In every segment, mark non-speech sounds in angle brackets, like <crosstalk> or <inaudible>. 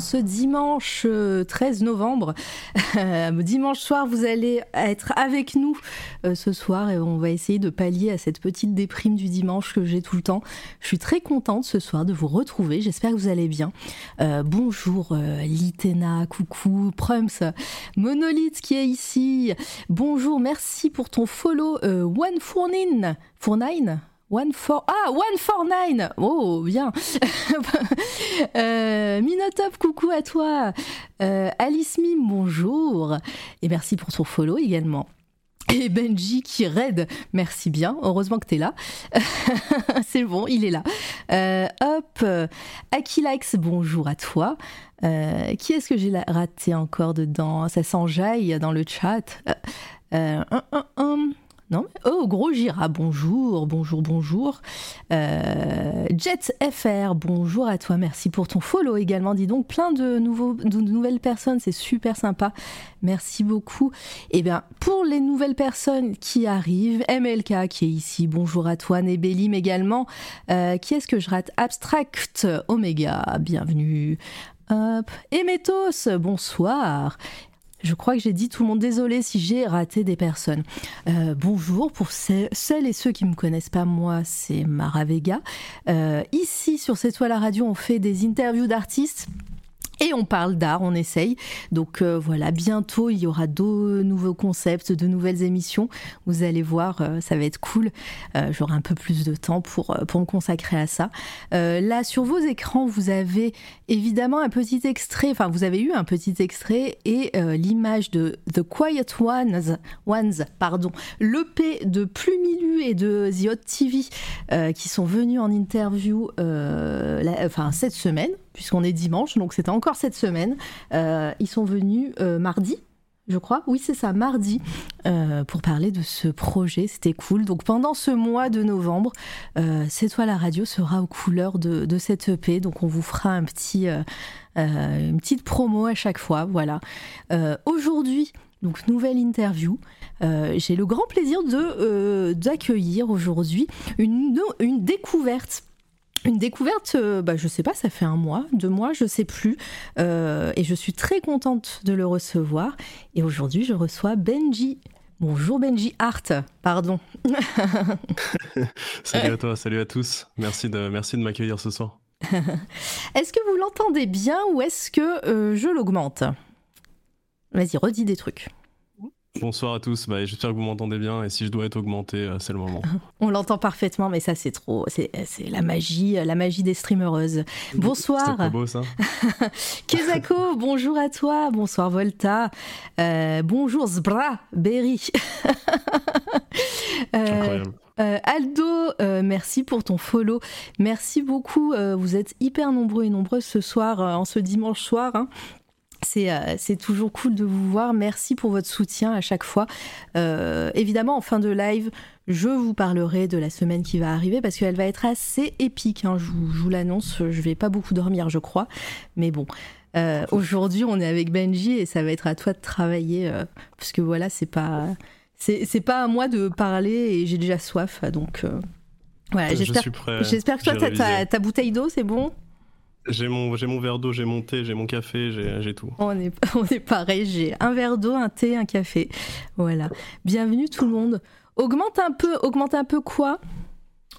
ce dimanche euh, 13 novembre. <laughs> dimanche soir, vous allez être avec nous euh, ce soir et on va essayer de pallier à cette petite déprime du dimanche que j'ai tout le temps. Je suis très contente ce soir de vous retrouver, j'espère que vous allez bien. Euh, bonjour euh, Litena, coucou, Prums, Monolith qui est ici. Bonjour, merci pour ton follow, euh, One Fournine, Fournine One for ah one for nine oh bien <laughs> euh, Minotop coucou à toi euh, Alice Mime bonjour et merci pour ton follow également et Benji qui raid, merci bien, heureusement que t'es là. <laughs> C'est bon, il est là. Euh, hop, Akilax, bonjour à toi. Qui est-ce que j'ai raté encore dedans? Ça s'enjaille dans le chat. Un, un, un. Non Oh, gros Gira, bonjour, bonjour, bonjour. Euh, Jet FR, bonjour à toi, merci pour ton follow également. Dis donc, plein de, nouvelles personnes, c'est super sympa. Merci beaucoup. Eh bien, pour les nouvelles personnes qui arrivent, MLK qui est ici, bonjour à toi, Nebelim également. Euh, qui est-ce que je rate? Abstract Omega, bienvenue. Hop. Emetos, bonsoir. Je crois que j'ai dit tout le monde, désolé si j'ai raté des personnes. Euh, bonjour, pour ce- celles et ceux qui ne me connaissent pas, moi, c'est Mara Vega. Euh, ici, sur cette toile à radio, on fait des interviews d'artistes. Et on parle d'art, on essaye. Donc euh, voilà, bientôt il y aura de nouveaux concepts, de nouvelles émissions. Vous allez voir, euh, ça va être cool. Euh, J'aurai un peu plus de temps pour, pour me consacrer à ça. Là, sur vos écrans, vous avez évidemment un petit extrait, enfin vous avez eu un petit extrait et l'image de The Quiet Ones, Ones pardon, l'EP de Plumilu et de The Hot TV qui sont venus en interview enfin, cette semaine, puisqu'on est dimanche, donc c'était encore cette semaine. Euh, ils sont venus euh, mardi. Je crois, oui c'est ça, mardi, euh, pour parler de ce projet, c'était cool. Donc pendant ce mois de novembre, C'est toi la radio sera aux couleurs de, cette EP, donc on vous fera un petit, une petite promo à chaque fois, voilà. Aujourd'hui, donc nouvelle interview, j'ai le grand plaisir d'accueillir aujourd'hui une découverte. Une découverte, euh, bah, je sais pas, ça fait un mois, deux mois, je sais plus, Euh, et je suis très contente de le recevoir. Et aujourd'hui, je reçois Benji. Bonjour Benji Hart, pardon. <laughs> Salut à toi, salut à tous. Merci de, merci de m'accueillir ce soir. <laughs> Est-ce que vous l'entendez bien ou est-ce que euh, je l'augmente? Vas-y, redis des trucs. Bonsoir à tous, bah, j'espère que vous m'entendez bien et si je dois être augmenté, euh, c'est le moment. On l'entend parfaitement, mais ça c'est trop, c'est c'est la magie, la magie des streamereuses. C'est Bonsoir, pas beau ça <laughs> Kezako, bonjour à toi, bonsoir Volta, Euh, bonjour Zbra, Berry. <laughs> Euh, Incroyable. Euh, Aldo, euh, merci pour ton follow. Merci beaucoup. euh, vous êtes hyper nombreux et nombreuses ce soir, euh, en ce dimanche soir. hein. C'est euh, c'est toujours cool de vous voir. Merci pour votre soutien à chaque fois. Euh, évidemment, en fin de live, je vous parlerai de la semaine qui va arriver parce qu'elle va être assez épique. hein. Je vous, je vous l'annonce. Je vais pas beaucoup dormir, je crois. Mais bon. euh, Aujourd'hui, on est avec Benji et ça va être à toi de travailler parce que voilà, c'est pas c'est c'est pas à moi de parler et j'ai déjà soif donc voilà. je J'espère suis prêt. j'espère que toi ta, ta bouteille d'eau, c'est bon? J'ai mon, j'ai mon verre d'eau, j'ai mon thé, j'ai mon café, j'ai tout. On est, <laughs> on est pareil, j'ai un verre d'eau, un thé, un café. Voilà. Bienvenue tout le monde. Augmente un peu, augmente un peu quoi?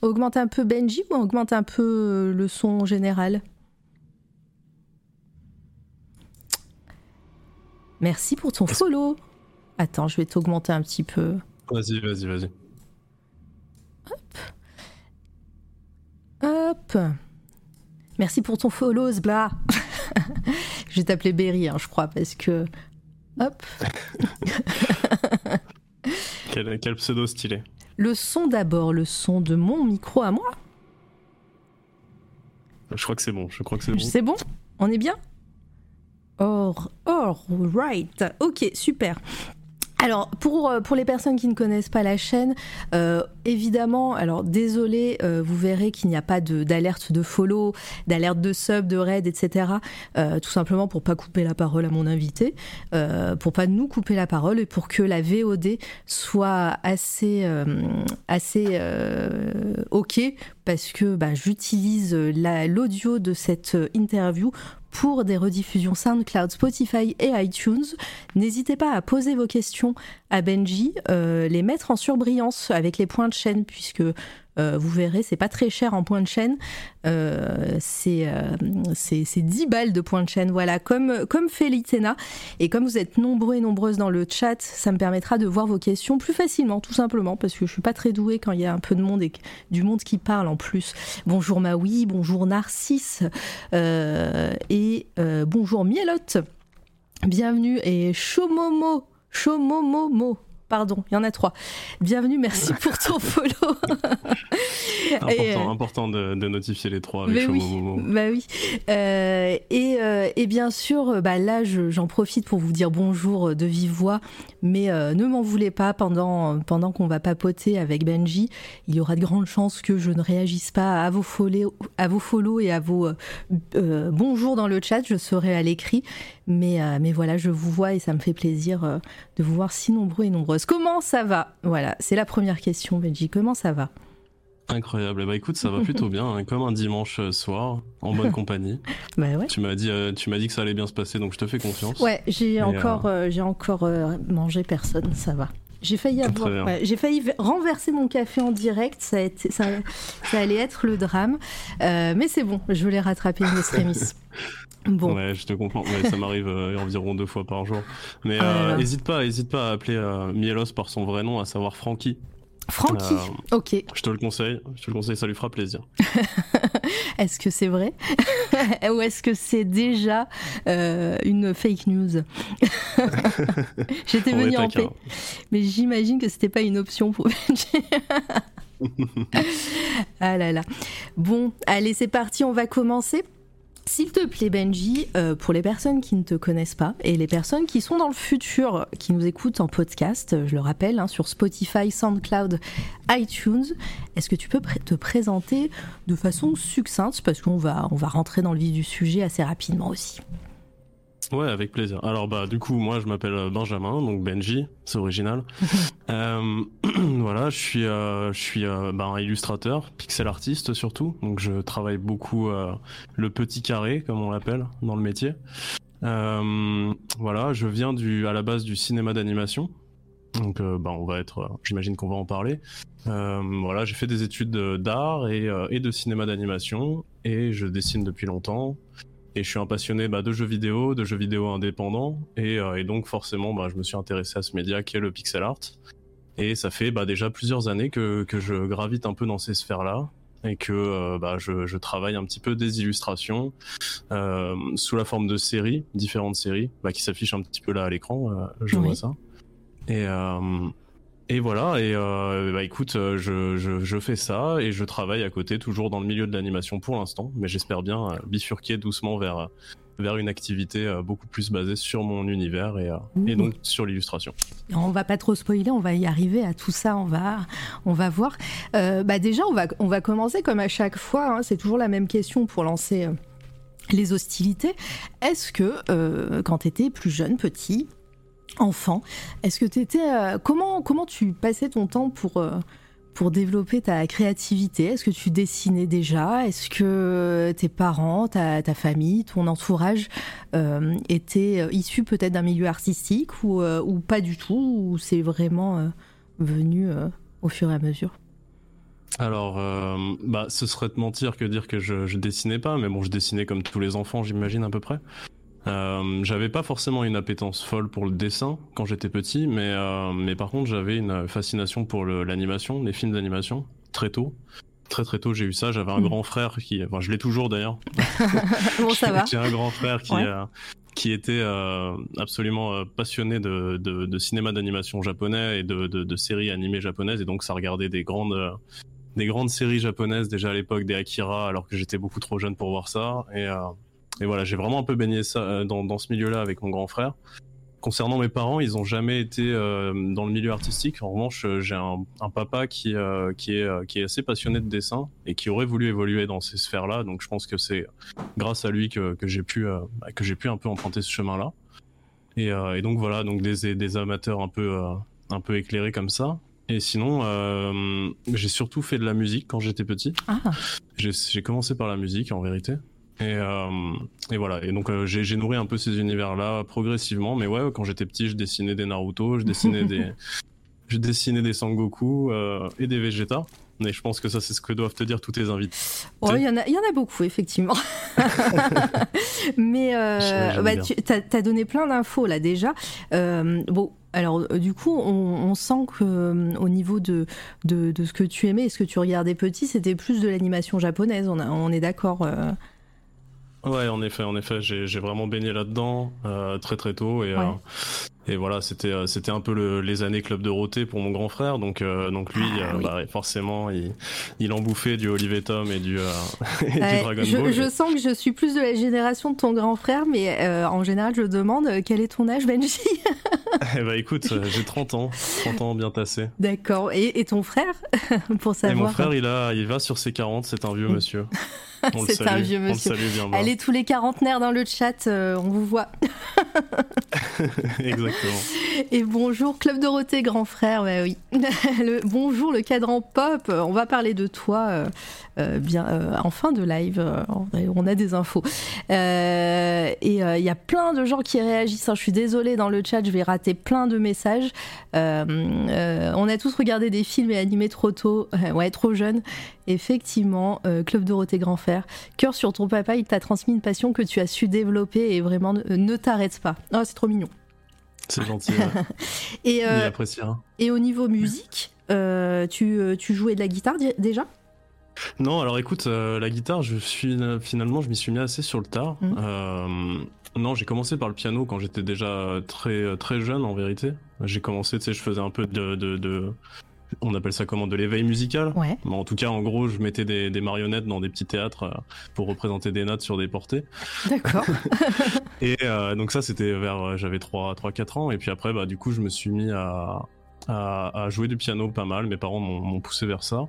Augmente un peu Benji ou augmente un peu euh, le son général? Merci pour ton follow. Attends, je vais t'augmenter un petit peu. Vas-y, vas-y, vas-y. Hop. Merci pour ton follow, bla. <laughs> je vais t'appeler Berry, hein, je crois, parce que. Hop. <laughs> Quel, quel pseudo stylé. Le son d'abord, le son de mon micro à moi. Je crois que c'est bon, je crois que c'est bon. C'est bon? On est bien? Or, or, right. Ok, super. Alors pour, euh, pour les personnes qui ne connaissent pas la chaîne, euh, évidemment, alors désolé, euh, vous verrez qu'il n'y a pas d'alerte de, follow, d'alerte de sub, de raid, etc. tout simplement pour pas couper la parole à mon invité, pour pas nous couper la parole et pour que la VOD soit assez assez ok parce que bah, j'utilise l'audio de cette interview pour des rediffusions SoundCloud, Spotify et iTunes. N'hésitez pas à poser vos questions à Benji, euh, les mettre en surbrillance avec les points chaîne, puisque euh, vous verrez, c'est pas très cher en points de chaîne. Euh, c'est 10 balles de points de chaîne, voilà, comme, comme fait l'Itena. Et comme vous êtes nombreux et nombreuses dans le chat, ça me permettra de voir vos questions plus facilement, tout simplement, parce que je suis pas très douée quand il y a un peu de monde et du monde qui parle en plus. Bonjour Maui, bonjour Narcisse, euh, et bonjour Mielotte. Bienvenue et Chomomo, Chomomomo pardon, il y en a trois. Bienvenue, merci pour ton <laughs> follow. important, euh, important de, notifier les trois avec bah oui, bah oui. Euh, et, euh, et, bien sûr, bah là, j'en profite pour vous dire bonjour de vive voix, mais ne m'en voulez pas pendant, pendant qu'on va papoter avec Benji. Il y aura de grandes chances que je ne réagisse pas à vos follow, à vos follow et à vos bonjours dans le chat. Je serai à l'écrit. Mais, mais voilà, je vous vois et ça me fait plaisir de vous voir si nombreux et nombreuses. Comment ça va? Voilà, c'est la première question, Benji. Comment ça va? Incroyable. Bah écoute, ça va plutôt bien, hein, comme un dimanche euh, soir, en bonne compagnie. <laughs> bah ouais. Tu m'as dit, tu m'as dit que ça allait bien se passer, donc je te fais confiance. Ouais, j'ai encore, j'ai encore mangé personne, ça va. J'ai failli avoir, j'ai failli renverser mon café en direct, ça, a été, ça, ça allait être le drame, mais c'est bon, je l'ai rattrapé une extremis. <laughs> Bon. Ouais, je te comprends. ça m'arrive euh, environ deux fois par jour. Mais euh, hésite pas, hésite pas à appeler euh, Mielos par son vrai nom, à savoir Francky. Francky, ok. Je te le conseille, je te le conseille, ça lui fera plaisir. <laughs> est-ce que c'est vrai? <laughs> Ou est-ce que c'est déjà une fake news? <laughs> J'étais venu en paix, mais j'imagine que c'était pas une option pour ah là là. Bon, allez, c'est parti, on va commencer. S'il te plaît, Benji, euh, pour les personnes qui ne te connaissent pas et les personnes qui sont dans le futur, qui nous écoutent en podcast, je le rappelle, hein, sur Spotify, SoundCloud, iTunes, est-ce que tu peux te présenter de façon succincte? Parce qu'on va, on va rentrer dans le vif du sujet assez rapidement aussi Ouais, avec plaisir. Alors bah du coup, moi je m'appelle euh, Benjamin, donc Benji, c'est original. <laughs> euh, <clears throat> voilà, je suis euh, je suis euh, bah, un illustrateur, pixel artiste surtout. Donc je travaille beaucoup le petit carré comme on l'appelle dans le métier. voilà, je viens du à la base du cinéma d'animation. Donc bah on va être, j'imagine qu'on va en parler. voilà, j'ai fait des études d'art et, et de cinéma d'animation et je dessine depuis longtemps. Et je suis un passionné bah, de jeux vidéo, de jeux vidéo indépendants, et, euh, et donc forcément, bah, je me suis intéressé à ce média qui est le pixel art. Et ça fait bah, déjà plusieurs années que, que je gravite un peu dans ces sphères-là, et que euh, bah, je, je, travaille un petit peu des illustrations euh, sous la forme de séries, différentes séries, bah, qui s'affichent un petit peu là à l'écran, je vois ça. Et, et voilà, et euh, bah écoute, euh, je, je, fais ça et je travaille à côté, toujours dans le milieu de l'animation pour l'instant, mais j'espère bien euh, bifurquer doucement vers, vers une activité beaucoup plus basée sur mon univers et, et donc sur l'illustration. On va pas trop spoiler, on va y arriver à tout ça, on va, on va voir. Bah déjà, on va, on va commencer comme à chaque fois, hein, c'est toujours la même question pour lancer les hostilités. Est-ce que quand tu étais plus jeune, petit, enfant. Est-ce que tu. Euh, comment, comment tu passais ton temps pour, euh, pour développer ta créativité? Est-ce que tu dessinais déjà? Est-ce que tes parents, ta, famille, ton entourage euh, étaient issus peut-être d'un milieu artistique ou, ou, pas du tout? Ou c'est vraiment venu au fur et à mesure? Alors, bah, ce serait de mentir que dire que je, je dessinais pas, mais bon, je dessinais comme tous les enfants, j'imagine à peu près. Euh, j'avais pas forcément une appétence folle pour le dessin quand j'étais petit, mais, euh, mais par contre j'avais une fascination pour l'animation, les films d'animation, très tôt. Très très tôt j'ai eu ça, j'avais un hmm. grand frère qui... Enfin je l'ai toujours d'ailleurs. <laughs> bon ça va? <laughs> J'ai un grand frère qui, euh, qui était euh, absolument euh, passionné de, de, de cinéma d'animation japonais et de, de, séries animées japonaises, et donc ça regardait des grandes des grandes séries japonaises déjà à l'époque, des Akira, alors que j'étais beaucoup trop jeune pour voir ça. Et, et voilà, j'ai vraiment un peu baigné ça euh, dans, dans ce milieu-là avec mon grand frère. concernant mes parents, ils ont jamais été euh, dans le milieu artistique. En revanche, euh, j'ai un, un papa qui euh, qui est qui est assez passionné de dessin et qui aurait voulu évoluer dans ces sphères-là. Donc je pense que c'est grâce à lui que que j'ai pu euh, bah, que j'ai pu un peu emprunter ce chemin-là. Et, et donc voilà, donc des des amateurs un peu un peu éclairés comme ça. Et sinon, euh, j'ai surtout fait de la musique quand j'étais petit. Ah, j'ai commencé par la musique en vérité. Et, euh, et voilà. Et donc euh, j'ai nourri un peu ces univers-là progressivement. Mais ouais, quand j'étais petit, je dessinais des Naruto, je dessinais des, <laughs> je dessinais des Sangoku euh, et des Vegeta. Mais je pense que ça, c'est ce que doivent te dire tous tes invités. Ouais, il y, en a- il y en a beaucoup, effectivement. <laughs> Mais bah, tu as, donné plein d'infos là déjà. Bon, alors du coup, on, on sent que euh, au niveau de, de, de ce que tu aimais et ce que tu regardais petit, c'était plus de l'animation japonaise. On, a- on est d'accord. euh. Ouais, en effet, en effet, j'ai vraiment baigné là-dedans euh, très très tôt et Ouais. euh, et voilà, c'était euh, c'était un peu le- les années club Dorothée pour mon grand frère, donc euh, donc lui, Ah, euh, oui. bah, forcément, il il en bouffait du Olivier Tom et du euh, <laughs> et du Dragon je, Ball. je sens que je suis plus de la génération de ton grand frère, mais euh, en général, je demande quel est ton âge, Benji <laughs> Eh bah écoute, j'ai 30 ans, 30 ans bien tassé. D'accord. Et, et ton frère <laughs> Pour Et savoir. mon frère, il a, il va sur ses 40, c'est un vieux monsieur. <laughs> C'est un vieux monsieur. salue. Allez, tous les quarantenaires dans le chat, euh, on vous voit. <laughs> Exactement. Et bonjour Club Dorothée, grand frère, bah oui. <laughs> Le, bonjour le cadran pop, on va parler de toi euh, euh, bien euh, en fin de live, on a- des infos. Et il y a plein de gens qui réagissent, hein. je suis désolée dans le chat, je vais rater plein de messages. On a tous regardé des films et animés trop tôt, ouais trop jeune. Effectivement, euh, Club Dorothée, grand frère. Cœur sur ton papa, il t'a transmis une passion que tu as su développer et vraiment ne, ne t'arrête pas. Oh, c'est trop mignon. C'est gentil. ouais. <laughs> Et, Il euh, appréciera. et au niveau musique, euh, tu, tu jouais de la guitare déjà? Non, alors écoute, euh, la guitare, je suis finalement, je m'y suis mis assez sur le tard. Euh, non, j'ai commencé par le piano quand j'étais déjà très très jeune en vérité. J'ai commencé, tu sais, je faisais un peu de, de, de- on appelle ça comment, de l'éveil musical. Ouais. Bon, en tout cas, en gros, je mettais des, des marionnettes dans des petits théâtres euh, pour représenter des notes sur des portées. D'accord. <laughs> Et euh, donc ça, c'était vers, euh, j'avais 3, 3, 4 ans. Et puis après, bah, du coup, je me suis mis à, à, à jouer du piano pas mal. Mes parents m'ont poussé vers ça.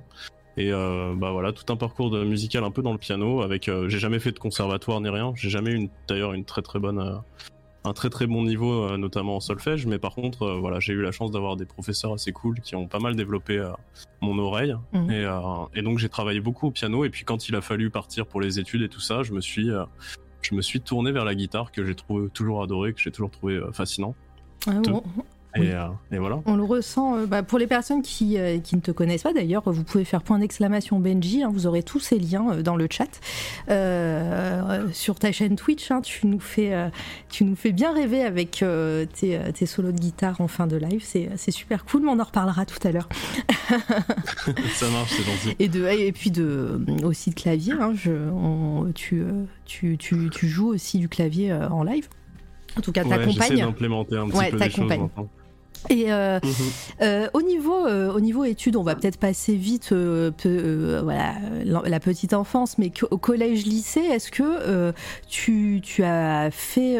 Et euh, bah voilà, tout un parcours de musical un peu dans le piano. Avec, euh, j'ai jamais fait de conservatoire ni rien. J'ai jamais eu d'ailleurs une très très bonne, un très très bon niveau, euh, notamment en solfège. Mais par contre, euh, voilà, j'ai eu la chance d'avoir des professeurs assez cool qui ont pas mal développé euh, mon oreille. Mhm. Et, et donc j'ai travaillé beaucoup au piano. Et puis quand il a fallu partir pour les études et tout ça, je me suis je me suis tourné vers la guitare que j'ai toujours adoré, que j'ai toujours trouvé fascinant. Ah. On, Et, Oui. euh, et voilà. on le ressent. euh, bah, pour les personnes qui, euh, qui ne te connaissent pas d'ailleurs, vous pouvez faire point d'exclamation Benji. hein, vous aurez tous ces liens dans le chat. Sur ta chaîne Twitch, hein, tu, nous fais, tu nous fais bien rêver avec tes, tes solos de guitare en fin de live. C'est super cool, mais on en reparlera tout à l'heure. <laughs> ça marche, c'est gentil. Et, de, et puis de, aussi de clavier. hein, je, on- tu, tu, tu, tu joues aussi du clavier en live. En tout cas, Ouais, t'accompagnes. d'implémenter un petit Ouais, peu des choses maintenant. Et euh, euh, au niveau euh, au niveau études, on va peut-être passer vite euh, peu- euh, voilà la, petite enfance, mais au collège lycée, est-ce que euh, tu, tu as fait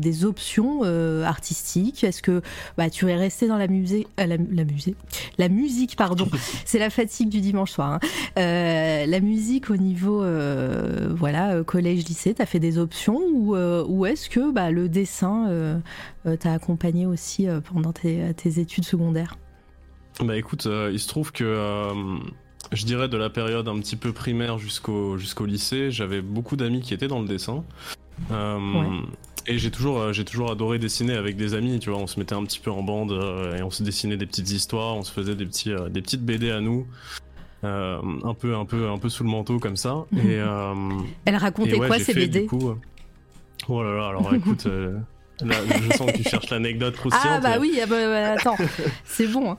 des options euh, artistiques? Est-ce que bah, tu es resté dans la musée euh, la, la musée la musique pardon <laughs> c'est la fatigue du dimanche soir hein. Euh, la musique au niveau euh, voilà collège lycée t'as fait des options ou, euh, ou est-ce que bah, le dessin euh, euh, t'a accompagné aussi euh, pendant tes, tes études secondaires Bah écoute, euh, il se trouve que je dirais de la période un petit peu primaire jusqu'au jusqu'au lycée, j'avais beaucoup d'amis qui étaient dans le dessin. Euh, Ouais. Et j'ai toujours, j'ai toujours adoré dessiner avec des amis, tu vois, on se mettait un petit peu en bande euh, et on se dessinait des petites histoires, on se faisait des, petits, euh, des petites BD à nous, un, peu, un, peu, un peu sous le manteau comme ça. Mhm. Et, Elle et racontait ouais, quoi ces fait, BD coup, Oh là là, alors <laughs> écoute, là, je sens que tu cherches l'anecdote croustillante. Ah bah oui, ah bah, bah, attends, <laughs> c'est bon. hein.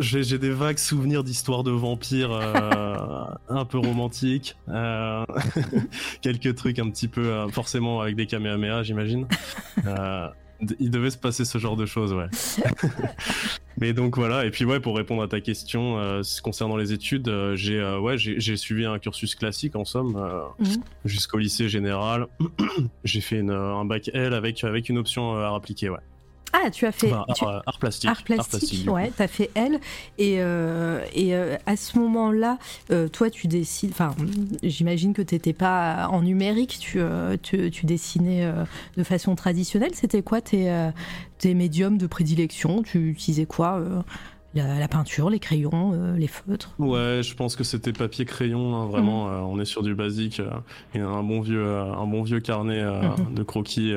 J'ai des vagues souvenirs d'histoires de vampires euh, un peu romantiques. euh, <laughs> quelques trucs un petit peu, euh, forcément avec des kamehameha, j'imagine. Euh, il devait se passer ce genre de choses, ouais. <laughs> <laughs> Mais donc voilà, et puis ouais, pour répondre à ta question euh, concernant les études, euh, j'ai euh, ouais, j'ai suivi un cursus classique en somme, mhm. jusqu'au lycée général. <clears throat> j'ai fait une, un bac L avec, avec une option art appliqué, ouais. Ah, tu as fait art, plastique. Art plastique, ouais, tu as fait L. Et, et à ce moment-là, toi, tu décides. Enfin, j'imagine que tu n'étais pas en numérique, tu, tu, tu dessinais de façon traditionnelle. C'était quoi tes, tes médiums de prédilection? Tu utilisais quoi euh, la, peinture, les crayons, euh, les feutres? Ouais, je pense que c'était papier crayon. Hein, vraiment, mhm. euh, on est sur du basique. et un bon vieux, un bon vieux carnet mhm. de croquis.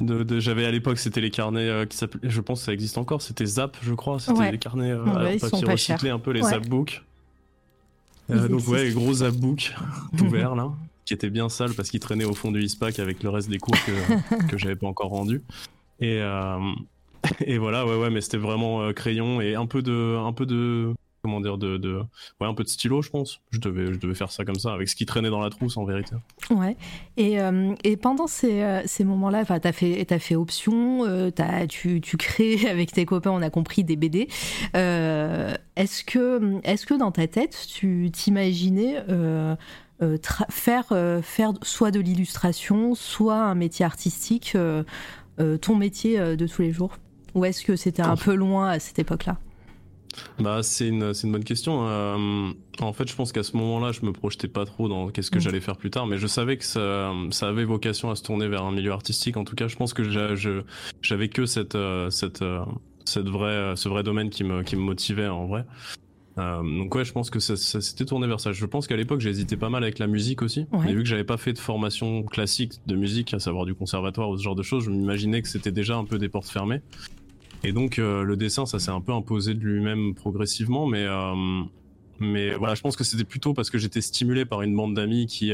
De, j'avais à l'époque c'était les carnets qui s'appelaient je pense que ça existe encore c'était Zap je crois c'était les carnets ouais, papier recyclé un peu les Zap Books donc ouais les gros Zap Books <laughs> tout vert là qui étaient bien sales parce qu'ils traînaient au fond du ISPAC avec le reste des cours que, <laughs> que j'avais pas encore rendu. Et, euh, <laughs> et voilà, ouais, ouais, mais c'était vraiment euh, crayon et un peu de, un peu de, comment dire, de, de, ouais, un peu de stylo, je pense. Je devais, je devais faire ça comme ça, avec ce qui traînait dans la trousse, en vérité. Ouais. Et, euh, et pendant ces, ces moments-là, tu as fait, as fait option, as, tu, tu crées <laughs> avec tes copains, on a compris, des BD. est-ce que, est que dans ta tête, tu t'imaginais faire, faire soit de l'illustration, soit un métier artistique euh, ton métier euh, de tous les jours? Ou est-ce que c'était un peu loin à cette époque-là? Bah, c'est une, une, bonne question. Euh, en fait, je pense qu'à ce moment-là, je me projetais pas trop dans qu'est-ce que mm. j'allais faire plus tard, mais je savais que ça, ça, avait vocation à se tourner vers un milieu artistique. En tout cas, je pense que j'avais que cette, cette, cette vraie, ce vrai domaine qui me, qui me motivait en vrai. Euh, donc ouais, je pense que ça, s'était tourné vers ça. Je pense qu'à l'époque, j'hésitais pas mal avec la musique aussi. Mais vu que j'avais pas fait de formation classique de musique, à savoir du conservatoire ou ce genre de choses, je m'imaginais que c'était déjà un peu des portes fermées. Et donc euh, le dessin, ça s'est un peu imposé de lui-même progressivement, mais euh, mais voilà, je pense que c'était plutôt parce que j'étais stimulé par une bande d'amis qui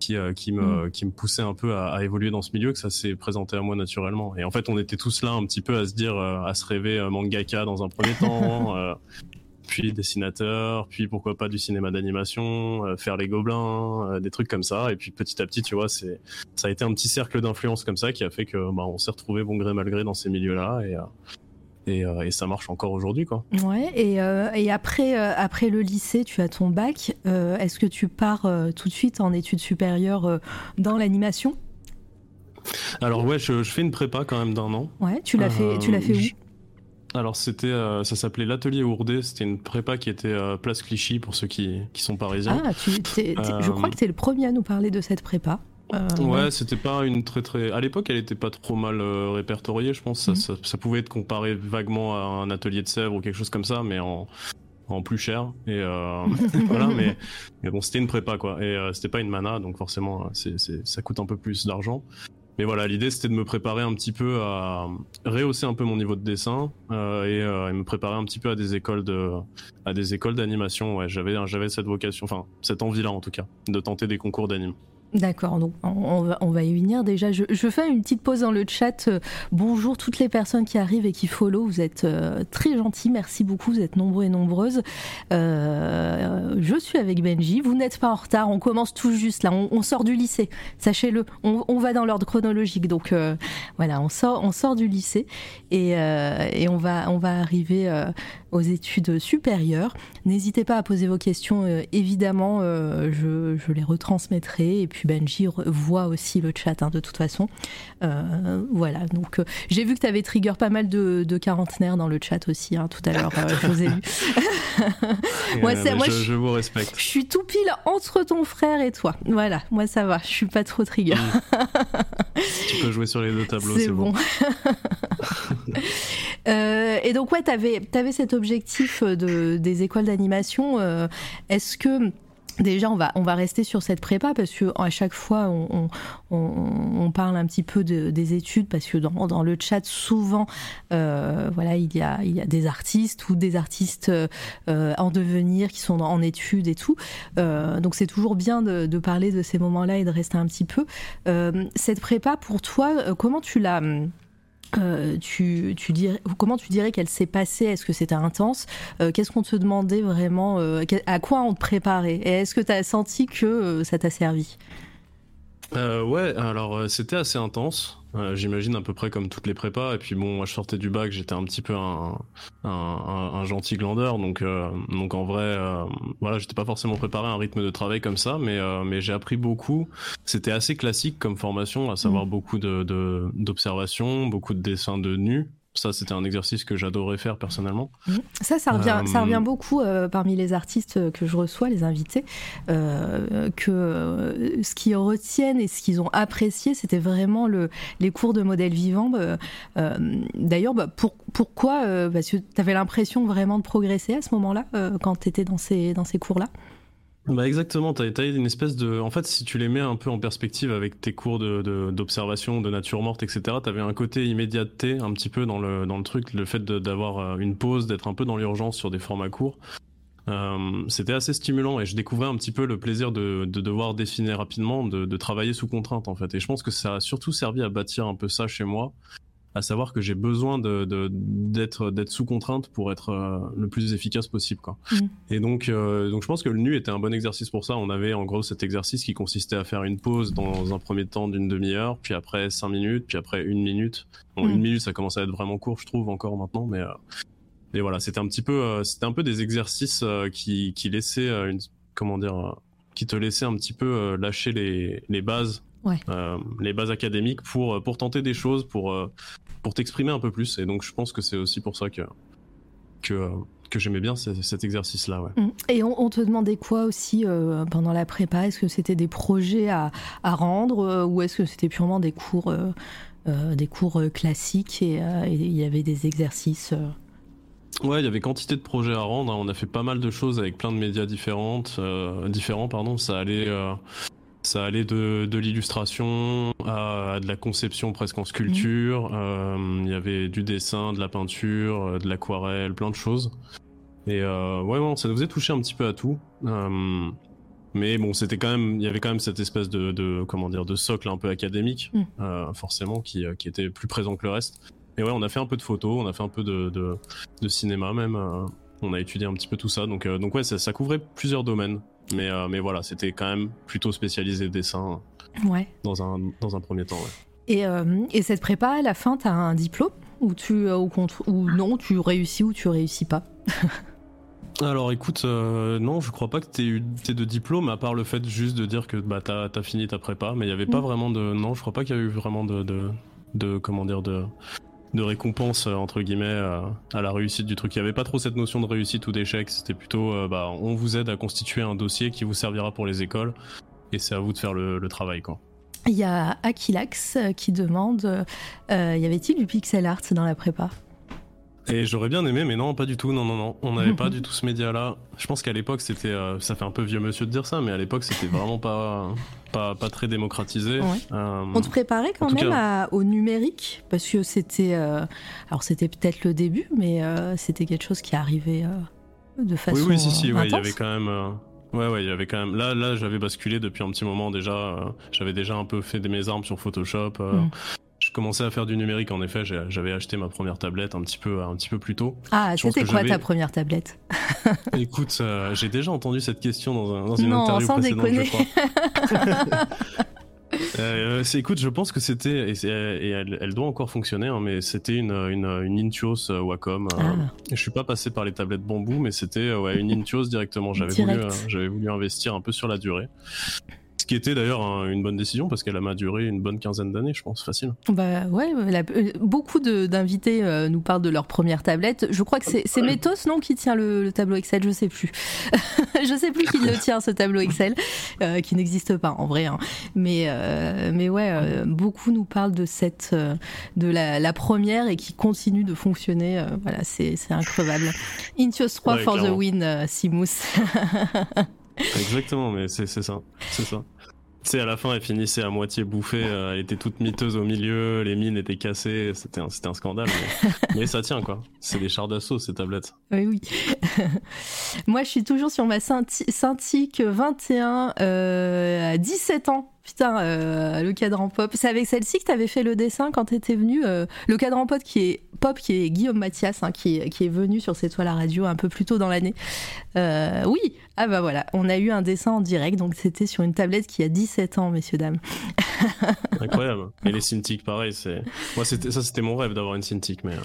qui, qui, me, mm. qui me poussait un peu à, évoluer dans ce milieu que ça s'est présenté à moi naturellement. Et en fait, on était tous là un petit peu à se dire, à se rêver mangaka dans un premier temps, <laughs> puis dessinateur, puis pourquoi pas du cinéma d'animation, euh, faire les gobelins, euh, des trucs comme ça. Et puis petit à petit, tu vois, c'est ça a été un petit cercle d'influence comme ça qui a fait que bah, on s'est retrouvé bon gré mal gré dans ces milieux-là et euh, et, et, ça marche encore aujourd'hui, quoi. Ouais. Et, et après, après le lycée, tu as ton bac. Est-ce que tu pars tout de suite en études supérieures dans l'animation? Alors ouais, je, je, fais une prépa quand même d'un an. Ouais. Tu l'as fait. Tu l'as fait où? Alors c'était, euh, ça s'appelait l'atelier Ourdé. C'était une prépa qui était euh, place Clichy pour ceux qui, qui sont parisiens. Ah, tu, je crois que tu es le premier à nous parler de cette prépa. Euh, ouais, c'était pas une très très. À l'époque, elle était pas trop mal répertoriée. Je pense mhm. ça, ça, pouvait être comparé vaguement à un atelier de Sèvres ou quelque chose comme ça, mais en en plus cher et <laughs> voilà mais, mais bon c'était une prépa quoi et c'était pas une mana donc forcément c'est, ça coûte un peu plus d'argent mais voilà, l'idée c'était de me préparer un petit peu à rehausser un peu mon niveau de dessin euh, euh, et, me préparer un petit peu à des écoles d'animation. Ouais, j'avais, j'avais cette vocation, enfin cette envie-là en tout cas, de tenter des concours d'anime. D'accord, donc on va, on y venir déjà. Je, fais une petite pause dans le chat. bonjour toutes les personnes qui arrivent et qui follow. Vous êtes euh, très gentils, merci beaucoup. Vous êtes nombreux et nombreuses. Euh, je suis avec Benji. Vous n'êtes pas en retard. On commence tout juste là. On, sort du lycée. Sachez-le. On, va dans l'ordre chronologique. Donc euh, voilà, on sort, on sort du lycée et, et on va, on va arriver aux études supérieures. N'hésitez pas à poser vos questions. évidemment, je, je les retransmettrai et puis Benji voit aussi le chat hein, de toute façon. Euh, voilà, donc euh, j'ai vu que tu avais trigger pas mal de, de, quarantenaires dans le chat aussi hein, tout à l'heure, euh, je vous ai vu. <laughs> moi, je, vous respecte. Je suis tout pile entre ton frère et toi. Voilà, moi ça va, je suis pas trop trigger. Mm. tu peux jouer sur les deux tableaux, c'est bon. <laughs> et donc ouais, tu avais, avais, cet objectif de, des écoles d'animation. Est-ce que Déjà, on va, on va rester sur cette prépa parce que à chaque fois, on, on, parle un petit peu de, des études parce que dans, le chat, souvent, euh, voilà, il y, a, il y a des artistes ou des artistes euh, en devenir qui sont en études et tout. Euh, donc, c'est toujours bien de, de, parler de ces moments-là et de rester un petit peu. cette prépa, pour toi, comment tu l'as euh, tu, dirais, comment tu dirais qu'elle s'est passée? Est-ce que c'était intense? Euh, Qu'est-ce qu'on te demandait vraiment euh, À quoi on te préparait? Et est-ce que tu as senti que ça t'a servi? Euh, ouais, alors euh, c'était assez intense. Euh, J'imagine à peu près comme toutes les prépas. Et puis bon, moi je sortais du bac, j'étais un petit peu un, un, un, un gentil glandeur, donc euh, donc en vrai, euh, voilà, j'étais pas forcément préparé à un rythme de travail comme ça, mais euh, mais j'ai appris beaucoup. C'était assez classique comme formation, à savoir Mm. beaucoup de de- d'observations, beaucoup de dessins de nus. Ça, c'était un exercice que j'adorais faire personnellement. Ça, ça revient, ça Euh, revient beaucoup euh, parmi les artistes que je reçois, les invités, euh, que euh, ce qu'ils retiennent et ce qu'ils ont apprécié, c'était vraiment le, les cours de modèles vivants. Euh, euh, D'ailleurs, bah, pour, pourquoi euh, Parce que tu avais l'impression vraiment de progresser à ce moment-là, euh, quand tu étais dans ces, dans ces cours-là? Bah exactement, t'as as une espèce de... En fait, si tu les mets un peu en perspective avec tes cours de, de- d'observation, de, nature morte, etc., t'avais un côté immédiateté un petit peu dans le, dans le truc, le fait de- d'avoir euh, une pause, d'être un peu dans l'urgence sur des formats courts. Euh, C'était assez stimulant et je découvrais un petit peu le plaisir de, de devoir dessiner rapidement, de, de travailler sous contrainte en fait. Et je pense que ça a surtout servi à bâtir un peu ça chez moi, à savoir que j'ai besoin de- d'être d'être sous contrainte pour être euh, le plus efficace possible. Quoi. Mhm. Et donc, euh, donc je pense que le nu était un bon exercice pour ça. On avait en gros cet exercice qui consistait à faire une pause dans un premier temps d'une demi-heure, puis après cinq minutes, puis après une minute. Bon, Mhm. une minute, ça commence à être vraiment court, je trouve encore maintenant, mais euh, voilà, c'était un petit peu, c'était un peu des exercices qui qui laissaient une, comment dire, qui te laissaient un petit peu lâcher les les bases. Ouais. euh, les bases académiques pour pour tenter des choses pour pour t'exprimer un peu plus et donc je pense que c'est aussi pour ça que que que j'aimais bien ce- cet exercice là ouais. Mm. Et on, on te demandait quoi aussi euh, pendant la prépa? Est-ce que c'était des projets à, à rendre euh, ou est-ce que c'était purement des cours, euh, des cours classiques et il y avait des exercices Ouais, il y avait quantité de projets à rendre. hein. On a fait pas mal de choses avec plein de médias différentes, différents. Pardon, ça allait, ça allait de, de l'illustration à, à de la conception presque en sculpture. Euh, Il y avait du dessin, de la peinture, euh, de l'aquarelle, plein de choses. Et euh, ouais, non, ça nous faisait toucher un petit peu à tout. Euh, mais bon, c'était quand même, il y avait quand même cette espèce de, de comment dire, de socle un peu académique, euh, forcément, qui, qui était plus présent que le reste. Et ouais, on a fait un peu de photos, on a fait un peu de, de, de cinéma même. on a étudié un petit peu tout ça. Donc, donc ouais, ça, ça couvrait plusieurs domaines. Mais, euh, mais voilà, c'était quand même plutôt spécialisé dessin Ouais. dans un, dans un premier temps. ouais. Et, euh, et cette prépa, à la fin, tu as un diplôme ou, tu, euh, au contre, ou non, tu réussis ou tu réussis pas? <laughs> Alors écoute, euh, non, je crois pas que t'aies eu de diplôme, à part le fait juste de dire que bah, t'as as fini ta prépa, mais il y avait pas Mm. vraiment de. Non, je crois pas qu'il y a eu vraiment de. de, de comment dire de de récompense euh, entre guillemets euh, à la réussite du truc. Il y avait pas trop cette notion de réussite ou d'échec. C'était plutôt euh, bah on vous aide à constituer un dossier qui vous servira pour les écoles et c'est à vous de faire le, le travail quoi. Il y a euh, qui demande y avait-il du pixel art dans la prépa? Et j'aurais bien aimé, mais non, pas du tout. Non, non, non. On n'avait pas du tout ce média-là. Je pense qu'à l'époque, c'était. euh, ça fait un peu vieux monsieur de dire ça, mais à l'époque, c'était vraiment pas, pas, pas très démocratisé. Ouais. Euh, On te préparait quand même cas- à- au numérique parce que c'était, euh, alors c'était peut-être le début, mais c'était quelque chose qui arrivait de façon oui, oui, si, si, ouais, il y avait quand même. Ouais, ouais, il y avait quand même. Là, là, j'avais basculé depuis un petit moment déjà. J'avais déjà un peu fait mes armes sur Photoshop. Mm. Commençais à faire du numérique. En effet, j'avais acheté ma première tablette un petit peu, un petit peu plus tôt. Ah, c'était quoi ta première tablette? <laughs> Écoute, euh, j'ai déjà entendu cette question dans, un- dans une Non, interview sans précédente, déconner. je crois. <laughs> Euh, écoute, je pense que c'était, et, et elle, elle doit encore fonctionner, hein, mais c'était une, une, une Intuos euh, Wacom. euh, Ah. Je suis pas passé par les tablettes bambou, mais c'était ouais, une Intuos directement. J'avais voulu, Direct. euh, j'avais voulu investir un peu sur la durée. Ce qui était d'ailleurs un- une bonne décision parce qu'elle m'a duré une bonne quinzaine d'années, je pense, facile. Bah ouais, la- euh, beaucoup d'invités euh, nous parlent de leur première tablette. Je crois que c'est Métos, non, qui tient le, le tableau Excel, je sais plus. <laughs> je sais plus qui le tient, ce tableau Excel, euh, qui n'existe pas en vrai. hein. Mais, euh, mais ouais, beaucoup nous parlent de cette, de la, la première et qui continue de fonctionner. voilà, c'est c'est increvable. Intios 3 Ouais, for the win, Simous. <laughs> Exactement, mais c'est, c'est ça, c'est ça. Tu sais, à la fin, elle finissait à moitié bouffée, euh, elle était toute miteuse au milieu, les mines étaient cassées, c'était un, un scandale. Mais, <laughs> mais ça tient, quoi. C'est des chars d'assaut, ces tablettes. Oui, oui. <laughs> Moi, je suis toujours sur ma Cinti- Cintiq 21 euh, à 17 ans. Putain, euh, le cadran pop. C'est avec celle-ci que tu avais fait le dessin quand tu étais venu. euh, le cadran pop qui est, pop qui est Guillaume Mathias, hein, qui, est, qui est venu sur cette toile à radio un peu plus tôt dans l'année. Euh, oui, Ah bah voilà, on a eu un dessin en direct, donc c'était sur une tablette qui a 17 ans, messieurs, dames. <laughs> Incroyable. Et les <laughs> Cintiq, pareil, c'est. Moi, c'était ça, c'était mon rêve d'avoir une Cintiq, mais. euh,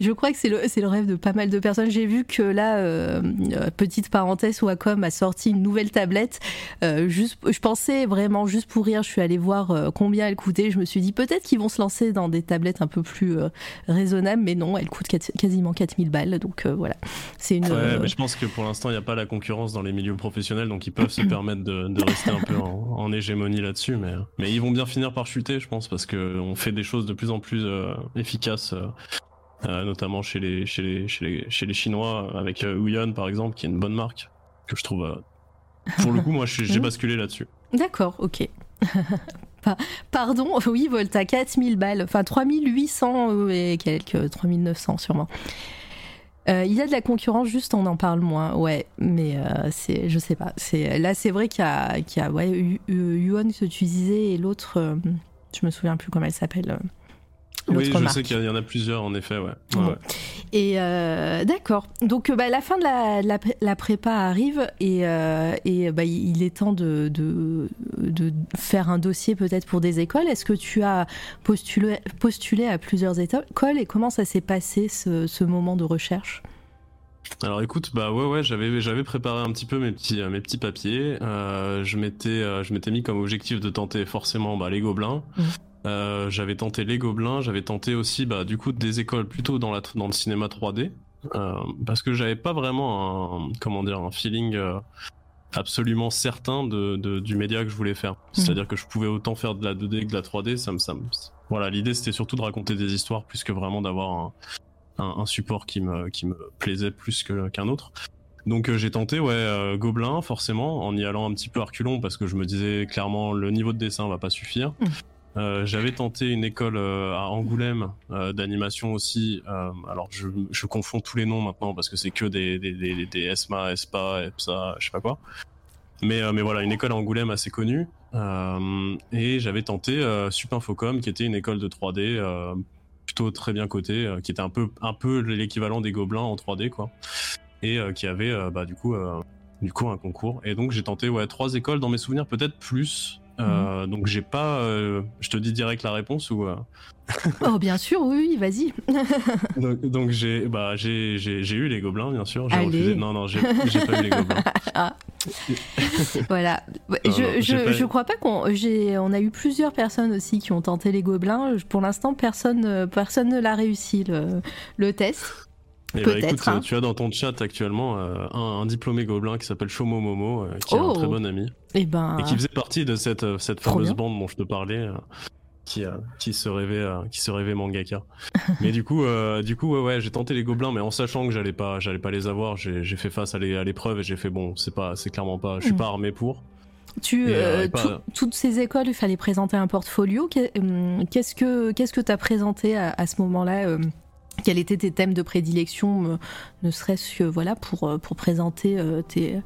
Je crois que c'est le, c'est le rêve de pas mal de personnes. J'ai vu que là, euh, petite parenthèse, Wacom a sorti une nouvelle tablette. Juste, je pensais vraiment juste pour rire, je suis allée voir euh, combien elle coûtait. Je me suis dit peut-être qu'ils vont se lancer dans des tablettes un peu plus euh, raisonnables, mais non, elle coûte quasiment 4000 balles. Donc euh, voilà, c'est une. Ouais, mais je pense que pour l'instant, il n'y a pas la concurrence dans les milieux professionnels, donc ils peuvent se permettre de, de rester un peu en, en hégémonie là-dessus. Mais, mais ils vont bien finir par chuter, je pense, parce qu'on fait des choses de plus en plus efficaces, euh, notamment chez les, chez, les, chez, les, chez les Chinois, avec euh, par exemple, qui est une bonne marque, que je trouve. euh, pour le coup, moi, j'ai <laughs> basculé là-dessus. D'accord, ok. <laughs> Pa- Pardon, oui, Volta, 4000 balles, enfin 3800 euh, et quelques, 3900 sûrement. Euh, il y a de la concurrence, juste on en parle moins, ouais, mais euh, je sais pas. Là, c'est vrai qu'il y a, qu'il y a ouais, Yu- Yu- Yuan que tu disais et l'autre, euh, je me souviens plus comment elle s'appelle. Oui, je marque. sais qu'il y en a plusieurs, en effet, ouais. Et euh, d'accord. Donc euh, bah, la fin de la, la, pré- la prépa arrive et, euh, et bah, il est temps de, de, de faire un dossier peut-être pour des écoles. Est-ce que tu as postulé, postulé à plusieurs écoles et comment ça s'est passé ce, ce moment de recherche? Alors écoute, bah ouais ouais, j'avais j'avais préparé un petit peu mes petits mes petits papiers. Euh, je m'étais je m'étais mis comme objectif de tenter forcément bah, les gobelins. Mhm. Euh, j'avais tenté les gobelins, j'avais tenté aussi bah du coup des écoles plutôt dans la dans le cinéma 3D euh, parce que j'avais pas vraiment un comment dire un feeling euh, absolument certain de, de- du média que je voulais faire. C'est-à-dire que je pouvais autant faire de la 2D que de la 3D, ça me ça me voilà, l'idée c'était surtout de raconter des histoires plus que vraiment d'avoir un un, un support qui me, qui me plaisait plus qu'un autre. Donc euh, j'ai tenté ouais euh, Gobelin forcément en y allant un petit peu à reculons parce que je me disais clairement le niveau de dessin va pas suffire. Euh, j'avais tenté une école euh, à Angoulême euh, d'animation aussi. Alors je, confonds tous les noms maintenant parce que c'est que des, des, des, ESMA, ESPA, EPSA, je sais pas quoi. Mais, voilà, une école à Angoulême assez connue. Et j'avais tenté Supinfocom qui était une école de 3D euh, plutôt très bien cotée, qui était un peu, l'équivalent des Gobelins en 3D quoi. Et qui avait bah, du coup du coup un concours. Et donc j'ai tenté ouais trois écoles dans mes souvenirs peut-être plus. Euh, Donc j'ai pas, euh, je te dis direct la réponse ou. euh, Oh bien sûr, oui, oui, vas-y. <laughs> Donc, donc j'ai, bah j'ai, j'ai, j'ai eu les gobelins bien sûr. J'ai refusé. Non non j'ai, pas eu les gobelins. <laughs> <laughs> Voilà. Non, je, non, je, pas- je crois pas qu'on. j'ai- On a eu plusieurs personnes aussi qui ont tenté les gobelins. Pour l'instant, personne, euh, personne ne l'a réussi le, le test. Bah, Peut-être, écoute, hein. tu as dans ton chat actuellement euh, un, un diplômé gobelin qui s'appelle Shomo Momo, euh, qui est Oh. un très bon ami Et ben. et qui faisait partie de cette, euh, cette fameuse bien. bande dont je te parlais. Qui, qui se rêvait qui se rêvait mangaka <laughs> mais du coup du coup ouais, ouais j'ai tenté les gobelins mais en sachant que j'allais pas j'allais pas les avoir j'ai fait face à l'é- à l'épreuve et j'ai fait bon c'est pas c'est clairement pas je suis Mm. pas armé pour Tu, euh, tout- toutes ces écoles, il fallait présenter un portfolio. Hum, Qu'est-ce que qu'est-ce que tu as présenté à, à ce moment-là euh, Quels étaient tes thèmes de prédilection, euh, ne serait-ce que voilà pour euh, pour présenter euh, tes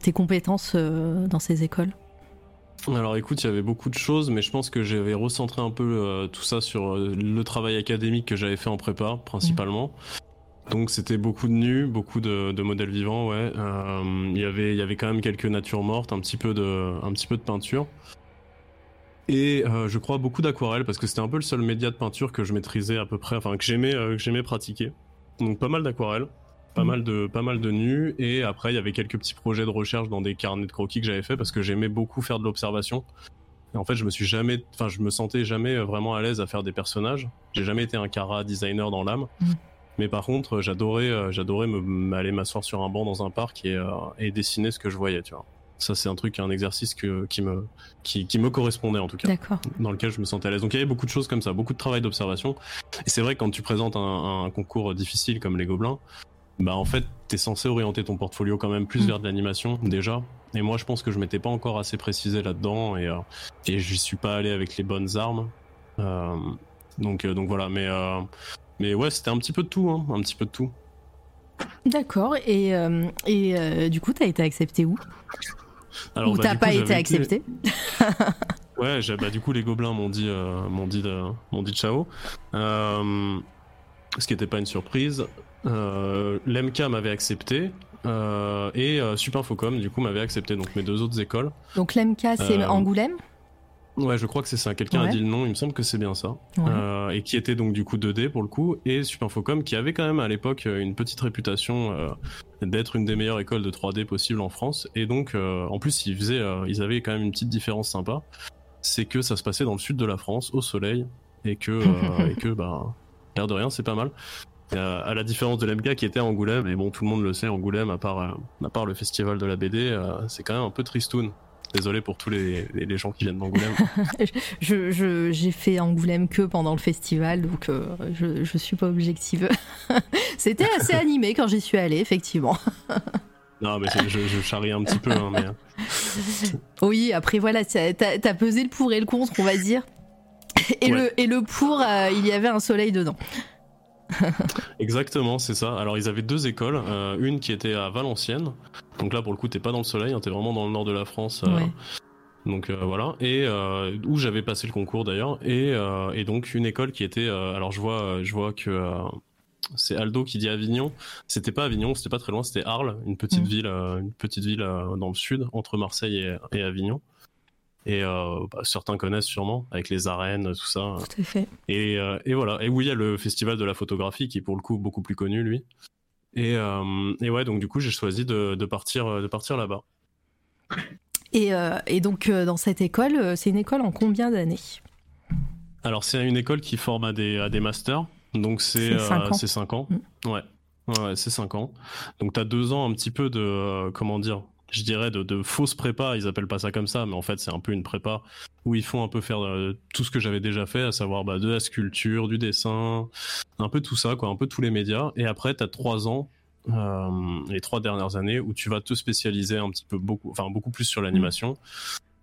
tes compétences dans ces écoles? Alors écoute, il y avait beaucoup de choses, mais je pense que j'avais recentré un peu tout ça sur le travail académique que j'avais fait en prépa, principalement. Donc c'était beaucoup de nus, beaucoup de, de modèles vivants, ouais. Il y avait, il y avait quand même quelques natures mortes, un petit peu de, un petit peu de peinture. Et euh, je crois beaucoup d'aquarelle parce que c'était un peu le seul média de peinture que je maîtrisais à peu près, enfin que j'aimais, euh, que j'aimais pratiquer. Donc pas mal d'aquarelle, pas Mhm. mal de, pas mal de nus. Et après il y avait quelques petits projets de recherche dans des carnets de croquis que j'avais fait parce que j'aimais beaucoup faire de l'observation. Et en fait, je me suis jamais, enfin, je me sentais jamais vraiment à l'aise à faire des personnages. J'ai jamais été un cara designer dans l'âme. Mhm. Mais par contre, j'adorais, euh, j'adorais me, m'aller m'asseoir sur un banc dans un parc et, euh, et dessiner ce que je voyais, tu vois. Ça, c'est un truc, un exercice que, qui me, qui, qui me correspondait en tout cas D'accord. dans lequel je me sentais à l'aise. Donc il y avait beaucoup de choses comme ça, beaucoup de travail d'observation. Et c'est vrai que quand tu présentes un, un concours difficile comme les Gobelins, bah en fait t'es censé orienter ton portfolio quand même plus Mm. vers de l'animation déjà. Et moi je pense que je m'étais pas encore assez précisé là-dedans et, euh, et j'y suis pas allé avec les bonnes armes. Euh, donc, euh, donc voilà, mais, euh, mais ouais c'était un petit peu de tout, hein, un petit peu de tout. D'accord. Et, euh, et euh, du coup, tu as été accepté où? Alors, Ou bah, t'as coup, pas été accepté <laughs> Ouais, bah, du coup, les gobelins m'ont dit, euh, m'ont dit, de- m'ont dit ciao. Euh, ce qui n'était pas une surprise. Euh, L'MK m'avait accepté euh, et euh, Supinfocom du coup m'avait accepté, donc mes deux autres écoles. Donc l'MK c'est Angoulême? Ouais, je crois que c'est ça. Quelqu'un a dit le nom, il me semble que c'est bien ça. Ouais. Euh, et qui était donc du coup 2D pour le coup, et Supinfocom qui avait quand même à l'époque euh, une petite réputation euh, d'être une des meilleures écoles de 3D possibles en France. Et donc euh, en plus ils faisaient, ils avaient quand même une petite différence sympa, c'est que ça se passait dans le sud de la France, au soleil, et que <laughs> et que bah l'air de rien c'est pas mal. Euh, à la différence de l'MK qui était à Angoulême, et bon tout le monde le sait, Angoulême à part euh, à part le festival de la BD, euh, c'est quand même un peu tristoun. Désolé pour tous les, gens qui viennent d'Angoulême. <laughs> Je, je- j'ai fait Angoulême que pendant le festival, donc euh, je, je suis pas objective. <laughs> C'était <laughs> assez animé quand j'y suis allée, effectivement. Non, mais je, je charrie un petit peu, hein, mais euh, Oui, après voilà, t'as t'as pesé le pour et le contre, on va dire. Et, Ouais. le, et le pour, euh, il y avait un soleil dedans. <laughs> exactement, c'est ça. Alors, ils avaient deux écoles, euh, une qui était à Valenciennes. Donc là, pour le coup, t'es pas dans le soleil, hein, t'es vraiment dans le nord de la France. euh, Ouais. Donc euh, voilà, et où j'avais passé le concours d'ailleurs, et, et donc une école qui était, alors je vois, je vois que c'est Aldo qui dit Avignon. C'était pas Avignon, c'était pas très loin, c'était Arles, une petite Mm. ville, une petite ville dans le sud, entre Marseille et, et Avignon. Et euh, bah, certains connaissent sûrement avec les arènes, tout ça. Tout à fait. Et, euh, et voilà. Et où il y a le festival de la photographie qui est pour le coup beaucoup plus connu lui. Et, euh, et ouais, donc du coup j'ai choisi de, de partir, de partir là-bas. Et, euh, et donc, dans cette école, c'est une école en combien d'années? Alors c'est une école qui forme à des, à des masters, donc c'est C'est cinq euh, ans. c'est cinq ans. Mm. Ouais, ouais, c'est 5 ans. Donc t'as deux ans un petit peu de, euh, comment dire, je dirais de, de fausse prépa, ils appellent pas ça comme ça, mais en fait c'est un peu une prépa où ils font un peu faire euh, tout ce que j'avais déjà fait, à savoir bah, de la sculpture, du dessin, un peu tout ça, quoi, un peu tous les médias. Et après t'as trois ans. euh, les trois dernières années où tu vas te spécialiser un petit peu beaucoup, enfin beaucoup plus sur l'animation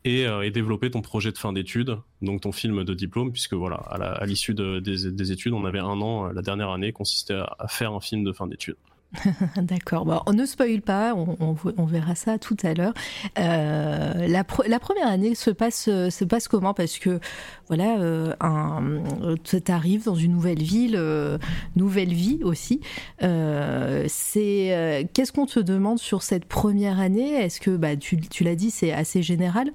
et, euh, et développer ton projet de fin d'études, donc ton film de diplôme, puisque voilà, à l'issue de- des, des études, on avait un an, la dernière année consistait à, à faire un film de fin d'études. <laughs> D'accord. Bon, on ne spoil pas, on, verra ça tout à l'heure. Euh, la, première année se passe, euh, se passe comment? Parce que voilà, euh, tu arrives dans une nouvelle ville, euh, nouvelle vie aussi. Euh, c'est euh, qu'est-ce qu'on te demande sur cette première année? Est-ce que bah, tu l'as dit, c'est assez général?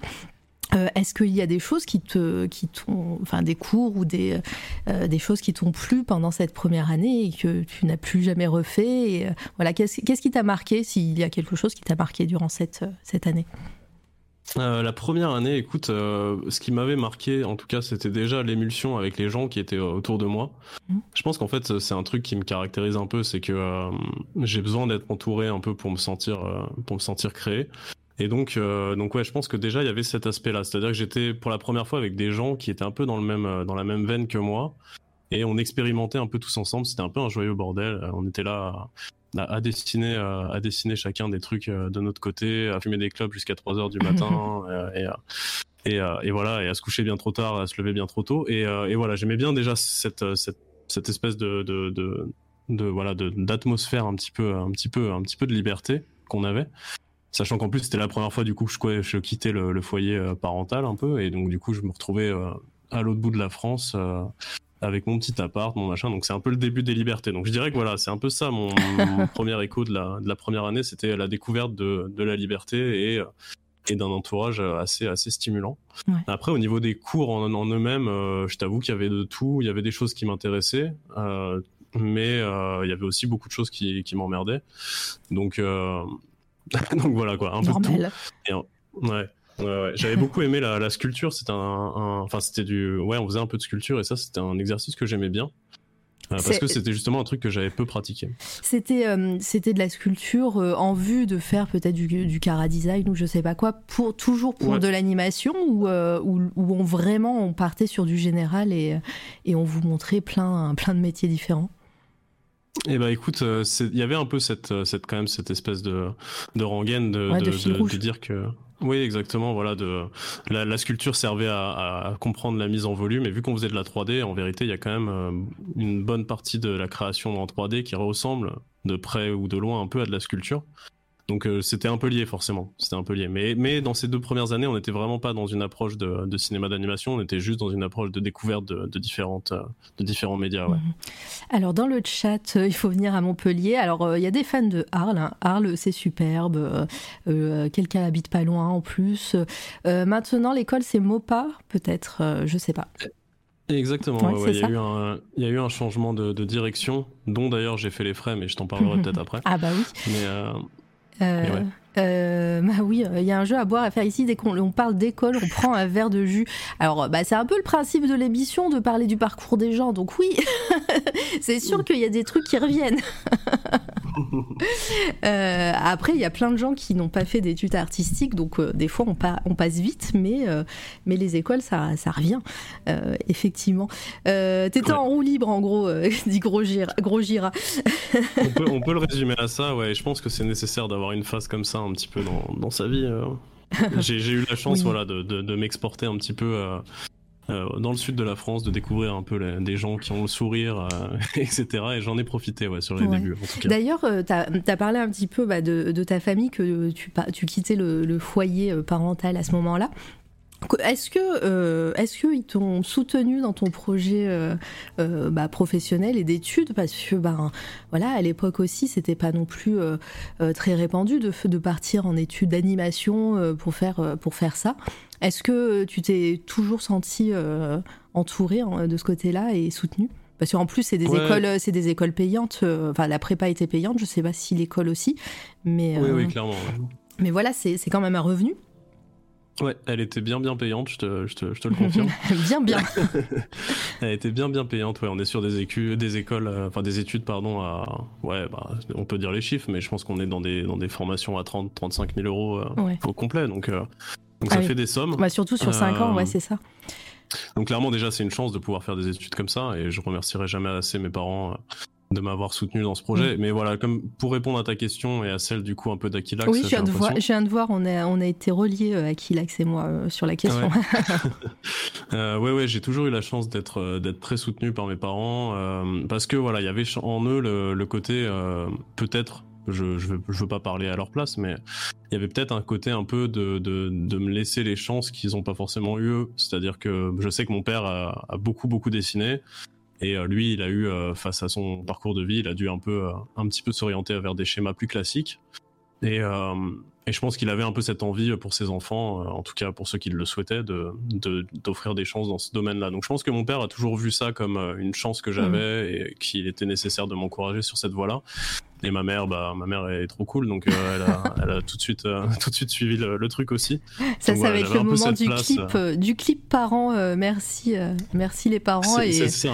Euh, Est-ce qu'il y a des choses qui te, qui t'ont, enfin des cours ou des, euh, des choses qui t'ont plu pendant cette première année et que tu n'as plus jamais refait et, euh, Voilà, qu'est-ce qu'est-ce qui t'a marqué s'il y a quelque chose qui t'a marqué durant cette, cette année? La première année, écoute, ce qui m'avait marqué, en tout cas, c'était déjà l'émulsion avec les gens qui étaient autour de moi. Mhm. Je pense qu'en fait, c'est un truc qui me caractérise un peu, c'est que j'ai besoin d'être entouré un peu pour me sentir, pour me sentir créé. Et donc, euh, donc ouais, je pense que déjà il y avait cet aspect-là, c'est-à-dire que j'étais pour la première fois avec des gens qui étaient un peu dans le même, euh, dans la même veine que moi, et on expérimentait un peu tous ensemble. C'était un peu un joyeux bordel. Euh, On était là à, à dessiner, euh, à dessiner chacun des trucs de notre côté, à fumer des clubs jusqu'à 3 heures du <laughs> matin, et, à- et, et voilà, et à se coucher bien trop tard, à se lever bien trop tôt. Et, voilà, j'aimais bien déjà cette, cette, cette espèce de, de, de, de voilà, d'atmosphère un petit peu, un petit peu, un petit peu de liberté qu'on avait. Sachant qu'en plus c'était la première fois du coup que je, quittais le, le foyer euh, parental un peu et donc du coup je me retrouvais euh, à l'autre bout de la France euh, avec mon petit appart, mon machin. Donc c'est un peu le début des libertés. Donc je dirais que voilà, c'est un peu ça mon, mon <laughs> premier écho de la, de la première année, c'était la découverte de, de la liberté et, et d'un entourage assez, assez stimulant. Ouais. Après au niveau des cours en, en eux-mêmes, je t'avoue qu'il y avait de tout. Il y avait des choses qui m'intéressaient. mais euh, il y avait aussi beaucoup de choses qui, qui m'emmerdaient. Donc, euh, <laughs> donc voilà quoi, un peu de tout. Normal. Ouais. Ouais, ouais. J'avais beaucoup aimé la, la sculpture. C'était un, un- enfin c'était du, ouais, on faisait un peu de sculpture et ça c'était un exercice que j'aimais bien Euh, parce que c'était justement un truc que j'avais peu pratiqué. C'était euh, c'était de la sculpture euh, en vue de faire peut-être du, du cara design ou je sais pas quoi, pour, toujours pour Ouais. de l'animation ou où, où on vraiment on partait sur du général et, et on vous montrait plein, plein de métiers différents? Et bah écoute, euh, il y avait un peu cette, euh, cette quand même cette espèce de, de rengaine de, Ouais, de de, dire que, oui exactement, voilà, de la, la sculpture servait à, à comprendre la mise en volume et vu qu'on faisait de la 3D, en vérité il y a quand même euh, une bonne partie de la création en 3D qui ressemble de près ou de loin un peu à de la sculpture. Donc euh, c'était un peu lié forcément, c'était un peu lié. Mais, mais dans ces deux premières années, on n'était vraiment pas dans une approche de, de cinéma d'animation, on était juste dans une approche de découverte de, de différentes, euh, de différents médias. Ouais. Mhm. Alors dans le chat, euh, il faut venir à Montpellier. Alors euh, il y a des fans de Arles. hein. Arles, c'est superbe. Euh, Quelqu'un habite pas loin en plus. Maintenant, l'école, c'est Mopa, peut-être. je sais pas. Exactement, ouais, ouais, y il y a eu un changement de, de direction, dont d'ailleurs j'ai fait les frais, mais je t'en parlerai <laughs> peut-être après. Ah bah oui. Mais, euh, ouais. Euh, bah oui, il y a un jeu à boire à faire ici. Dès qu'on on parle d'école, on prend un verre de jus. Alors, bah, c'est un peu le principe de l'émission de parler du parcours des gens. Donc oui, <laughs> c'est sûr qu'il y a des trucs qui reviennent. <laughs> Euh, après, il y a plein de gens qui n'ont pas fait d'études artistiques, donc euh, des fois on, pa- on passe vite, mais, euh, mais les écoles, ça, ça revient, euh, effectivement. Euh, T'étais Ouais. en roue libre, en gros, euh, <laughs> dit Gros Gira. Gros Gira. on, peut, on peut le résumer à ça, ouais. Je pense que c'est nécessaire d'avoir une phase comme ça un petit peu dans, dans sa vie. euh. <laughs> J'ai eu la chance, Oui. voilà, de, de, de m'exporter un petit peu. euh, euh, dans le sud de la France, de découvrir un peu les- des gens qui ont le sourire, euh, <laughs> etc. Et j'en ai profité, ouais, sur les Ouais. débuts. D'ailleurs, tu as, parlé un petit peu bah, de, de ta famille, que tu, quittais le, le foyer euh, parental à ce moment-là. Est-ce que euh, est-ce qu'ils t'ont soutenu dans ton projet euh, euh, bah, professionnel et d'études? Parce que ben voilà à l'époque aussi c'était pas non plus très répandu de, de partir en études d'animation pour faire pour faire ça. Est-ce que tu t'es toujours senti entouré hein, de ce côté-là et soutenu? Parce qu'en plus c'est des Ouais. écoles c'est des écoles payantes enfin la prépa était payante je sais pas si l'école aussi mais Oui, oui, clairement. ouais. mais voilà c'est c'est quand même un revenu Ouais, elle était bien, bien payante, je te, je te, je te le confirme. <laughs> bien bien <laughs> Elle était bien bien payante, ouais. On est sur des, écu- des écoles, euh, enfin des études, pardon, à. Ouais, bah, on peut dire les chiffres, mais je pense qu'on est dans des, dans des formations à 30, 35 000 euros euh, Ouais. au complet. Donc, euh, donc Ah ça oui. fait des sommes. Bah, surtout sur 5 ans ouais c'est ça Donc clairement, déjà, c'est une chance de pouvoir faire des études comme ça, et je remercierai jamais assez mes parents de m'avoir soutenu dans ce Mm. projet. Mais voilà, comme pour répondre à ta question et à celle du coup un peu d'Aquilax, oui je j'ai viens, de voir, je l'impression- viens de voir on a, on a été reliés euh, Akilax et moi euh, sur la question <laughs> <laughs> Euh, ouais, ouais, j'ai toujours eu la chance d'être euh, d'être très soutenu par mes parents euh, parce que voilà, il y avait en eux le, le côté euh, peut-être. Je, je, veux, je veux pas parler à leur place, mais il y avait peut-être un côté un peu de, de, de me laisser les chances qu'ils n'ont pas forcément eu. C'est-à-dire que je sais que mon père a, a beaucoup, beaucoup dessiné. Et euh, lui, il a eu, euh, face à son parcours de vie, il a dû un peu, euh, un petit peu s'orienter vers des schémas plus classiques. Et, et je pense qu'il avait un peu cette envie pour ses enfants, euh, en tout cas pour ceux qui le souhaitaient, de de- d'offrir des chances dans ce domaine-là. Donc je pense que mon père a toujours vu ça comme euh, une chance que j'avais et qu'il était nécessaire de m'encourager sur cette voie-là. Et ma mère, bah ma mère est trop cool, donc euh, elle, a, <laughs> elle a tout de suite, euh, tout de suite suivi le, le truc aussi. ça Donc ça voilà, va être le moment du place, clip euh, du clip parents euh, merci euh, merci les parents et, ça.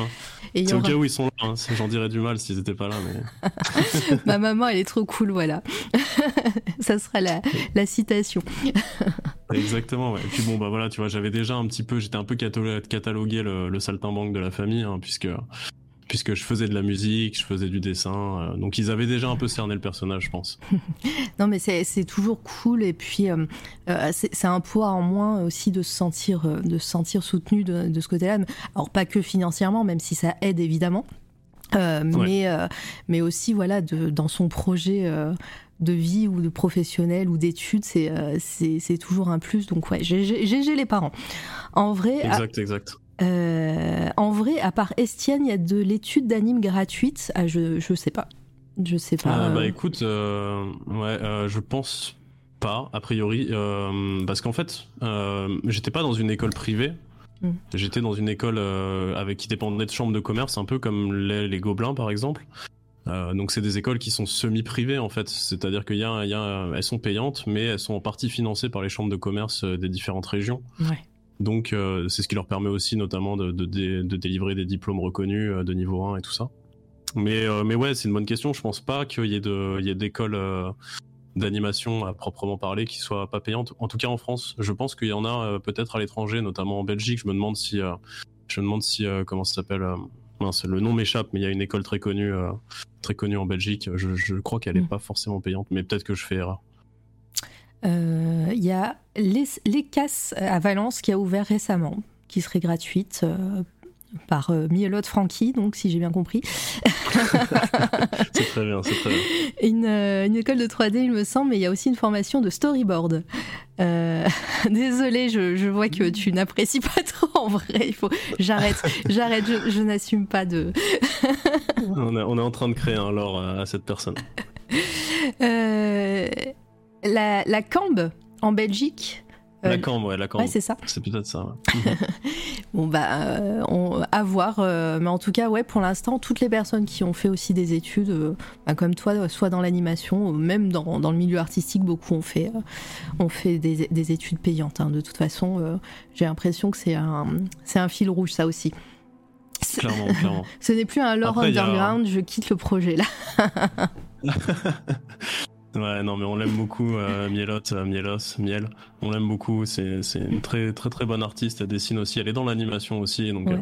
Hein. C'est au aura- cas où ils sont là. hein. J'en dirais du mal s'ils étaient pas là, mais <laughs> ma maman elle est trop cool voilà <laughs> ça sera la, la citation <laughs> Exactement, ouais. Et puis bon, bah voilà, tu vois, j'avais déjà un petit peu, j'étais un peu catalo- catalogué le, le saltimbanque de la famille, hein, puisque, puisque je faisais de la musique, je faisais du dessin, euh, donc ils avaient déjà un peu cerné le personnage, je pense. <laughs> Non, mais c'est toujours cool et puis euh, euh, c'est un poids en moins aussi de se sentir, de se sentir soutenu de, de ce côté-là. Alors pas que financièrement, même si ça aide évidemment, Euh, mais, euh, mais aussi voilà de, dans son projet euh, de vie ou de professionnel ou d'études, c'est toujours un plus. Donc ouais, GG GG les parents. En vrai, à- Exact, exact. Euh, en vrai, à part Estienne, il y a de l'étude d'anime gratuite. Ah, je je sais pas. Je sais pas. Euh, bah écoute, euh, ouais, euh, je pense pas, a priori, euh, parce qu'en fait, j'étais pas dans une école privée. Mm. J'étais dans une école avec qui dépendait de chambres de commerce, un peu comme les, les Gobelins par exemple. Donc c'est des écoles qui sont semi-privées en fait, c'est-à-dire qu'il y a, y a, elles sont payantes, mais elles sont en partie financées par les chambres de commerce des différentes régions. ouais. Donc euh, c'est ce qui leur permet aussi notamment de, de, dé- de délivrer des diplômes reconnus euh, de niveau 1 et tout ça. Mais, euh, mais ouais, c'est une bonne question. Je pense pas qu'il y ait euh, d'animation à proprement parler qui soient pas payantes. En tout cas en France, je pense qu'il y en a peut-être à l'étranger, notamment en Belgique. Je me demande si, je me demande si comment ça s'appelle. mince, le nom m'échappe, mais il y a une école très connue, très connue en Belgique. Je, je crois qu'elle est Mm. pas forcément payante, mais peut-être que je fais erreur. Euh, Il y a les, les casses à Valence qui a ouvert récemment, qui serait gratuite. Euh, par euh, Mielotte Francky, donc si j'ai bien compris. <laughs> c'est très bien, c'est très bien. Une, euh, une, école de 3D, il me semble, mais il y a aussi une formation de storyboard. Euh, <laughs> désolée, je, je, vois que tu n'apprécies pas trop en vrai. Il faut, j'arrête, j'arrête, je, je n'assume pas de. on, est, on, est, en train de créer un lore à, cette personne. Euh, la, la Cambe en Belgique. La cambre, ouais, la cambre. Ouais, c'est ça. C'est peut-être ça. <laughs> bon, bah, euh, on, à voir. Euh, mais en tout cas, ouais, pour l'instant, toutes les personnes qui ont fait aussi des études, euh, bah, comme toi, soit dans l'animation, même dans, dans, le milieu artistique, beaucoup ont fait, ont fait des, des études payantes. Hein. De toute façon, j'ai l'impression que c'est un, c'est un fil rouge, ça aussi. Clairement, clairement. <laughs> Ce n'est plus un lore Après, underground, a... je quitte le projet là. <laughs> Ouais, non, mais on l'aime beaucoup, euh, Mielotte, euh, Mielos, Miel. On l'aime beaucoup. C'est une très, très, très bonne artiste. Elle dessine aussi. Elle est dans l'animation aussi. Donc, euh,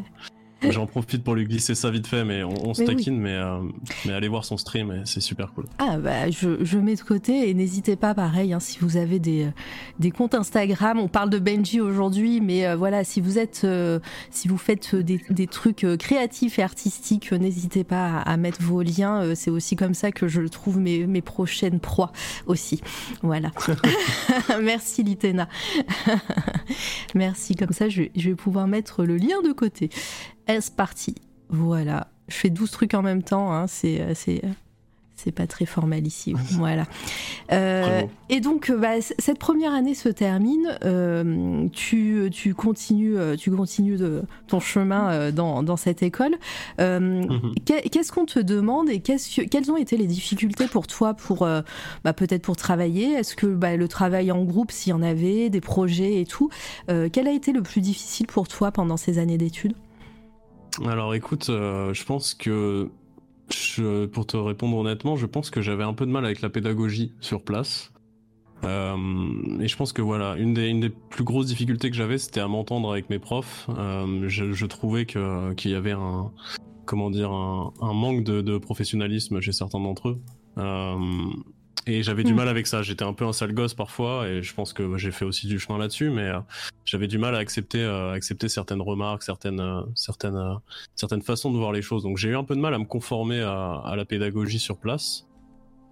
<laughs> J'en profite pour lui glisser ça vite fait, mais on, on se Mais taquine, oui. mais, euh, mais allez voir son stream, c'est super cool. Ah bah je, je mets de côté et n'hésitez pas pareil hein, si vous avez des, euh, des comptes Instagram, on parle de Benji aujourd'hui mais euh, voilà si vous êtes euh, si vous faites des, des trucs créatifs et artistiques n'hésitez pas à, à mettre vos liens c'est aussi comme ça que je trouve mes, mes prochaines proies aussi. Voilà. <laughs> <laughs> Merci Litena. Merci. Comme ça je, je vais pouvoir mettre le lien de côté est parti voilà je fais 12 trucs en même temps hein, c'est c'est c'est pas très formal ici. <laughs> Voilà. Euh, et donc, bah, cette première année se termine. Euh, tu, tu, continues, tu continues de, ton chemin euh, dans, dans, cette école. Mhm. Qu'est-ce qu'on te demande et que, quelles ont été les difficultés pour toi pour bah, peut-être pour travailler? Est-ce que bah, le travail en groupe, s'il y en avait, des projets et tout, euh, quel a été le plus difficile pour toi pendant ces années d'études? Alors, écoute, je pense que pour te répondre honnêtement, je pense que j'avais un peu de mal avec la pédagogie sur place. Euh, et je pense que voilà, une des, plus grosses difficultés que j'avais, c'était à m'entendre avec mes profs. Euh, je, trouvais qu'il y avait un comment dire un, manque de, professionnalisme chez certains d'entre eux. Et j'avais du mal avec ça. J'étais un peu un sale gosse parfois, et je pense que j'ai fait aussi du chemin là-dessus, mais euh, j'avais du mal à accepter, euh, accepter certaines remarques, certaines, euh, certaines, certaines façons de voir les choses. Donc j'ai eu un peu de mal à me conformer à, à la pédagogie sur place.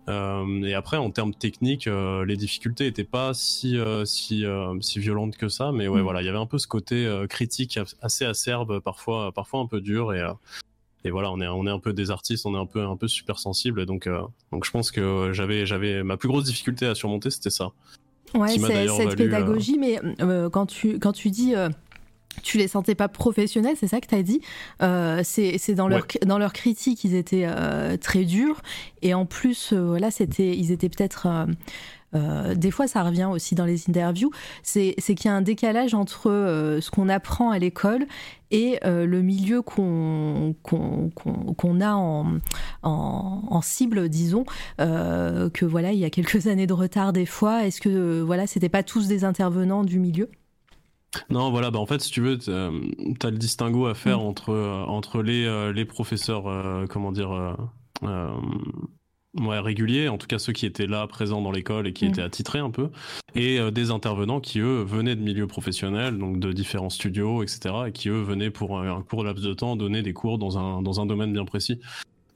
et après, en termes techniques, les difficultés étaient pas si, si, si violentes que ça, mais ouais, mmh. voilà, il y avait un peu ce côté critique assez acerbe, parfois, parfois un peu dur, et et voilà, on est, on est un peu des artistes, on est un peu, un peu super sensible. Donc, euh, donc je pense que j'avais, j'avais ma plus grosse difficulté à surmonter, c'était ça. Ouais, c'est cette valu, pédagogie, euh... mais euh, quand, tu, quand tu dis euh, tu les sentais pas professionnels, c'est ça que tu as dit. Euh, c'est dans leur dans leur critique, ils étaient euh, très durs et en plus voilà, c'était ils étaient peut-être euh, des fois, ça revient aussi dans les interviews, c'est qu'il y a un décalage entre euh, ce qu'on apprend à l'école et euh, le milieu qu'on qu qu qu a en, en, en, cible, disons, que voilà, il y a quelques <laughs> années de retard des fois. Est-ce que voilà, c'était pas tous des intervenants du milieu? Non, voilà, bah en fait, si tu veux, tu as le distinguo à faire mmh. entre, entre les, les professeurs, comment dire, ouais, réguliers, en tout cas ceux qui étaient là présents dans l'école et qui mmh. étaient attitrés un peu, et euh, des intervenants qui eux venaient de milieux professionnels, donc de différents studios, etc., et qui eux venaient pour un court laps de temps donner des cours dans un, dans un domaine bien précis.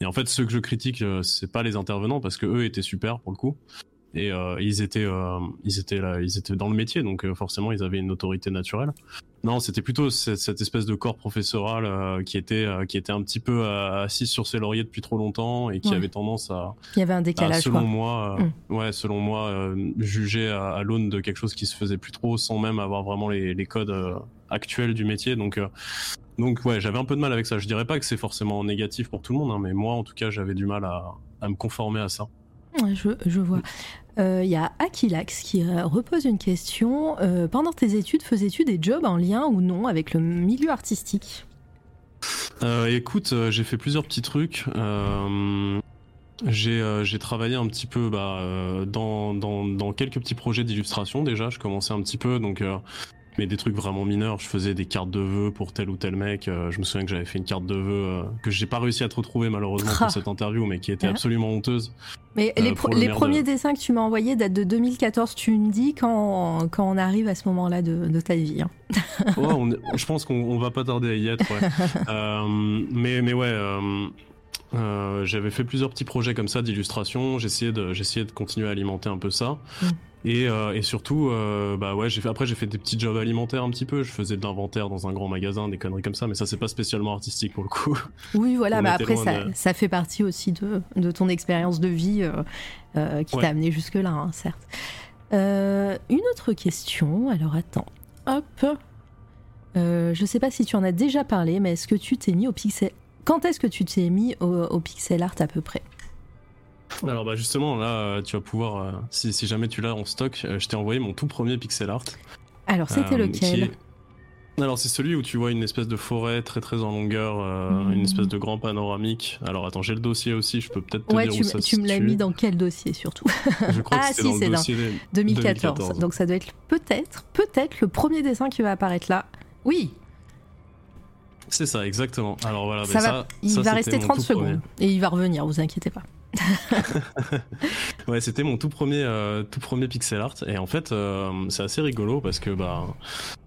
Et en fait, ceux que je critique, euh, c'est pas les intervenants parce que eux étaient super pour le coup. Et euh, ils étaient, euh, ils étaient là, ils étaient dans le métier, donc forcément ils avaient une autorité naturelle. Non, c'était plutôt cette, cette, espèce de corps professoral euh, qui était, qui était un petit peu assis sur ses lauriers depuis trop longtemps et qui ouais. avait tendance à, il y avait un décalage, à, selon quoi. moi, mmh. ouais, selon moi, juger à, à l'aune de quelque chose qui se faisait plus trop, sans même avoir vraiment les, les codes actuels du métier. Donc donc ouais, j'avais un peu de mal avec ça. Je dirais pas que c'est forcément négatif pour tout le monde, hein, mais moi en tout cas j'avais du mal à, à me conformer à ça. Je, je, vois. Il euh, y a Akilax qui euh, repose une question. Euh, pendant tes études, faisais-tu des jobs en lien ou non avec le milieu artistique? Écoute, j'ai fait plusieurs petits trucs. j'ai travaillé un petit peu bah, dans, quelques petits projets d'illustration déjà. Je commençais un petit peu, donc mais des trucs vraiment mineurs. Je faisais des cartes de vœux pour tel ou tel mec. je me souviens que j'avais fait une carte de vœux que j'ai pas réussi à te retrouver malheureusement pour <laughs> cette interview, mais qui était absolument honteuse. Mais les, premiers dessins que tu m'as envoyés datent de 2014. Tu me dis quand, quand on arrive à ce moment-là de, ta vie. Hein. je pense qu'on va pas tarder à y être. <laughs> mais, mais ouais. Euh, j'avais fait plusieurs petits projets comme ça d'illustration. J'essayais de, j'essayais de continuer à alimenter un peu ça. Mm. Et, euh, et, surtout, euh, bah ouais, j'ai fait, après j'ai fait des petits jobs alimentaires un petit peu. Je faisais de l'inventaire dans un grand magasin, des conneries comme ça, mais ça c'est pas spécialement artistique pour le coup. Oui, voilà, mais après ça, ça, fait partie aussi de, de ton expérience de vie qui t'a amené jusque là, hein, certes. une autre question. Alors attends, hop. je sais pas si tu en as déjà parlé, mais est-ce que tu t'es mis au pixel quand est-ce que tu t'es mis au, pixel art à peu près? Alors bah justement là euh, tu vas pouvoir euh, si, jamais tu l'as en stock euh, je t'ai envoyé mon tout premier pixel art. Alors c'était lequel Alors c'est celui où tu vois une espèce de forêt très très en longueur, hmm. une espèce de grand panoramique. Alors attends j'ai le dossier aussi, je peux peut-être te ouais, dire tu, où ça tu me l'as mis dans quel dossier surtout? <laughs> Je crois ah, que si, c'est dans, 2014. Donc ça doit être peut-être peut-être le premier dessin qui va apparaître là. Oui, c'est ça, exactement. Alors voilà, ça va, il va rester 30 secondes et il va revenir, vous inquiétez pas. <laughs> ouais, c'était mon tout premier, euh, tout premier pixel art et en fait, euh, c'est assez rigolo parce que bah,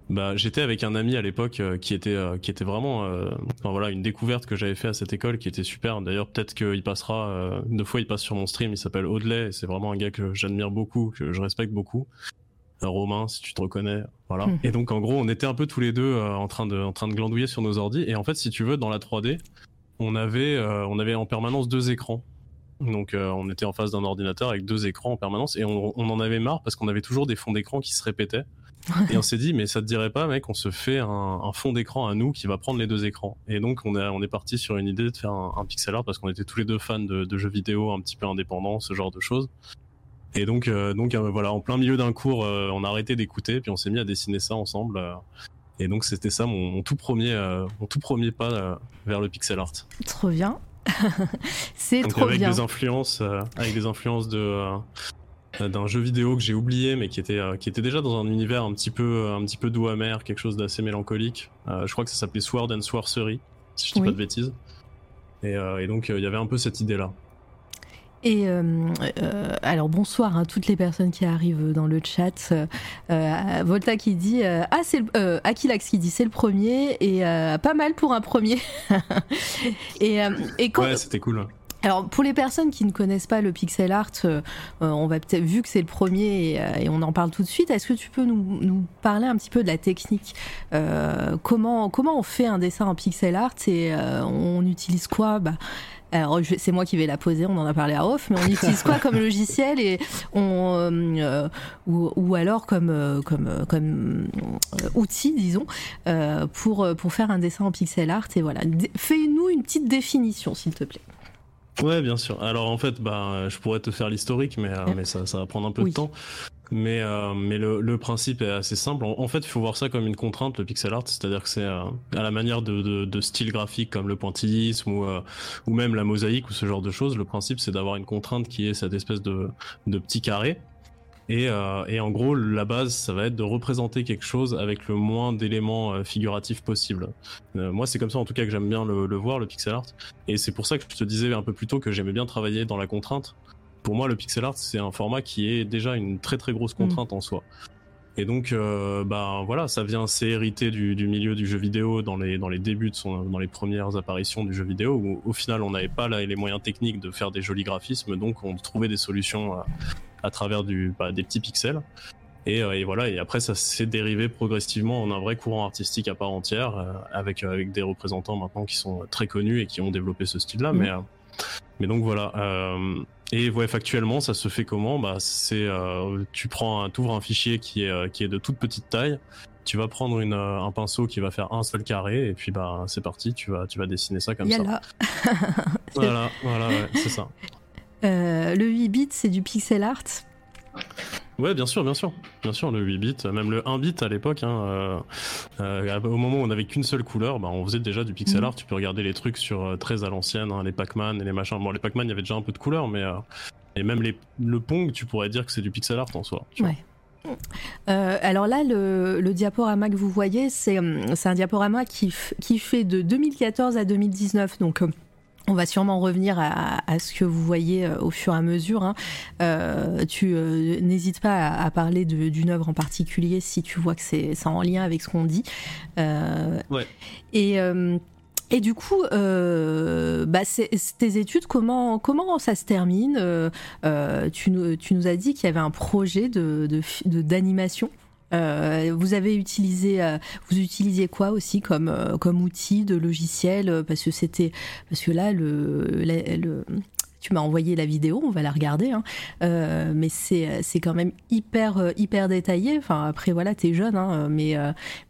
bah, j'étais avec un ami à l'époque euh, qui était, qui était vraiment, enfin, voilà, une découverte que j'avais fait à cette école qui était super. D'ailleurs, peut-être qu'il passera, deux fois il passe sur mon stream. Il s'appelle Audley, c'est vraiment un gars que j'admire beaucoup, que je respecte beaucoup. Romain, si tu te reconnais, voilà. Hmm. Et donc en gros, on était un peu tous les deux euh, en train de en train de glandouiller sur nos ordi. Et en fait, si tu veux, dans la 3D, on avait euh, on avait en permanence deux écrans. Donc euh, on était en face d'un ordinateur avec deux écrans en permanence et on, en avait marre parce qu'on avait toujours des fonds d'écran qui se répétaient. <laughs> et on s'est dit mais ça te dirait pas mec on se fait un, fond d'écran à nous qui va prendre les deux écrans et donc on est on est parti sur une idée de faire un, pixel art parce qu'on était tous les deux fans de, de, jeux vidéo un petit peu indépendants ce genre de choses et donc, euh, donc euh, voilà, en plein milieu d'un cours, euh, on a arrêté d'écouter, puis on s'est mis à dessiner ça ensemble. et donc c'était ça mon, tout premier, mon tout premier pas vers le pixel art. Trop bien. <laughs> C'est trop avec bien. Des influences, avec des influences de d'un jeu vidéo que j'ai oublié, mais qui était qui était déjà dans un univers un petit peu un petit peu doux amer, quelque chose d'assez mélancolique. je crois que ça s'appelait Sword and Sorcery, si je dis pas de bêtises. Et, et donc il y avait un peu cette idée là. Et euh, euh, alors bonsoir à toutes les personnes qui arrivent dans le chat. Euh, Volta qui dit ah c'est Akilax qui dit c'est le premier et pas mal pour un premier. <laughs> et, et quand, ouais c'était cool. Alors pour les personnes qui ne connaissent pas le pixel art, on va peut-être vu que c'est le premier et, on en parle tout de suite. Est-ce que tu peux nous, nous, parler un petit peu de la technique Comment comment on fait un dessin en pixel art et on utilise quoi? Bah, alors c'est moi qui vais la poser, on en a parlé à off, mais on utilise quoi comme logiciel et on euh, ou, alors comme euh, comme euh, comme outil, disons, pour pour faire un dessin en pixel art et voilà. Fais-nous une petite définition, s'il te plaît. Ouais, bien sûr. Alors en fait, bah, je pourrais te faire l'historique, mais, mais ça, ça va prendre un peu de temps. Mais, euh, mais le, principe est assez simple. En, fait, il faut voir ça comme une contrainte, le pixel art, c'est-à-dire que c'est euh, à la manière de, de, de, style graphique comme le pointillisme ou, euh, ou même la mosaïque ou ce genre de choses. Le principe, c'est d'avoir une contrainte qui est cette espèce de, de petit carré. Et, et, en gros, la base, ça va être de représenter quelque chose avec le moins d'éléments figuratifs possible. moi, c'est comme ça, en tout cas, que j'aime bien le, le, voir, le pixel art. Et c'est pour ça que je te disais un peu plus tôt que j'aimais bien travailler dans la contrainte pour moi, le pixel art, c'est un format qui est déjà une très très grosse contrainte mm. en soi. Et donc, euh, bah voilà, ça vient, c'est hérité du, du, milieu du jeu vidéo dans les dans les débuts de son, dans les premières apparitions du jeu vidéo où au final on n'avait pas là, les moyens techniques de faire des jolis graphismes, donc on trouvait des solutions à, à travers du bah, des petits pixels. Et, euh, et, voilà, et après ça s'est dérivé progressivement en un vrai courant artistique à part entière, euh, avec avec des représentants maintenant qui sont très connus et qui ont développé ce style-là. Mm. Mais mais donc voilà. Et ouais, factuellement, ça se fait comment? Bah, c'est euh, tu prends, un, ouvres un fichier qui est euh, qui est de toute petite taille. Tu vas prendre une, euh, un pinceau qui va faire un seul carré et puis bah c'est parti. Tu vas tu vas dessiner ça comme ça. <laughs> voilà, voilà, c'est ça. le 8 bits, c'est du pixel art. Ouais, bien sûr, bien sûr. Bien sûr, le 8 bits, même le 1 bit à l'époque, hein, euh, euh, au moment où on n'avait qu'une seule couleur, bah, on faisait déjà du pixel mhm. art. Tu peux regarder les trucs sur euh, très à l'ancienne, hein, les Pac-Man et les machins. Bon, les Pac-Man, il y avait déjà un peu de couleur, mais et même les, le Pong, tu pourrais dire que c'est du pixel art en soi. ouais. Euh, alors là, le, le, diaporama que vous voyez, c'est un diaporama qui, qui fait de 2014 à 2019. Donc on va sûrement revenir à, ce que vous voyez euh, au fur et à mesure. Hein. Euh, tu euh, n'hésites pas à, parler d'une œuvre en particulier si tu vois que c'est en lien avec ce qu'on dit. ouais. Et et du coup, bah, tes études, comment, comment ça se termine? Tu, nous, tu, nous as dit qu'il y avait un projet d'animation. De, de, euh, vous avez utilisé, euh, vous utilisiez quoi aussi comme euh, comme outil de logiciel parce que c'était parce que là le, le, tu m'as envoyé la vidéo, on va la regarder, hein. mais c'est c'est quand même hyper hyper détaillé. Enfin après voilà, t'es jeune, hein, mais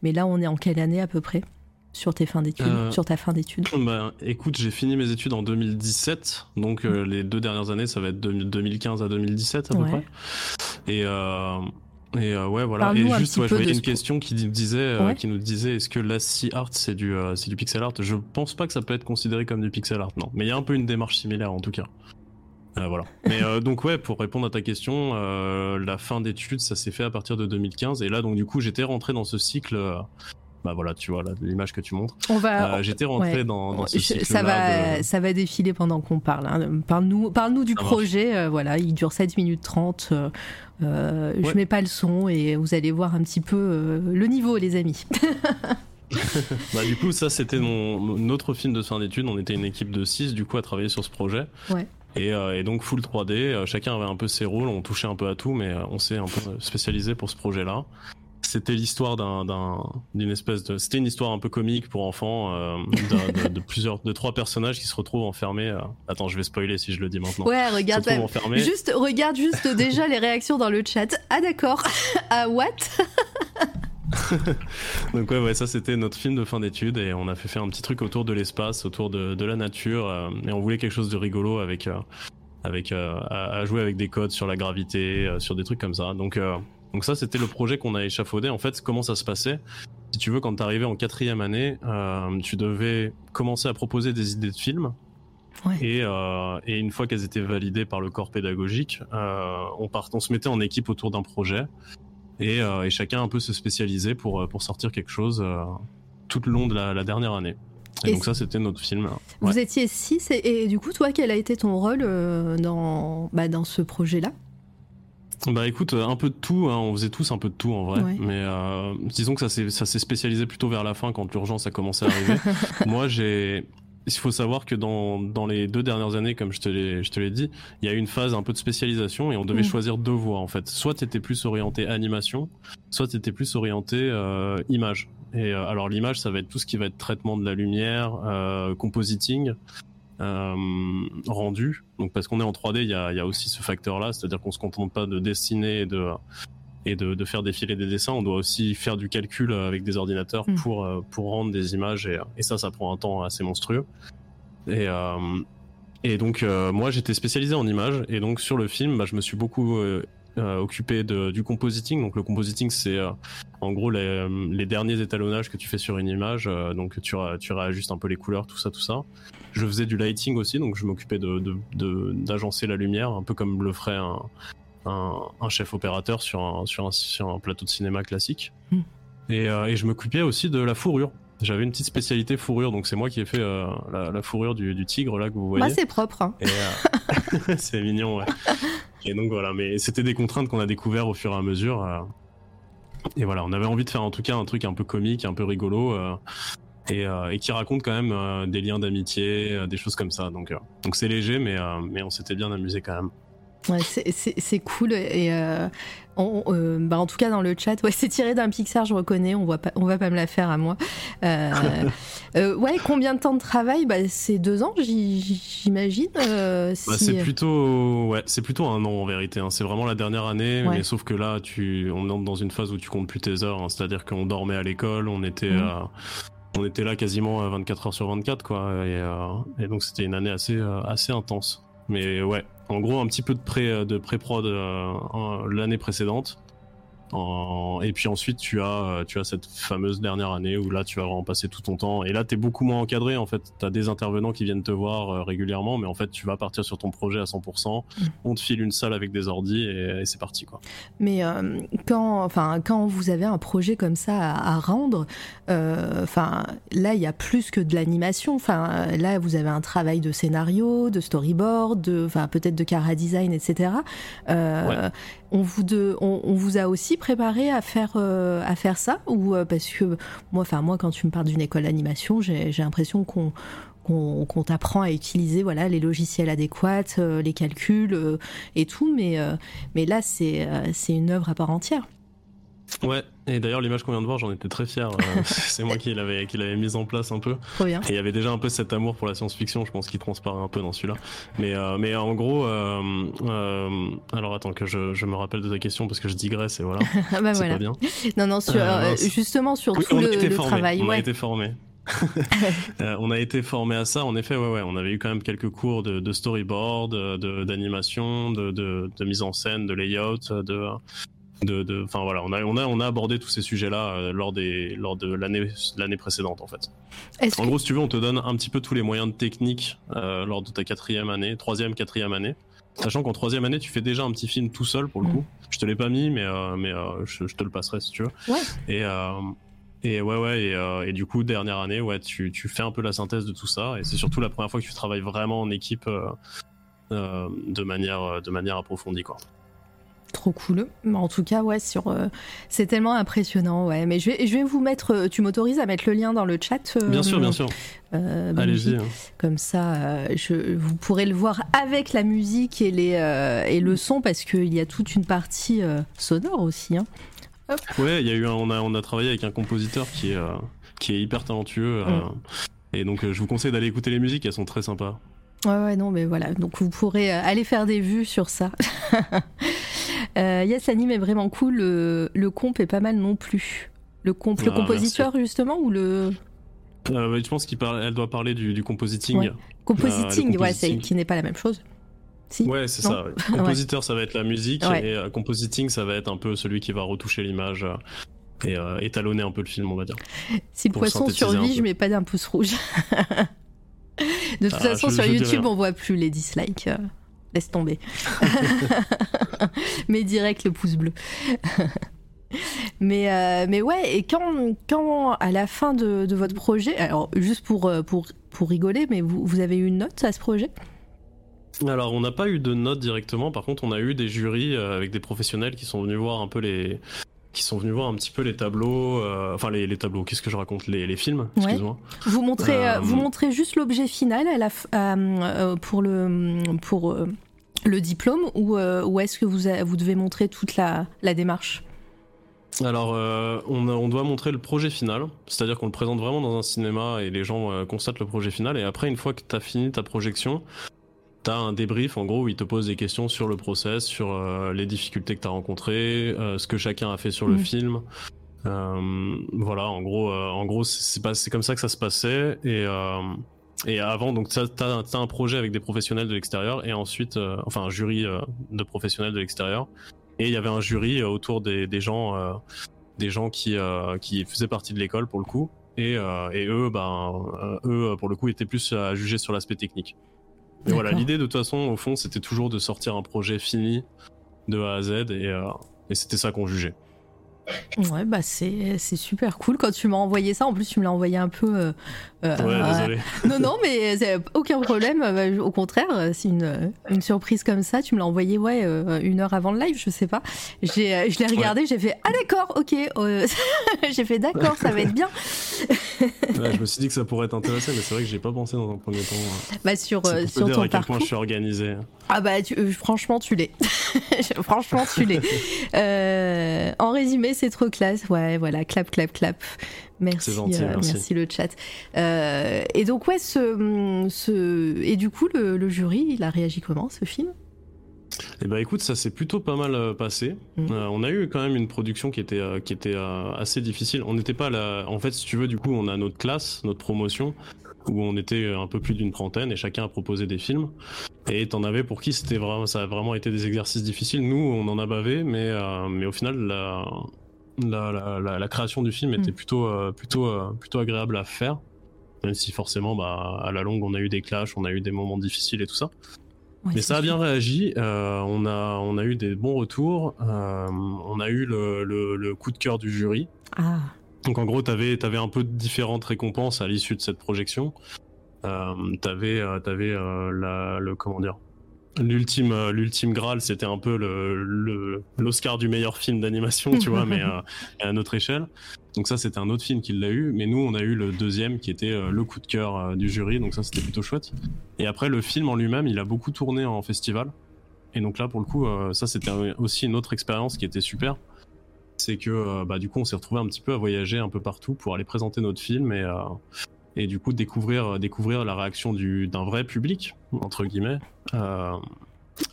mais là on est en quelle année à peu près sur tes fins d'études, sur ta fin d'études? bah, Écoute, j'ai fini mes études en 2017, donc mmh. les deux dernières années, ça va être de 2015 à 2017 à peu près. Et et euh, ouais, voilà. Et juste, ouais, je voyais une question qui disait, euh, qui nous disait, est-ce que la art c'est du, euh, c'est du pixel art? Je pense pas que ça peut être considéré comme du pixel art, non. Mais il y a un peu une démarche similaire en tout cas. voilà. Mais donc ouais, pour répondre à ta question, la fin d'études, ça s'est fait à partir de 2015. Et là, donc du coup, j'étais rentré dans ce cycle bah voilà, tu vois l'image que tu montres. On va. Euh, j'étais rentré dans, dans, ce cycle Ça va, ça va défiler pendant qu'on parle. Hein. Parle-nous, parle-nous du projet. Euh, voilà, il dure 7 minutes 30. Euh, Je mets pas le son et vous allez voir un petit peu le niveau, les amis. <laughs> bah, du coup, ça, c'était mon, notre film de fin d'études. On était une équipe de 6 du coup à travailler sur ce projet. Ouais. Et, et, donc full 3D, chacun avait un peu ses rôles, on touchait un peu à tout, mais on s'est un peu spécialisé pour ce projet-là c'était l'histoire d'un, d'une espèce de, c'était une histoire un peu comique pour enfants, euh, de, plusieurs, de trois personnages qui se retrouvent enfermés. Euh, attends, je vais spoiler si je le dis maintenant. Ouais, regarde, juste, regarde juste déjà les réactions dans le chat. Ah d'accord, ah what? <laughs> Donc ouais, ouais, ça c'était notre film de fin d'études et on a fait faire un petit truc autour de l'espace, autour de, de la nature euh, et on voulait quelque chose de rigolo avec avec à, jouer avec des codes sur la gravité, sur des trucs comme ça. Donc donc ça, c'était le projet qu'on a échafaudé. En fait, comment ça se passait? Si tu veux, quand tu arrivais en quatrième année, euh, tu devais commencer à proposer des idées de films. Euh, et, une fois qu'elles étaient validées par le corps pédagogique, euh, on, part, on se mettait en équipe autour d'un projet. Et, chacun un peu se spécialisait pour, pour sortir quelque chose tout le long de la, dernière année. Et, donc ça, c'était notre film. Vous étiez six, et, du coup, toi, quel a été ton rôle dans, bah, dans ce projet-là? Bah écoute, un peu de tout, hein, on faisait tous un peu de tout en vrai, mais euh, disons que ça s'est spécialisé plutôt vers la fin quand l'urgence a commencé à arriver. <laughs> Moi j'ai... Il faut savoir que dans, dans les deux dernières années, comme je te l'ai dit, il y a eu une phase un peu de spécialisation et on devait mm. choisir deux voies en fait. Soit tu étais plus orienté animation, soit tu étais plus orienté euh, image. Et euh, alors l'image, ça va être tout ce qui va être traitement de la lumière, euh, compositing, euh, rendu. Donc parce qu'on est en 3D, il y a, y a, aussi ce facteur-là, c'est-à-dire qu'on se contente pas de dessiner et de et de, de, faire défiler des dessins, on doit aussi faire du calcul avec des ordinateurs mm. pour euh, pour rendre des images et, et, ça, ça prend un temps assez monstrueux. Et euh, et donc moi j'étais spécialisé en images et donc sur le film, bah, je me suis beaucoup euh, occupé de, du compositing. Donc le compositing, c'est euh, en gros les, les, derniers étalonnages que tu fais sur une image. Euh, donc tu, tu réajustes un peu les couleurs, tout ça, tout ça. Je faisais du lighting aussi, donc je m'occupais de, d'agencer la lumière, un peu comme le ferait un, un, chef opérateur sur un, sur, un, sur un plateau de cinéma classique. Hmm. Et, et je m'occupais aussi de la fourrure. J'avais une petite spécialité fourrure, donc c'est moi qui ai fait la, la, fourrure du, du, tigre là que vous voyez. Moi, c'est propre. Hein. <laughs> c'est mignon, ouais. Et donc voilà, mais c'était des contraintes qu'on a découvert au fur et à mesure. Euh. et voilà, on avait envie de faire en tout cas un truc un peu comique, un peu rigolo. Euh, et, euh, et, qui raconte quand même des liens d'amitié, des choses comme ça. Donc donc c'est léger, mais mais on s'était bien amusé quand même. Ouais, c'est cool et euh, bah en tout cas dans le chat, ouais, <laughs> c'est tiré d'un Pixar, je reconnais. On voit pas, on va pas me la faire à moi. Euh, <laughs> euh, ouais, combien de temps de travail? Bah, c'est deux ans, j'imagine. Bah, c'est plutôt, ouais, c'est plutôt un an en vérité. Hein. C'est vraiment la dernière année, mais sauf que là, tu, on entre dans une phase où tu comptes plus tes heures. Hein. C'est-à-dire qu'on dormait à l'école, on était. Mmh. On était là quasiment 24 heures sur 24 quoi et, et donc c'était une année assez assez intense. Mais ouais en gros un petit peu de pré de pré prod l'année précédente En- Et puis ensuite, tu as, euh, tu as cette fameuse dernière année où là, tu vas vraiment passer tout ton temps. Et là, tu es beaucoup moins encadré. En fait, tu as des intervenants qui viennent te voir euh, régulièrement, mais en fait, tu vas partir sur ton projet à 100%. Mm. On te file une salle avec des ordis et, et c'est parti. Quoi. Mais euh, quand, enfin, quand vous avez un projet comme ça à, à rendre, euh, enfin, là, il y a plus que de l'animation. Enfin, là, vous avez un travail de scénario, de storyboard, de, enfin, peut-être de cara design, etc. Euh, Ouais. On vous de, on, on vous a aussi préparé à faire euh, à faire ça ou euh, parce que moi, enfin moi, quand tu me parles d'une école d'animation, j'ai l'impression qu'on qu'on t'apprend à utiliser voilà les logiciels adéquats, euh, les calculs et tout, mais mais là c'est c'est une œuvre à part entière. Ouais, et d'ailleurs, l'image qu'on vient de voir, j'en étais très fier. Euh, <laughs> c'est moi qui l'avais, qui l'avais mise en place un peu. Trop bien. Et il y avait déjà un peu cet amour pour la science-fiction, je pense qu'il transparaît un peu dans celui-là. Mais, euh, mais en gros, euh, euh, alors attends que je, je me rappelle de ta question parce que je digresse et voilà. <laughs> Ah bah c'est voilà. pas bien. Non non sur justement sur Oui, tout le, travail. On a été formé. <laughs> Euh, on a été formé à ça. En effet, ouais, ouais, on avait eu quand même quelques cours de, de storyboard, de d'animation, de, de, de mise en scène, de layout, de de, enfin voilà, on a, on a, on a abordé tous ces sujets-là euh, lors des, lors de l'année, l'année précédente en fait. Est-ce En que- gros, si tu veux, on te donne un petit peu tous les moyens de technique euh, lors de ta quatrième année, troisième, quatrième année. Sachant qu'en troisième année, tu fais déjà un petit film tout seul pour le Mm. coup. Je te l'ai pas mis, mais, euh, mais je, je te le passerai si tu veux. Ouais. Et, et ouais, ouais, et, et du coup, dernière année, ouais, tu, tu fais un peu la synthèse de tout ça. Et c'est surtout la première fois que tu travailles vraiment en équipe de, manière, de manière approfondie, quoi. Trop cool. Mais En tout cas, ouais, sur, euh, c'est tellement impressionnant, ouais. Mais je vais, je vais vous mettre, euh, tu m'autorises à mettre le lien dans le chat. euh, Bien sûr, bien sûr. euh, Allez-y. Hein. Comme ça, je, vous pourrez le voir avec la musique et, les, et le son, parce qu'il y a toute une partie sonore aussi. Hein. Ouais, il y a eu un- on a on a travaillé avec un compositeur qui est qui est hyper talentueux. euh, et donc je vous conseille d'aller écouter les musiques, elles sont très sympas. Ouais, ouais, non, mais voilà. Donc vous pourrez aller faire des vues sur ça. <laughs> euh, yes, l'anime est vraiment cool. Le, le comp est pas mal non plus. Le comp, le Ah, compositeur justement ou le Euh, je pense qu'elle elle doit parler du, du compositing. Ouais. compositing, ouais, c'est compositing. qui n'est pas la même chose. Si. Ouais, c'est ça. <laughs> ouais. Compositeur, ça va être la musique Ouais. et euh, compositing, ça va être un peu celui qui va retoucher l'image euh, et euh, étalonner un peu le film, on va dire. Si le poisson survit, je mets pas d'un pouce rouge. <laughs> De toute Ah, façon, je- sur je YouTube, on voit plus les dislikes. Laisse tomber. <laughs> mais direct le pouce bleu. <laughs> mais, euh, mais ouais, et quand, quand à la fin de, de votre projet, alors juste pour, euh, pour, pour rigoler, mais vous, vous avez eu une note à ce projet? Alors, on n'a pas eu de notes directement. Par contre, on a eu des jurys euh, avec des professionnels qui sont venus voir un peu les, qui sont venus voir un petit peu les tableaux, euh, enfin les, les tableaux. Qu'est-ce que je raconte les, les films, Ouais. excuse-moi. Vous montrez, euh, Euh, vous montrez juste l'objet final à la euh, pour le, pour, euh, le diplôme ou, euh, ou est-ce que vous, a- vous devez montrer toute la, la démarche? Alors, euh, on, a- on doit montrer le projet final, c'est-à-dire qu'on le présente vraiment dans un cinéma et les gens euh, constatent le projet final. Et après, une fois que tu as fini ta projection, tu as un débrief en gros où il te pose des questions sur le process, sur euh, les difficultés que tu as rencontrées, euh, ce que chacun a fait sur le Mhm. film. Euh, voilà, en gros, en gros, c'est c'est pas- c'est comme ça que ça se passait. Et, et avant, donc, tu as, un projet avec des professionnels de l'extérieur et ensuite, enfin, un jury de professionnels de l'extérieur. Et il y avait un jury autour des, des gens, des gens qui, qui faisaient partie de l'école pour le coup. Et, et eux, ben, eux, pour le coup, étaient plus à juger sur l'aspect technique. Mais voilà, l'idée de toute façon, au fond, c'était toujours de sortir un projet fini de A à Z et, euh, et c'était ça qu'on jugeait. Ouais, bah c'est c'est super cool quand tu m'as envoyé ça. En plus, tu me l'as envoyé un peu. euh, euh, Ouais, euh, désolé. <laughs> non, non, mais c'est aucun problème. Euh, Au contraire, euh, c'est une, une surprise comme ça. Tu me l'as envoyé, ouais, euh, une heure avant le live, je sais pas. J'ai, euh, je l'ai regardé, j'ai fait ah d'accord, ok. euh, <laughs> j'ai fait d'accord, ça va être bien. <laughs> Ouais, je me suis dit que ça pourrait t'intéresser, mais c'est vrai que j'ai pas pensé dans un premier temps. euh, Bah sur euh, sur dire ton à quel point parcours. je suis organisé. Ah bah tu- euh, franchement tu l'es. franchement tu l'es. Euh, en résumé c'est trop classe. Ouais voilà clap clap clap. Merci gentil, euh, merci. le chat. Euh, et donc ouais ce, ce et du coup le, le jury il a réagi comment ce film? Eh ben écoute, ça s'est plutôt pas mal euh, passé. Euh, on a eu quand même une production qui était qui était assez difficile. On n'était pas là. En fait, si tu veux, du coup, on a notre classe, notre promotion. où on était un peu plus d'une trentaine et chacun a proposé des films. Et t'en avais pour qui c'était vraiment, ça a vraiment été des exercices difficiles. Nous, on en a bavé, mais, mais au final, la, la, la, la, création du film était mm. plutôt, euh, plutôt, euh, plutôt agréable à faire. Même si forcément, bah, à la longue, on a eu des clashs, on a eu des moments difficiles et tout ça. mais ça a bien réagi. on, a, on a eu des bons retours. on a eu le, le, le, coup de cœur du jury. Ah. Donc en gros, tu avais, avais, un peu différentes récompenses à l'issue de cette projection. Euh, euh, avais euh, la, le comment dire, l'ultime, euh, l'ultime Graal, c'était un peu le, l'Oscar du meilleur film d'animation, tu vois, mais <laughs> à notre échelle. Donc ça, c'était un autre film qui l'a eu, mais nous, on a eu le deuxième qui était le coup de cœur du jury, donc ça, c'était plutôt chouette. Et après, le film en lui-même, il a beaucoup tourné en festival. Et donc là, pour le coup, ça, c'était aussi une autre expérience qui était super c'est que euh, bah, du coup on s'est retrouvé un petit peu à voyager un peu partout pour aller présenter notre film et, euh, et du coup découvrir, découvrir la réaction d'un vrai public, entre guillemets, euh,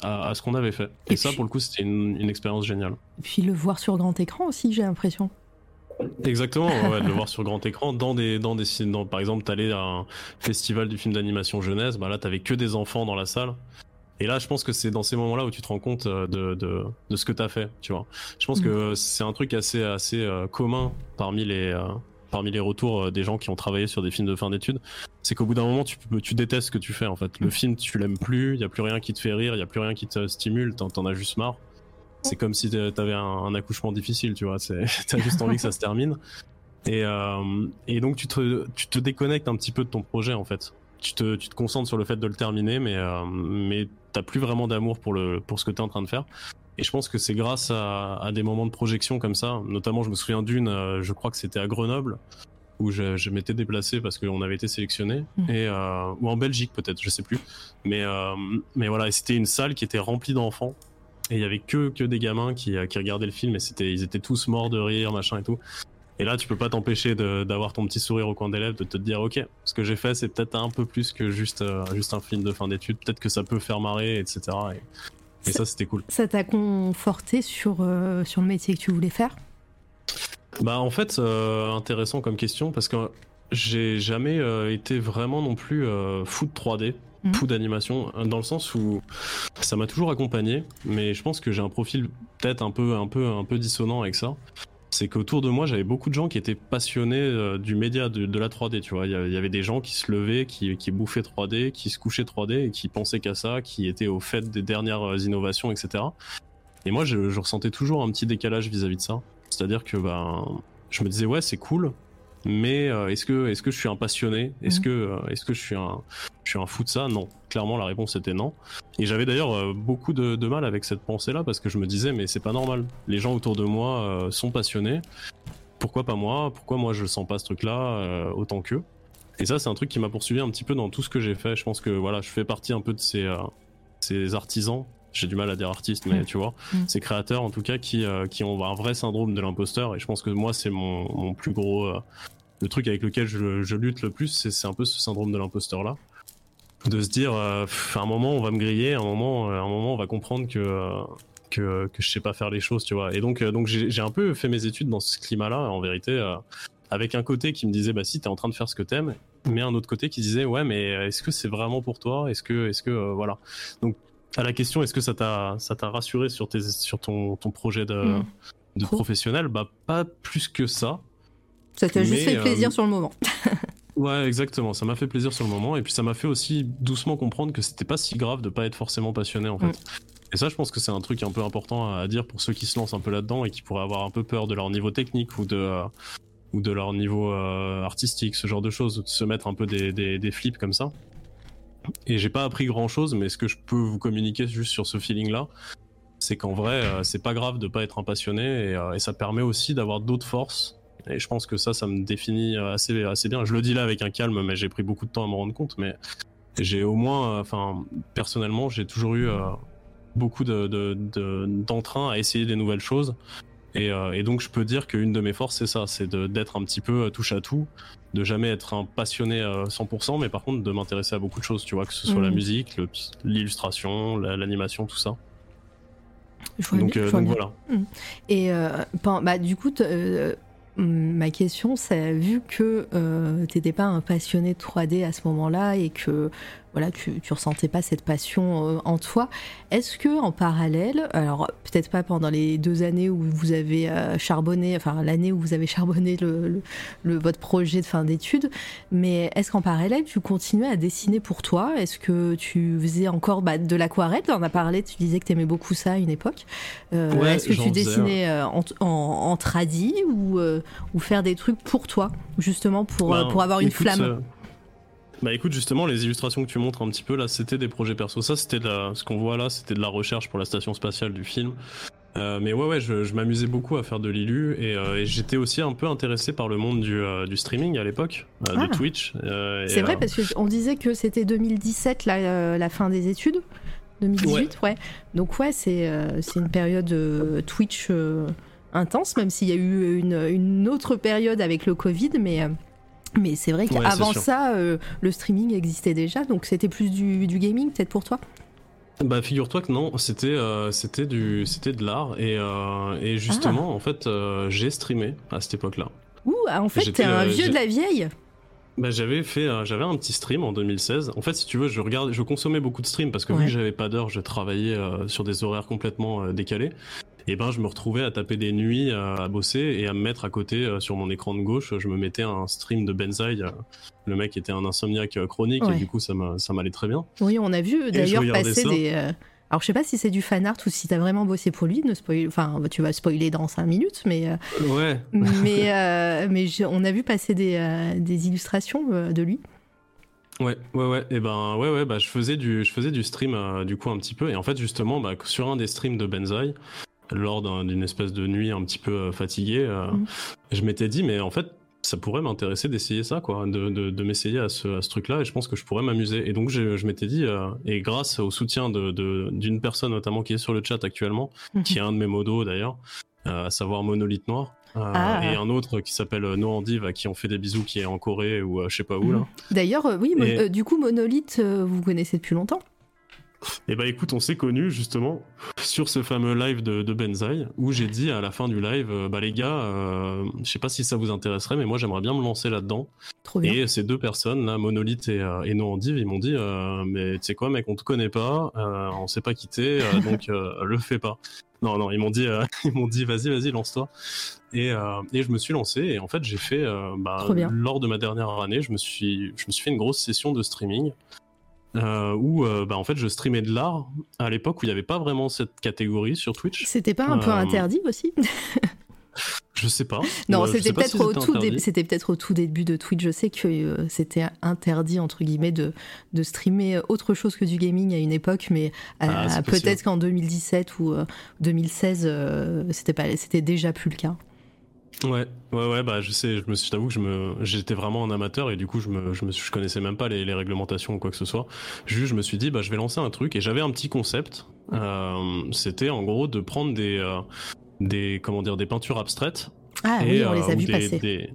à, ce qu'on avait fait. Et, ça pour le coup c'était une, expérience géniale. Et puis le voir sur grand écran aussi j'ai l'impression. Exactement, ouais, de le <laughs> voir sur grand écran dans des dans des dans, par exemple t'allais à un festival du film d'animation jeunesse, bah là t'avais que des enfants dans la salle et là, je pense que c'est dans ces moments-là où tu te rends compte euh, de, de, de ce que tu as fait, tu vois. Je pense que mm. c'est un truc assez, assez euh, commun parmi les, parmi les retours des gens qui ont travaillé sur des films de fin d'études. C'est qu'au bout d'un moment, tu, tu détestes ce que tu fais, en fait. Le mm. film, tu l'aimes plus, il y a plus rien qui te fait rire, il y a plus rien qui te stimule, t'en, en as juste marre. C'est comme si t'avais un, un accouchement difficile, tu vois. <laughs> T'as juste envie que ça se termine. Et, et donc, tu te, tu te déconnectes un petit peu de ton projet, en fait tu te, tu te concentres sur le fait de le terminer, mais, euh, mais t'as plus vraiment d'amour pour, le, pour ce que tu es en train de faire. Et je pense que c'est grâce à, à, des moments de projection comme ça, notamment je me souviens d'une, euh, je crois que c'était à Grenoble, où je, je m'étais déplacé parce qu'on avait été sélectionné, mmh. et, euh, ou en Belgique peut-être, je sais plus. Mais, euh, mais voilà, c'était une salle qui était remplie d'enfants. Et il y avait que, que des gamins qui, qui regardaient le film et c'était, ils étaient tous morts de rire, machin et tout. Et là, tu peux pas t'empêcher d'avoir ton petit sourire au coin des lèvres, de te dire, ok, ce que j'ai fait, c'est peut-être un peu plus que juste, euh, juste un film de fin d'études. Peut-être que ça peut faire marrer, etc. Et, ça, c'était cool. Ça t'a conforté sur, euh, sur le métier que tu voulais faire? Bah, en fait, euh, intéressant comme question parce que j'ai jamais été vraiment non plus fou de 3D. Mmh. Fou d'animation, dans le sens où ça m'a toujours accompagné, mais je pense que j'ai un profil peut-être un peu, un peu, un peu dissonant avec ça c'est qu'autour de moi, j'avais beaucoup de gens qui étaient passionnés euh, du média, de, la 3D, tu vois. Il y avait des gens qui se levaient, qui, bouffaient 3D, qui se couchaient 3D et qui pensaient qu'à ça, qui étaient au fait des dernières euh, innovations, etc. Et moi, je, ressentais toujours un petit décalage vis-à-vis de ça. C'est-à-dire que ben, je me disais, ouais, c'est cool, mais euh, est-ce que est-ce que je suis un passionné? Est-ce mhm. que euh, est-ce que je suis un je suis un fou de ça? Non, clairement la réponse était non. Et j'avais d'ailleurs euh, beaucoup de, de, mal avec cette pensée-là parce que je me disais mais c'est pas normal. Les gens autour de moi sont passionnés. Pourquoi pas moi? Pourquoi moi je sens pas ce truc-là autant qu'eux? Et ça c'est un truc qui m'a poursuivi un petit peu dans tout ce que j'ai fait. Je pense que voilà, je fais partie un peu de ces ces artisans j'ai du mal à dire artistes, mais mm. tu vois, mm. ces créateurs en tout cas qui, euh, qui ont un vrai syndrome de l'imposteur. Et je pense que moi, c'est mon, mon, plus gros. Euh, le truc avec lequel je, je lutte le plus, c'est un peu ce syndrome de l'imposteur là. De se dire, euh, à un moment, on va me griller, à un moment, à un moment on va comprendre que. que, que je sais pas faire les choses, tu vois. Et donc, donc j'ai un peu fait mes études dans ce climat-là, en vérité, avec un côté qui me disait, bah si, t'es en train de faire ce que t'aimes, mais un autre côté qui disait, ouais, mais est-ce que c'est vraiment pour toi? Est-ce que, est-ce que, voilà. Donc, à la question est-ce que ça t'a ça t'a rassuré sur tes sur ton, ton projet de, hmm. de professionnel? Bah pas plus que ça. Ça t'a juste fait plaisir euh, sur le moment. <laughs> Ouais effectivement ça m'a fait plaisir sur le moment et puis ça m'a fait aussi doucement comprendre que c'était pas si grave de pas être forcément passionné en fait. Hmm. et ça je pense que c'est un truc un peu important à dire pour ceux qui se lancent un peu là-dedans et qui pourraient avoir un peu peur de leur niveau technique ou de euh, ou de leur niveau euh, artistique ce genre de choses de se mettre un peu des, des, des flips comme ça et j'ai pas appris grand chose, mais ce que je peux vous communiquer juste sur ce feeling-là, c'est qu'en vrai, euh, c'est pas grave de pas être un passionné et, euh, et ça permet aussi d'avoir d'autres forces. Et je pense que ça, ça me définit assez, assez bien. Je le dis là avec un calme, mais j'ai pris beaucoup de temps à me rendre compte. Mais j'ai au moins, euh, enfin, personnellement, j'ai toujours eu beaucoup de, d'entrain à essayer des nouvelles choses. Et, et, donc, je peux dire qu'une de mes forces, c'est ça, c'est d'être un petit peu touche à tout, de jamais être un passionné à 100%, mais par contre de m'intéresser à beaucoup de choses, tu vois, que ce soit la mm. musique, l'illustration, l'animation, tout ça. donc, euh, donc voilà. Mm. Et euh, bah, du coup, euh, ma question, c'est vu que euh, tu n'étais pas un passionné de 3D à ce moment-là et que voilà, tu, tu ressentais pas cette passion euh, en toi. Est-ce que en parallèle, alors peut-être pas pendant les deux années où vous avez euh, charbonné, enfin l'année où vous avez charbonné le, le, votre projet de fin d'études, mais est-ce qu'en parallèle tu continuais à dessiner pour toi? Est-ce que tu faisais encore bah, de l'aquarelle? On a parlé, tu disais que tu aimais beaucoup ça à une époque. Euh, Ouais, est-ce que tu dessinais euh, en, en, en tradi ou, euh, ou faire des trucs pour toi, justement pour, euh, pour avoir une flamme? Bah écoute, justement, les illustrations que tu montres un petit peu là, c'était des projets perso. Ça, c'était de la... ce qu'on voit là, c'était de la recherche pour la station spatiale du film. Euh, mais ouais, ouais, je, je m'amusais beaucoup à faire de l'illu et, euh, et j'étais aussi un peu intéressé par le monde du, euh, du streaming à l'époque, euh, Ah. de Twitch. C'est vrai parce qu'on disait que c'était 2017 la, la fin des études. 2018, ouais. Donc ouais, c'est une période Twitch intense, même s'il y a eu une, une autre période avec le Covid, mais, mais c'est vrai qu'avant ça, euh, le streaming existait déjà, donc c'était plus du, du gaming peut-être pour toi? Bah figure-toi que non, c'était euh, c'était du c'était de l'art et, euh, et justement en fait euh, j'ai streamé à cette époque-là. Ouh, ah, en fait, t'es un vieux de la vieille? Bah j'avais fait euh, j'avais un petit stream en 2016. En fait si tu veux je regardais je consommais beaucoup de streams parce que Ouais. vu que j'avais pas d'heure je travaillais euh, sur des horaires complètement euh, décalés. Et ben je me retrouvais à taper des nuits euh, à bosser et à me mettre à côté euh, sur mon écran de gauche je me mettais un stream de Benzaï. euh, le mec était un insomniaque chronique Ouais. et du coup ça m'a- ça m'allait très bien. Oui, on a vu d'ailleurs passer des. Alors, je sais pas si c'est du fan art ou si t'as vraiment bossé pour lui. Ne spoil... Enfin, tu vas spoiler dans 5 minutes, mais. Ouais. <laughs> mais euh, mais on a vu passer des, euh, des illustrations euh, de lui. Ouais, ouais, ouais. Et ben, ouais, ouais. Bah, je faisais du, je faisais du stream du coup un petit peu. Et en fait, justement, bah, sur un des streams de Benzaï, lors d'un- d'une espèce de nuit un petit peu euh, fatiguée, euh, Mhm. je m'étais dit, mais en fait, ça pourrait m'intéresser d'essayer ça, quoi, de, de, de m'essayer à ce, truc-là. Et je pense que je pourrais m'amuser. Et donc, je, je m'étais dit, euh, et grâce au soutien de- d'une personne notamment qui est sur le chat actuellement, Mhm. qui est un de mes modos d'ailleurs, euh, à savoir Monolith Noir. euh, Ah. Et un autre qui s'appelle euh, Noandiv, à qui on fait des bisous, qui est en Corée ou je sais pas où là. D'ailleurs, euh, oui, Et- du coup, Monolith, euh, vous connaissez depuis longtemps? Et bah écoute, on s'est connus justement sur ce fameux live de, de Benzaï où j'ai dit à la fin du live, euh, bah les gars, euh, je sais pas si ça vous intéresserait, mais moi j'aimerais bien me lancer là-dedans. Et ces deux personnes, là, Monolith et, euh, et Noandiv, ils m'ont dit, mais tu sais quoi mec, on te connaît pas, on s'est pas quitté, <laughs> donc le fais pas. Non, non, ils m'ont dit, <laughs> ils m'ont dit, vas-y, vas-y, lance-toi. Et, et je me suis lancé et en fait j'ai fait, bah, lors de ma dernière année, je me suis, je me suis fait une grosse session de streaming euh, où euh, bah, en fait je streamais de l'art à l'époque où il n'y avait pas vraiment cette catégorie sur Twitch. C'était pas un peu Euh, interdit aussi? Je sais pas. Non, c'était peut-être si au tout dé- peut-être au tout début de Twitch. Je sais que euh, c'était interdit entre guillemets de de streamer autre chose que du gaming à une époque, mais Ah, peut-être qu'en 2017 ou euh, 2016, euh, c'était pas c'était déjà plus le cas. Ouais, ouais, ouais, bah je sais, je me suis, t'avoue que je me, j'étais vraiment un amateur et du coup je me, je me, je connaissais même pas les, les réglementations ou quoi que ce soit. Juste, je me suis dit, bah je vais lancer un truc et j'avais un petit concept. Euh, c'était en gros de prendre des, euh, des, comment dire, des peintures abstraites. Ah et, oui, on euh, les a ou vus des- passer. des-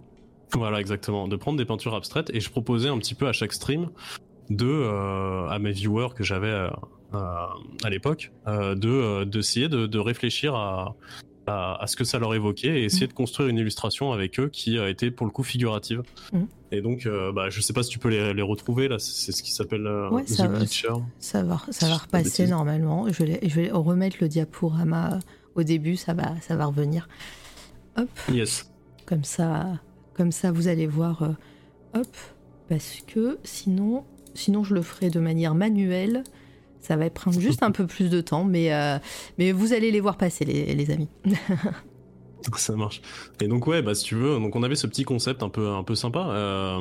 Voilà, exactement. De prendre des peintures abstraites et je proposais un petit peu à chaque stream de, euh, à mes viewers que j'avais euh, à, l'époque, euh, de, euh, d'essayer de, de réfléchir à, à, à ce que ça leur évoquait et essayer Mhm. de construire une illustration avec eux qui a été pour le coup figurative. Mhm. Et donc, euh, bah, je sais pas si tu peux les, les retrouver là, c'est ce qui s'appelle euh, Ouais, ça va. Ça va, ça repasser normalement. Je vais, je vais remettre le diaporama euh, au début, ça va, ça va revenir. Hop, Yes. comme ça, comme ça, vous allez voir. euh, hop, parce que sinon, sinon je le ferai de manière manuelle. Ça va prendre juste un peu plus de temps, mais, euh, mais vous allez les voir passer, les, les amis. <laughs> Ça marche. Et donc ouais, bah si tu veux, donc on avait ce petit concept un peu un peu sympa euh,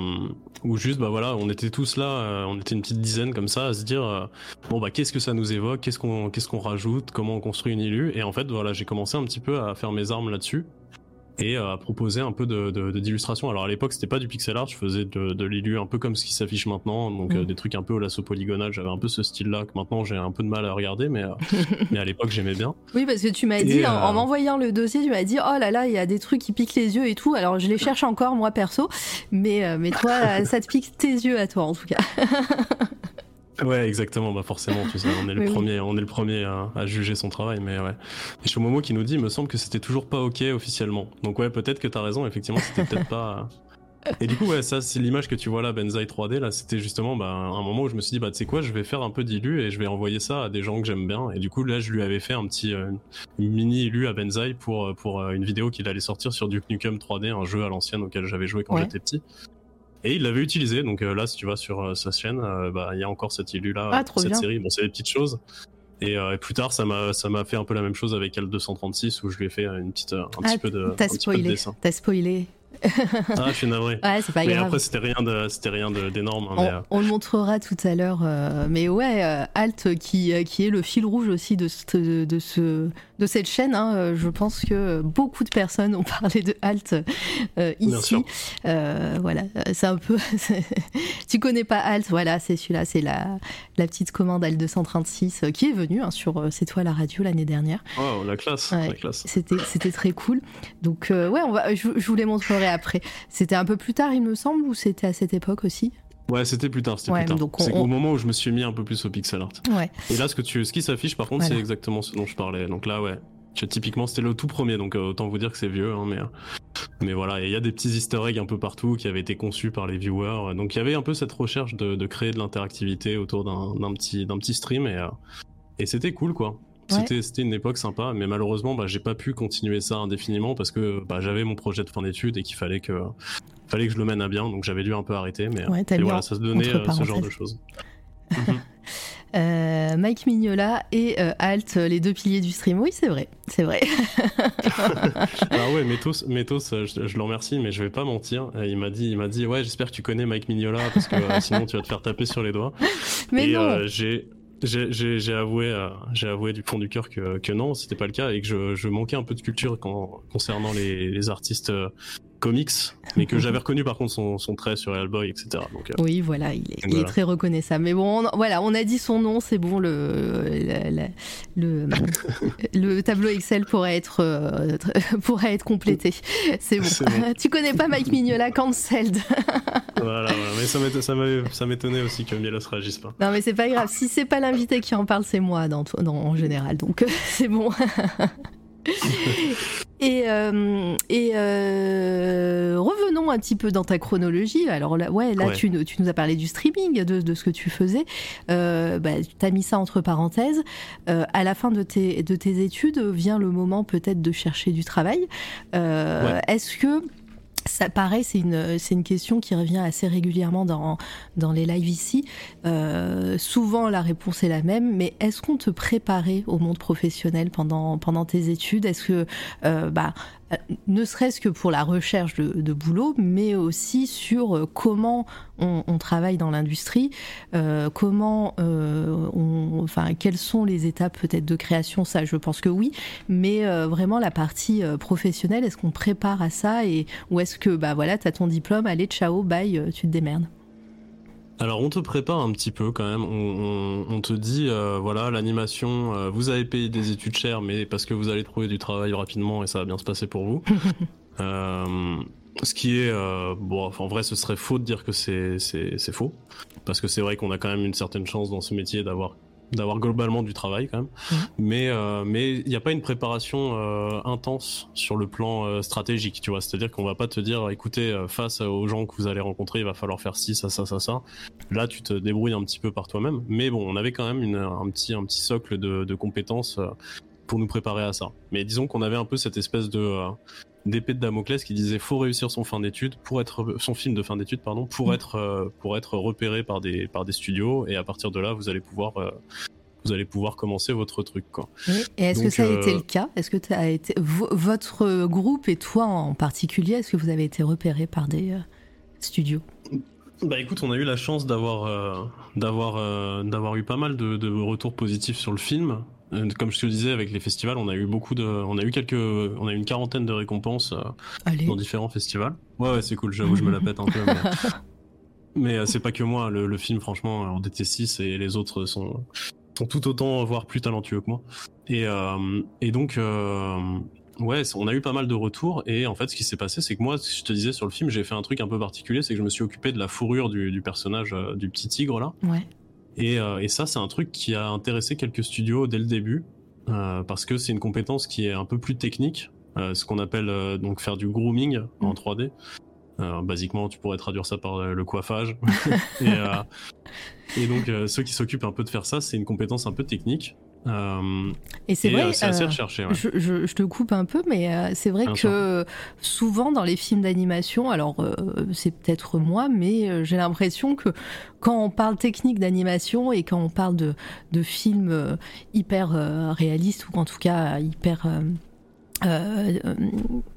où juste bah voilà, on était tous là, euh, on était une petite dizaine comme ça à se dire euh, bon bah qu'est-ce que ça nous évoque, qu'est-ce qu'on qu'est-ce qu'on rajoute, comment on construit une illu et en fait voilà, j'ai commencé un petit peu à faire mes armes là-dessus et euh, à proposer un peu de de- de- d'illustration. Alors à l'époque, c'était pas du pixel art, je faisais de, de l'illu un peu comme ce qui s'affiche maintenant, donc Mm. euh, des trucs un peu au lasso polygonal, j'avais un peu ce style-là que maintenant j'ai un peu de mal à regarder mais euh, <laughs> mais à l'époque, j'aimais bien. Oui, parce que tu m'as Et, dit, en, euh, en m'envoyant le dossier, tu m'as dit, oh là là, il y a des trucs qui piquent les yeux et tout. Alors je les cherche encore, moi perso, mais, mais toi, <laughs> ça te pique tes yeux à toi en tout cas. <laughs> Ouais, exactement. Bah forcément, tu sais, on est le premier, on est le premier à, juger son travail, mais ouais. Et Momo qui nous dit, il me semble que c'était toujours pas ok officiellement. Donc ouais, peut-être que t'as raison. Effectivement, c'était peut-être <laughs> pas. Et du coup, ouais, ça, c'est l'image que tu vois là, Benzaï 3D. Là, c'était justement bah, un moment où je me suis dit, bah, tu sais quoi, je vais faire un peu d'illu et je vais envoyer ça à des gens que j'aime bien. Et du coup, là, je lui avais fait un petit euh, mini illu à Benzaï pour, euh, pour euh, une vidéo qu'il allait sortir sur Duke Nukem 3D, un jeu à l'ancienne auquel j'avais joué quand j'étais petit. Et il l'avait utilisé. Donc là, si tu vas sur sa chaîne, bah, il y a encore cette illu là, ah, cette série. Bon, c'est des petites choses. Et, plus tard, ça m'a fait un peu la même chose avec L236 où je lui ai fait une petite un petit ah, peu de t'as spoilé, t'as spoilé ah, je suis navré. <laughs> Ouais, c'est pas mais grave. après, c'était rien de, c'était rien d'énorme. Hein, on, euh. on, le montrera tout à l'heure. Euh, mais ouais, euh, Alt qui, qui est le fil rouge aussi de, de, de ce, de cette chaîne. Hein. Je pense que beaucoup de personnes ont <laughs> parlé de Alt ici. voilà, c'est un peu. <laughs> tu connais pas Alt, voilà, c'est celui-là, c'est la, la petite commande Alt 236 qui est venue hein, sur C'est toi la radio l'année dernière. Oh, la classe, la classe. C'était, c'était très cool. Donc ouais, on va, je, je vous les montrerai après. C'était un peu plus tard, il me semble, ou c'était à cette époque aussi? Ouais, c'était plus tard. C'était C'est au moment où je me suis mis un peu plus au pixel art. Ouais. Et là, ce, que tu, ce qui s'affiche, par contre, c'est exactement ce dont je parlais. Donc là, ouais. Typiquement, c'était le tout premier, donc euh, autant vous dire que c'est vieux, hein, mais, euh, mais voilà. il y a des petits easter eggs un peu partout qui avaient été conçus par les viewers. Donc il y avait un peu cette recherche de, créer de l'interactivité autour d'un petit, petit stream, et, euh, et c'était cool, quoi. C'était une époque sympa, mais malheureusement, bah, j'ai pas pu continuer ça indéfiniment parce que bah, j'avais mon projet de fin d'études et qu'il fallait que, fallait que je le mène à bien, donc j'avais dû un peu arrêter, mais voilà, ça se donnait euh, ce genre de choses. <laughs> Mhm. Euh, Mike Mignola et euh, Alt, les deux piliers du stream. Oui, c'est vrai, c'est vrai. Alors <laughs> ouais, Métos, Métos je, je le remercie, mais je vais pas mentir. Il m'a dit, il m'a dit, ouais, j'espère que tu connais Mike Mignola parce que sinon tu vas te faire taper sur les doigts. <laughs> Mais et j'ai j'ai avoué, j'ai avoué du fond du cœur que, que non, c'était pas le cas et que je, je, manquais un peu de culture quand, concernant les, les artistes comics, mais que j'avais <laughs> reconnu par contre son, son, trait sur Hellboy, etc. Donc, euh, oui, voilà, il est, il est, très reconnaissable. Mais bon, voilà, on a dit son nom, c'est bon, le, le, <laughs> le, tableau Excel pourrait être, euh, <laughs> pourrait être complété. C'est bon. tu connais pas Mike Mignola, cancelled. voilà, mais ça m'étonnait aussi que Mielos réagisse pas. Non, mais c'est pas grave. Si c'est pas l'invité qui en parle, c'est moi dans, dans, en général. Donc c'est bon. Et, euh, et euh, revenons un petit peu dans ta chronologie. Alors là, ouais, là Tu, tu, nous as parlé du streaming, de, de ce que tu faisais. Euh, bah, tu as mis ça entre parenthèses. à la fin de tes, de tes études, vient le moment peut-être de chercher du travail. Est-ce que ça, pareil, c'est une, c'est une question qui revient assez régulièrement dans, dans les lives ici. Euh, souvent, la réponse est la même, mais est-ce qu'on te préparait au monde professionnel pendant, pendant tes études? Est-ce que, euh, bah, ne serait-ce que pour la recherche de, boulot, mais aussi sur euh, comment on, travaille dans l'industrie, euh, comment, enfin, quelles sont les étapes peut-être de création, ça je pense que oui, mais vraiment la partie professionnelle, est-ce qu'on prépare à ça et ou est-ce que bah voilà, as ton diplôme, allez ciao, bye, tu te démerdes? Alors on te prépare un petit peu quand même. On, te dit euh, voilà l'animation, euh, vous avez payé des études chères, mais parce que vous allez trouver du travail rapidement et ça va bien se passer pour vous. <laughs> Euh, ce qui est bon, en vrai, ce serait faux de dire que c'est c'est faux, parce que c'est vrai qu'on a quand même une certaine chance dans ce métier d'avoir d'avoir globalement du travail quand même. Mmh. Mais euh, mais il n'y a pas une préparation euh, intense sur le plan euh, stratégique, tu vois. C'est-à-dire qu'on va pas te dire, écoutez, face aux gens que vous allez rencontrer, il va falloir faire ci, ça, ça, ça, ça. Là, tu te débrouilles un petit peu par toi-même. Mais bon, on avait quand même une, un petit un petit socle de, de compétences pour nous préparer à ça. Mais disons qu'on avait un peu cette espèce de d'épée de Damoclès qui disait faut réussir son fin d'études pour être son film de fin d'études pardon pour mm. être euh, pour être repéré par des par des studios et à partir de là vous allez pouvoir euh, vous allez pouvoir commencer votre truc quoi. Et est-ce que ça a été euh, le cas? Est-ce que as été votre groupe et toi en particulier est-ce que vous avez été repéré par des studios? Bah écoute, on a eu la chance d'avoir d'avoir d'avoir eu pas mal de, de, retours positifs sur le film. Euh, comme je te le disais, avec les festivals, on a eu beaucoup de, on a eu quelques, on a eu une quarantaine de récompenses euh, dans différents festivals. Ouais, ouais c'est cool. J'avoue, je me la pète un peu. Mais, <laughs> euh, c'est pas que moi. Le, film, franchement, en DT6 et les autres sont, sont tout autant, voire plus talentueux que moi. Et, et donc, ouais, on a eu pas mal de retours. Et en fait, ce qui s'est passé, c'est que moi, je te disais sur le film, j'ai fait un truc un peu particulier, c'est que je me suis occupé de la fourrure du, du personnage du petit tigre là. Ouais. Et, euh, et ça, c'est un truc qui a intéressé quelques studios dès le début, euh, parce que c'est une compétence qui est un peu plus technique, euh, ce qu'on appelle donc faire du grooming en 3D. Euh, basiquement, tu pourrais traduire ça par le coiffage. <laughs> et, euh, et donc, euh, ceux qui s'occupent un peu de faire ça, c'est une compétence un peu technique. Euh, Et c'est vrai, euh, c'est assez euh, recherché. ouais. je, je- je te coupe un peu, mais euh, c'est vrai que souvent dans les films d'animation, alors c'est peut-être moi, mais j'ai l'impression que quand on parle technique d'animation et quand on parle de, de films hyper réalistes ou en tout cas hyper euh, euh,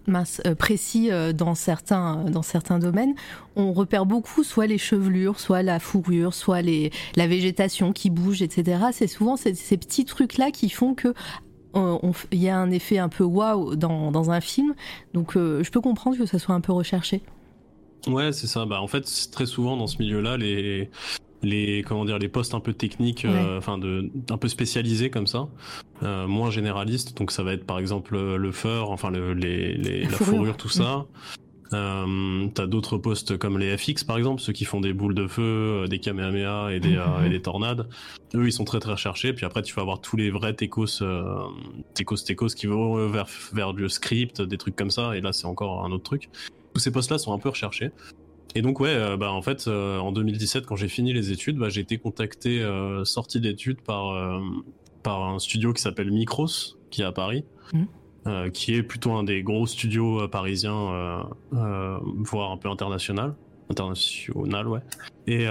mince, euh, précis dans certains, dans certains domaines, on repère beaucoup soit les chevelures, soit la fourrure, soit les, la végétation qui bouge, etc. C'est souvent ces, petits trucs-là qui font que il y a un effet un peu waouh dans, dans un film. Donc je peux comprendre que ça soit un peu recherché. Ouais, c'est ça. Bah, en fait, très souvent dans ce milieu-là, les, les, comment dire, les postes un peu techniques, euh, enfin, de, un peu spécialisés comme ça, euh, moins généralistes. Donc, ça va être par exemple le, le fur, enfin, le, les, les, La la fourrure. fourrure, tout ça. Euh, t'as d'autres postes comme les FX par exemple, ceux qui font des boules de feu, euh, des kamehameha et des, euh, et des tornades. Eux, ils sont très très recherchés. Puis après, tu vas avoir tous les vrais techos, euh, techos, techos qui vont euh, vers, vers du script, des trucs comme ça. Et là, c'est encore un autre truc. Tous ces postes-là sont un peu recherchés. Et donc ouais, euh, bah en fait, euh, en 2017, quand j'ai fini les études, bah, j'ai été contacté, euh, sorti d'études par par un studio qui s'appelle Micros, qui est à Paris, euh, qui est plutôt un des gros studios euh, parisiens, euh, voire un peu international, international, ouais. Et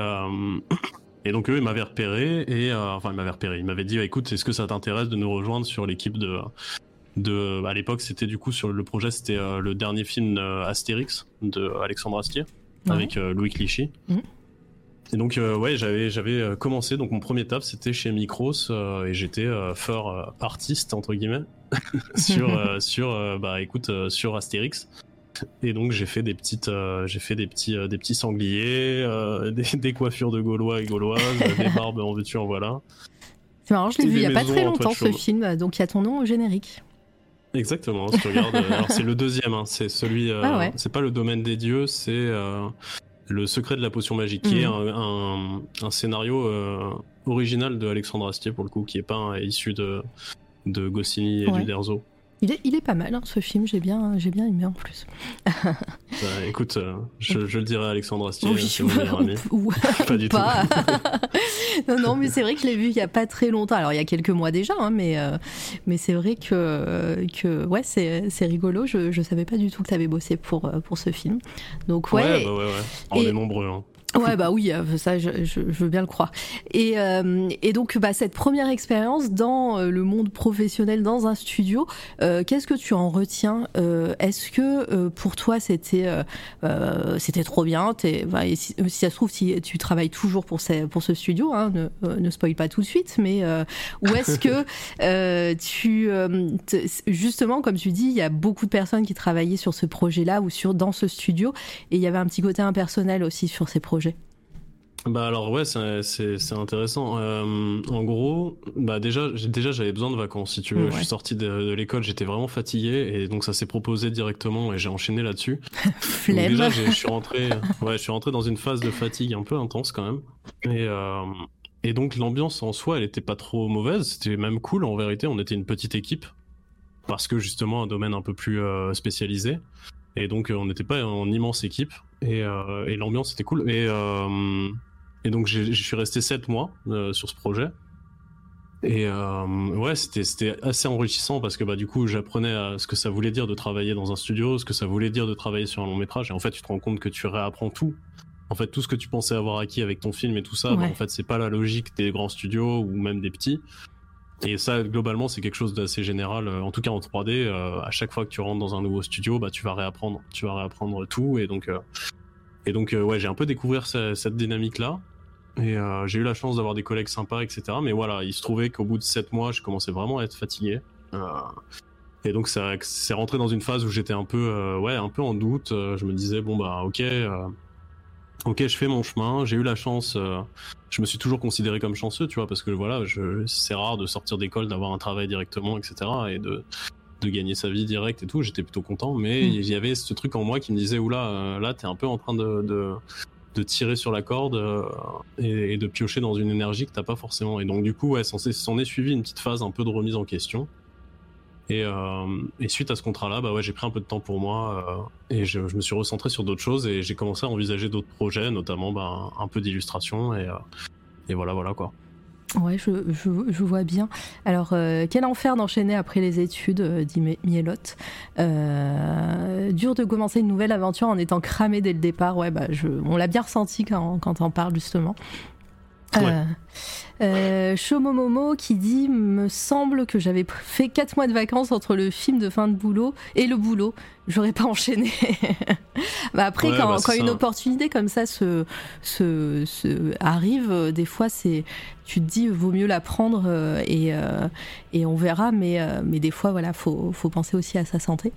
et donc eux, ils m'avaient repéré et enfin ils m'avaient repéré, ils m'avaient dit, écoute, est-ce que ça t'intéresse de nous rejoindre sur l'équipe de de à l'époque c'était du coup sur le projet c'était le dernier film Astérix de Alexandre Astier Ouais. avec euh, Louis Clichy. Mhm. Et donc euh, ouais, j'avais j'avais euh, commencé donc mon premier taf c'était chez Micros et j'étais fort artiste entre guillemets <laughs> sur <laughs> sur bah écoute sur Astérix. Et donc j'ai fait des petites euh, j'ai fait des petits euh, des petits sangliers, euh, <laughs> des, des coiffures de gaulois et gauloises, des barbes en veux-tu en voilà. C'est marrant, je l'ai vu il y a pas très longtemps ce film, donc il y a ton nom au générique. Exactement, si tu regardes. euh, alors c'est le deuxième, hein, c'est celui. euh, Ah ouais. C'est pas le domaine des dieux, c'est euh, le secret de la potion magique, qui est Mhm. un, un, un scénario euh, original de Alexandre Astier pour le coup, qui est pas issu de de Goscinny et Ouais. du Derzo. Il est, il est pas mal hein, ce film, j'ai bien, j'ai bien aimé en plus. <laughs> Bah, écoute, euh, je, je le dirai à Alexandre Astier, Oui, meilleur <laughs> ami. <laughs> ou- Pas du tout. non, non, mais c'est vrai que je l'ai vu il y a pas très longtemps. Alors il y a quelques mois déjà, hein, mais euh, mais c'est vrai que que ouais, c'est c'est rigolo. Je je savais pas du tout que tu avais bossé pour euh, pour ce film. Donc ouais. Ouais, bah ouais, ouais. On Et- est nombreux. Hein. Ouais, bah oui, euh, ça, je, je- je veux bien le croire. Et, euh, et donc, bah, cette première expérience dans euh, le monde professionnel, dans un studio, euh, qu'est-ce que tu en retiens Euh, Est-ce que euh, pour toi, c'était c'était trop bien? T'es- bah, et si, si ça se trouve, si tu travailles toujours pour, ces, pour ce studio, hein, ne, ne spoil pas tout de suite, mais euh, ou est-ce <laughs> que euh, tu euh, justement, comme tu dis, il y a beaucoup de personnes qui travaillaient sur ce projet-là ou sur dans ce studio, et il y avait un petit côté impersonnel aussi sur ces projets. Bah alors ouais, c'est intéressant. Euh, en gros, bah déjà, déjà j'avais besoin de vacances. Si tu veux, Ouais. je suis sorti de, de l'école, j'étais vraiment fatigué et donc ça s'est proposé directement et j'ai enchaîné là-dessus. <laughs> Déjà, je suis rentré, ouais, je suis rentré dans une phase de fatigue un peu intense quand même. Et euh, et donc l'ambiance en soi, elle était pas trop mauvaise. C'était même cool en vérité. On était une petite équipe parce que justement un domaine un peu plus euh, spécialisé. Et donc on n'était pas en immense équipe et, et l'ambiance était cool. Et et donc je suis resté sept mois euh, sur ce projet. Et euh, ouais, c'était assez enrichissant parce que bah du coup j'apprenais ce que ça voulait dire de travailler dans un studio, ce que ça voulait dire de travailler sur un long métrage. Et en fait, tu te rends compte que tu réapprends tout. En fait, tout ce que tu pensais avoir acquis avec ton film et tout ça, bah, Ouais. en fait, c'est pas la logique des grands studios ou même des petits. Et ça, globalement, c'est quelque chose d'assez général. euh, En tout cas, en 3D, euh, à chaque fois que tu rentres dans un nouveau studio, bah tu vas réapprendre, tu vas réapprendre tout. Et donc, euh, et donc, ouais, j'ai un peu découvert ce- cette dynamique-là. Et euh, j'ai eu la chance d'avoir des collègues sympas, etc. Mais voilà, il se trouvait qu'au bout de 7 mois, je commençais vraiment à être fatigué. Euh, et donc, ça c'est rentré dans une phase où j'étais un peu, euh, ouais, un peu en doute. Je me disais, bon, bah, ok, ok, je fais mon chemin. J'ai eu la chance. je me suis toujours considéré comme chanceux, tu vois, parce que voilà, je, c'est rare de sortir d'école, d'avoir un travail directement, etc. Et de, de gagner sa vie direct et tout. J'étais plutôt content. Mais Mm. il y avait ce truc en moi qui me disait, oula, là, t'es un peu en train de, de de tirer sur la corde euh, et, de piocher dans une énergie que t'as pas forcément. Et donc du coup, ouais, s'en est, suivi une petite phase un peu de remise en question. Et, euh, et suite à ce contrat-là, bah ouais, j'ai pris un peu de temps pour moi euh, et je, me suis recentré sur d'autres choses et j'ai commencé à envisager d'autres projets, notamment bah, un peu d'illustration et, et voilà, voilà quoi. Ouais, je, je, vois bien. Alors, euh, quel enfer d'enchaîner après les études, euh, dit Mi- Mielotte. Euh, dur de commencer une nouvelle aventure en étant cramé dès le départ. Ouais, bah, je, on l'a bien ressenti quand, quand on parle justement. Euh, euh, Shomomomo qui dit Me semble que j'avais fait 4 mois de vacances entre le film de fin de boulot et le boulot. J'aurais pas enchaîné. <laughs> bah après, Ouais, quand, bah, quand une opportunité comme ça se, se, se arrive, euh, des fois, c'est tu te dis vaut mieux la prendre euh, et, euh, et on verra. Mais, euh, mais des fois, voilà, faut, faut penser aussi à sa santé.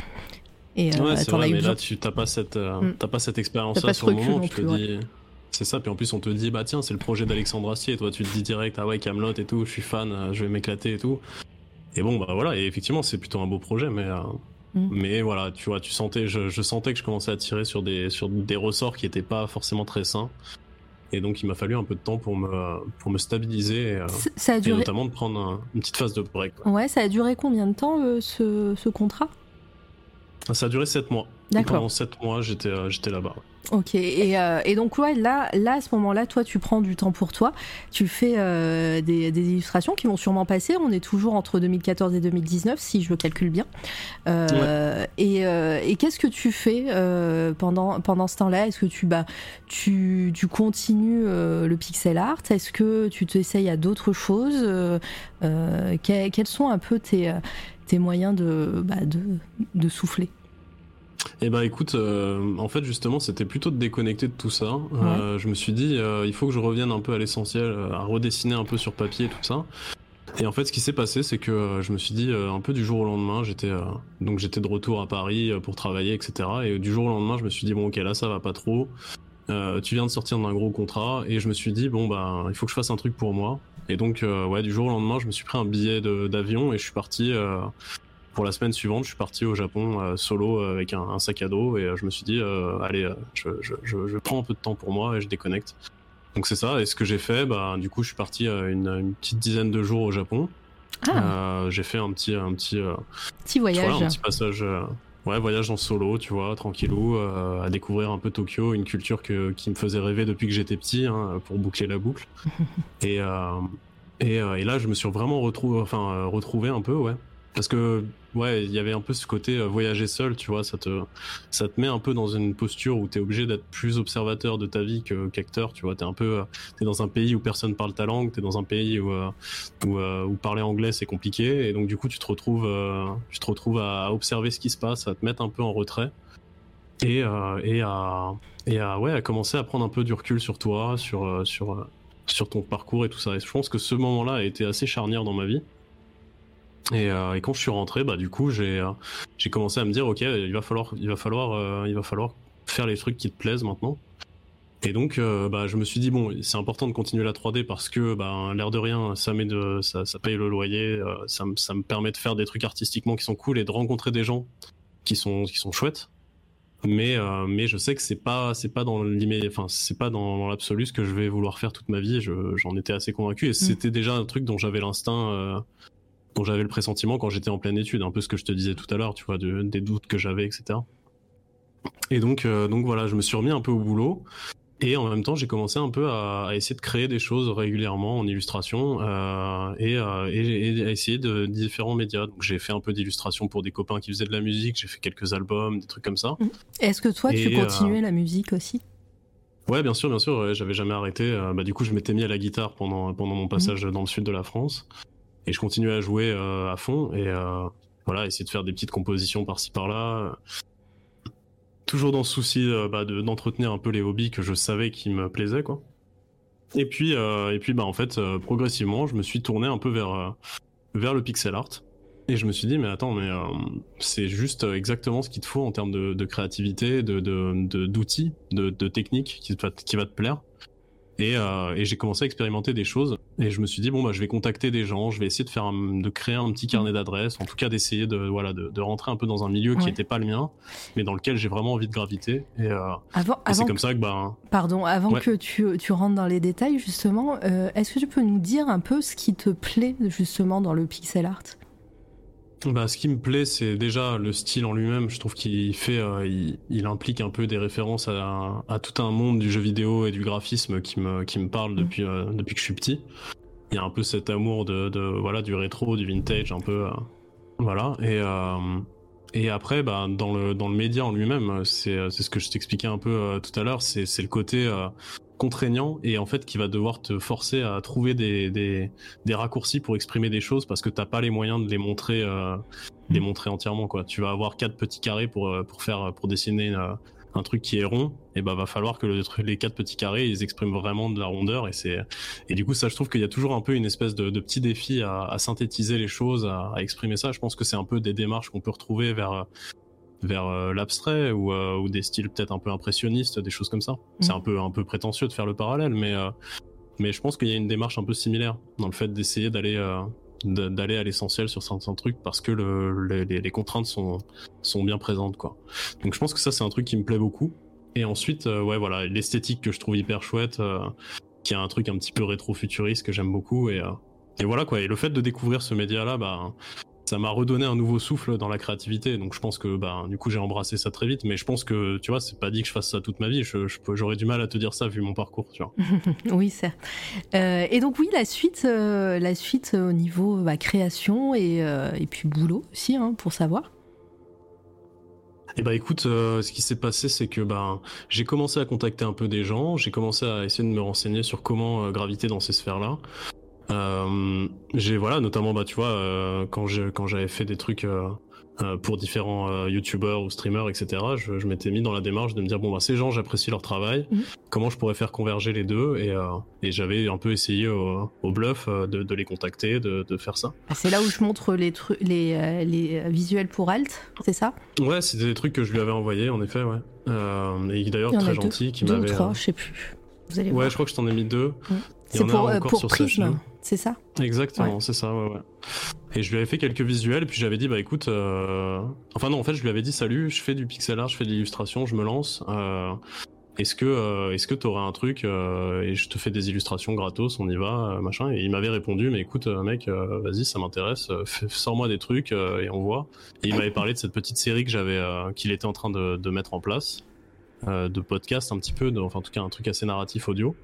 Et euh, Ouais, c'est t'en vrai, mais là, tu t'as pas cette, euh, Mm. pas cette expérience-là sur le moment. Tu te c'est ça. Puis en plus, on te dit, bah tiens, c'est le projet d'Alexandre Astier. Et toi, tu te dis direct, ah ouais, Camelot et tout, je suis fan, euh, je vais m'éclater et tout. Et bon, bah voilà. Et effectivement, c'est plutôt un beau projet, mais. euh, Mm. Mais voilà, tu vois, tu sentais, je, je sentais que je commençais à tirer sur des, sur des ressorts qui étaient pas forcément très sains. Et donc, il m'a fallu un peu de temps pour me, pour me stabiliser et, euh, C- Ça a et duré. notamment de prendre un- une petite phase de break. quoi. Ouais, ça a duré combien de temps euh, ce, ce contrat? Ça a duré 7 mois. D'accord. Pendant 7 mois, j'étais j'étais là-bas. Ok, et, euh, et donc ouais, là, là, à ce moment-là, toi, tu prends du temps pour toi, tu fais euh, des, des illustrations qui vont sûrement passer, on est toujours entre 2014 et 2019, si je le calcule bien. Euh, Et, euh, et qu'est-ce que tu fais euh, pendant, pendant ce temps-là? Est-ce que tu, bah, tu, tu continues euh, le pixel art? Est-ce que tu t'essayes à d'autres choses que- Quels sont un peu tes, tes moyens de, bah, de, de souffler? Eh ben écoute, euh, en fait justement c'était plutôt de déconnecter de tout ça. Euh, je me suis dit euh, il faut que je revienne un peu à l'essentiel, à redessiner un peu sur papier et tout ça. Et en fait ce qui s'est passé c'est que je me suis dit un peu du jour au lendemain, j'étais euh, donc j'étais de retour à Paris pour travailler etc. Et du jour au lendemain je me suis dit bon ok là ça va pas trop. Tu viens de sortir d'un gros contrat et je me suis dit bon bah il faut que je fasse un truc pour moi. Et donc ouais du jour au lendemain je me suis pris un billet d'avion et je suis parti. Pour la semaine suivante, je suis parti au Japon euh, solo euh, avec un, un sac à dos et euh, je me suis dit, allez, je, je, je, je prends un peu de temps pour moi et je déconnecte. Donc c'est ça. Et ce que j'ai fait, bah, du coup, je suis parti une, une petite dizaine de jours au Japon. Ah, j'ai fait un petit, un petit, petit voyage. un petit passage, ouais, voyage en solo, tu vois, tranquillou, euh, à découvrir un peu Tokyo, une culture que, qui me faisait rêver depuis que j'étais petit, hein, pour boucler la boucle. <laughs> et, euh, et, et là, je me suis vraiment retrouvé, enfin, retrouvé un peu, ouais. Parce que, ouais, il y avait un peu ce côté euh, voyager seul, tu vois, ça te, ça te met un peu dans une posture où t'es obligé d'être plus observateur de ta vie qu'acteur, tu vois, t'es un peu, euh, t'es dans un pays où personne parle ta langue, t'es dans un pays où, euh, où, parler anglais c'est compliqué, et donc du coup tu te retrouves, tu te retrouves à observer ce qui se passe, à te mettre un peu en retrait, et, et à, et à, ouais, à commencer à prendre un peu du recul sur toi, sur, sur, sur ton parcours et tout ça. Et je pense que ce moment-là a été assez charnière dans ma vie. Et, euh, et quand je suis rentré, bah du coup j'ai euh, j'ai commencé à me dire ok il va falloir il va falloir euh, il va falloir faire les trucs qui te plaisent maintenant. Et donc bah je me suis dit bon c'est important de continuer la 3D parce que bah l'air de rien ça met de ça, ça paye le loyer ça, me- ça me permet de faire des trucs artistiquement qui sont cool et de rencontrer des gens qui sont qui sont chouettes. Mais mais je sais que c'est pas c'est pas dans l'immédiat enfin c'est pas dans, dans l'absolu ce que je vais vouloir faire toute ma vie. Je- J'en étais assez convaincu et c'était déjà un truc dont j'avais l'instinct. Dont j'avais le pressentiment quand j'étais en pleine étude, un peu ce que je te disais tout à l'heure, tu vois, de- des doutes que j'avais, etc. Et donc, euh, donc voilà, je me suis remis un peu au boulot. Et en même temps, j'ai commencé un peu à, à essayer de créer des choses régulièrement en illustration euh, et, euh, et, et à essayer de différents médias. Donc j'ai fait un peu d'illustration pour des copains qui faisaient de la musique, j'ai fait quelques albums, des trucs comme ça. Est-ce que toi, tu Et, continuais la musique aussi? Ouais, bien sûr, bien sûr, ouais, j'avais jamais arrêté. Bah, du coup, je m'étais mis à la guitare pendant, pendant mon passage dans le sud de la France. Et je continuais à jouer euh, à fond. Et euh, voilà, essayer de faire des petites compositions par-ci par-là. Toujours dans le souci euh, bah, de- d'entretenir un peu les hobbies que je savais qui me plaisaient, quoi. Et puis, et puis bah, en fait, progressivement, je me suis tourné un peu vers, vers le pixel art. Et je me suis dit, mais attends, mais c'est juste exactement ce qu'il te faut en termes de, de créativité, de, de, de- d'outils, de, de techniques qui va, qui va te plaire. Et, euh, et j'ai commencé à expérimenter des choses. Et je me suis dit, bon, bah, je vais contacter des gens, je vais essayer de, faire un- de créer un petit carnet d'adresses, en tout cas d'essayer de, voilà, de, de rentrer un peu dans un milieu qui n'était pas le mien, mais dans lequel j'ai vraiment envie de graviter. Et, euh, Avant, et c'est comme ça que, bah, Pardon, avant Ouais. que tu, tu rentres dans les détails, justement, euh, est-ce que tu peux nous dire un peu ce qui te plaît, justement, dans le pixel art? Bah, ce qui me plaît, c'est déjà le style en lui-même. Je trouve qu'il fait, euh, il, il implique un peu des références à, à tout un monde du jeu vidéo et du graphisme qui me, qui me parle depuis, euh, depuis que je suis petit. Il y a un peu cet amour de, de voilà, du rétro, du vintage, un peu, euh, voilà. Et, et après, bah, dans le, dans le média en lui-même, c'est, c'est ce que je t'expliquais un peu tout à l'heure, c'est, c'est le côté contraignant et en fait qui va devoir te forcer à trouver des, des, des raccourcis pour exprimer des choses parce que t'as pas les moyens de les montrer, euh, les montrer entièrement quoi. Tu vas avoir quatre petits carrés pour euh, pour faire pour dessiner euh, un truc qui est rond et bah va falloir que le les quatre petits carrés ils expriment vraiment de la rondeur et c'est et du coup ça je trouve qu'il y a toujours un peu une espèce de, de petit défi à, à synthétiser les choses, à, à exprimer ça. Je pense que c'est un peu des démarches qu'on peut retrouver vers vers euh, l'abstrait ou, euh, ou des styles peut-être un peu impressionnistes, des choses comme ça. C'est Mhm. un peu un peu prétentieux de faire le parallèle, mais euh, mais je pense qu'il y a une démarche un peu similaire dans le fait d'essayer d'aller à l'essentiel sur certains trucs parce que le, le- les, les contraintes sont sont bien présentes quoi. Donc je pense que ça c'est un truc qui me plaît beaucoup. Et ensuite ouais voilà l'esthétique que je trouve hyper chouette, qui a un truc un petit peu rétro-futuriste que j'aime beaucoup et et voilà quoi. Et le fait de découvrir ce média là bah ça m'a redonné un nouveau souffle dans la créativité. Donc je pense que bah du coup j'ai embrassé ça très vite. Mais je pense que tu vois c'est pas dit que je fasse ça toute ma vie. Je, je j'aurais du mal à te dire ça vu mon parcours. Tu vois. <laughs> Oui, certes. Euh, et donc oui, la suite, euh, la suite euh, au niveau bah, création et, euh, et puis boulot aussi, hein, pour savoir. Et bah écoute, euh, ce qui s'est passé, c'est que bah, j'ai commencé à contacter un peu des gens, j'ai commencé à essayer de me renseigner sur comment euh, graviter dans ces sphères-là. Euh, j'ai voilà, notamment bah tu vois, euh, quand je quand j'avais fait des trucs euh, pour différents euh, youtubeurs ou streamers, etc. Je, je m'étais mis dans la démarche de me dire bon bah ces gens, j'apprécie leur travail, Mhm. comment je pourrais faire converger les deux? Et, euh, et j'avais un peu essayé au, au bluff de, de les contacter, de, de faire ça. Ah, C'est là où je montre les, tru- les, euh, les visuels pour Alt, c'est ça? Ouais, c'était des trucs que je lui avais envoyés en effet, ouais. Et d'ailleurs très deux- gentil, qui Deux ou m'avait. trois, je sais plus. Vous allez Ouais, voir. je crois que je t'en ai mis deux. C'est pour, pour Prism. C'est ça Exactement, c'est ça, ouais, ouais. Et je lui avais fait quelques visuels, puis j'avais dit, bah écoute, euh... enfin non, en fait, je lui avais dit, salut, je fais du pixel art, je fais de l'illustration, je me lance. Euh... Est-ce que, euh, est-ce que t'aurais un truc euh, et je te fais des illustrations gratos, on y va, machin. Et il m'avait répondu, mais écoute, mec, vas-y, ça m'intéresse, sors-moi des trucs et on voit. Et il m'avait parlé de cette petite série que j'avais, qu'il était en train de, de mettre en place, de podcast un petit peu, de- enfin en tout cas un truc assez narratif audio.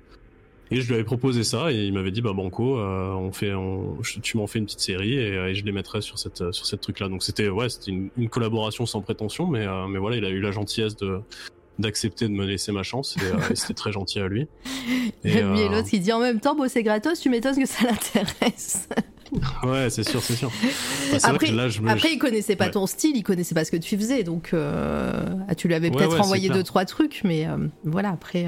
Et je lui avais proposé ça et il m'avait dit bah banco, euh, on fait, on, je- tu m'en fais une petite série et, euh, et je les mettrai sur cette euh, sur cette truc là. Donc c'était ouais, c'était une, une collaboration sans prétention, mais euh, mais voilà, il a eu la gentillesse de d'accepter de me laisser ma chance et, euh, et c'était très gentil à lui. <laughs> Et, Lui et l'autre qui dit en même temps, bon, c'est gratos, tu m'étonnes que ça l'intéresse. <laughs> Ouais, c'est sûr, c'est sûr. <laughs> Bah, Après, là, me- après, il connaissait pas Ouais. ton style, il connaissait pas ce que tu faisais, donc ah, tu lui avais Ouais, peut-être ouais, envoyé deux trois trucs, mais voilà. Après,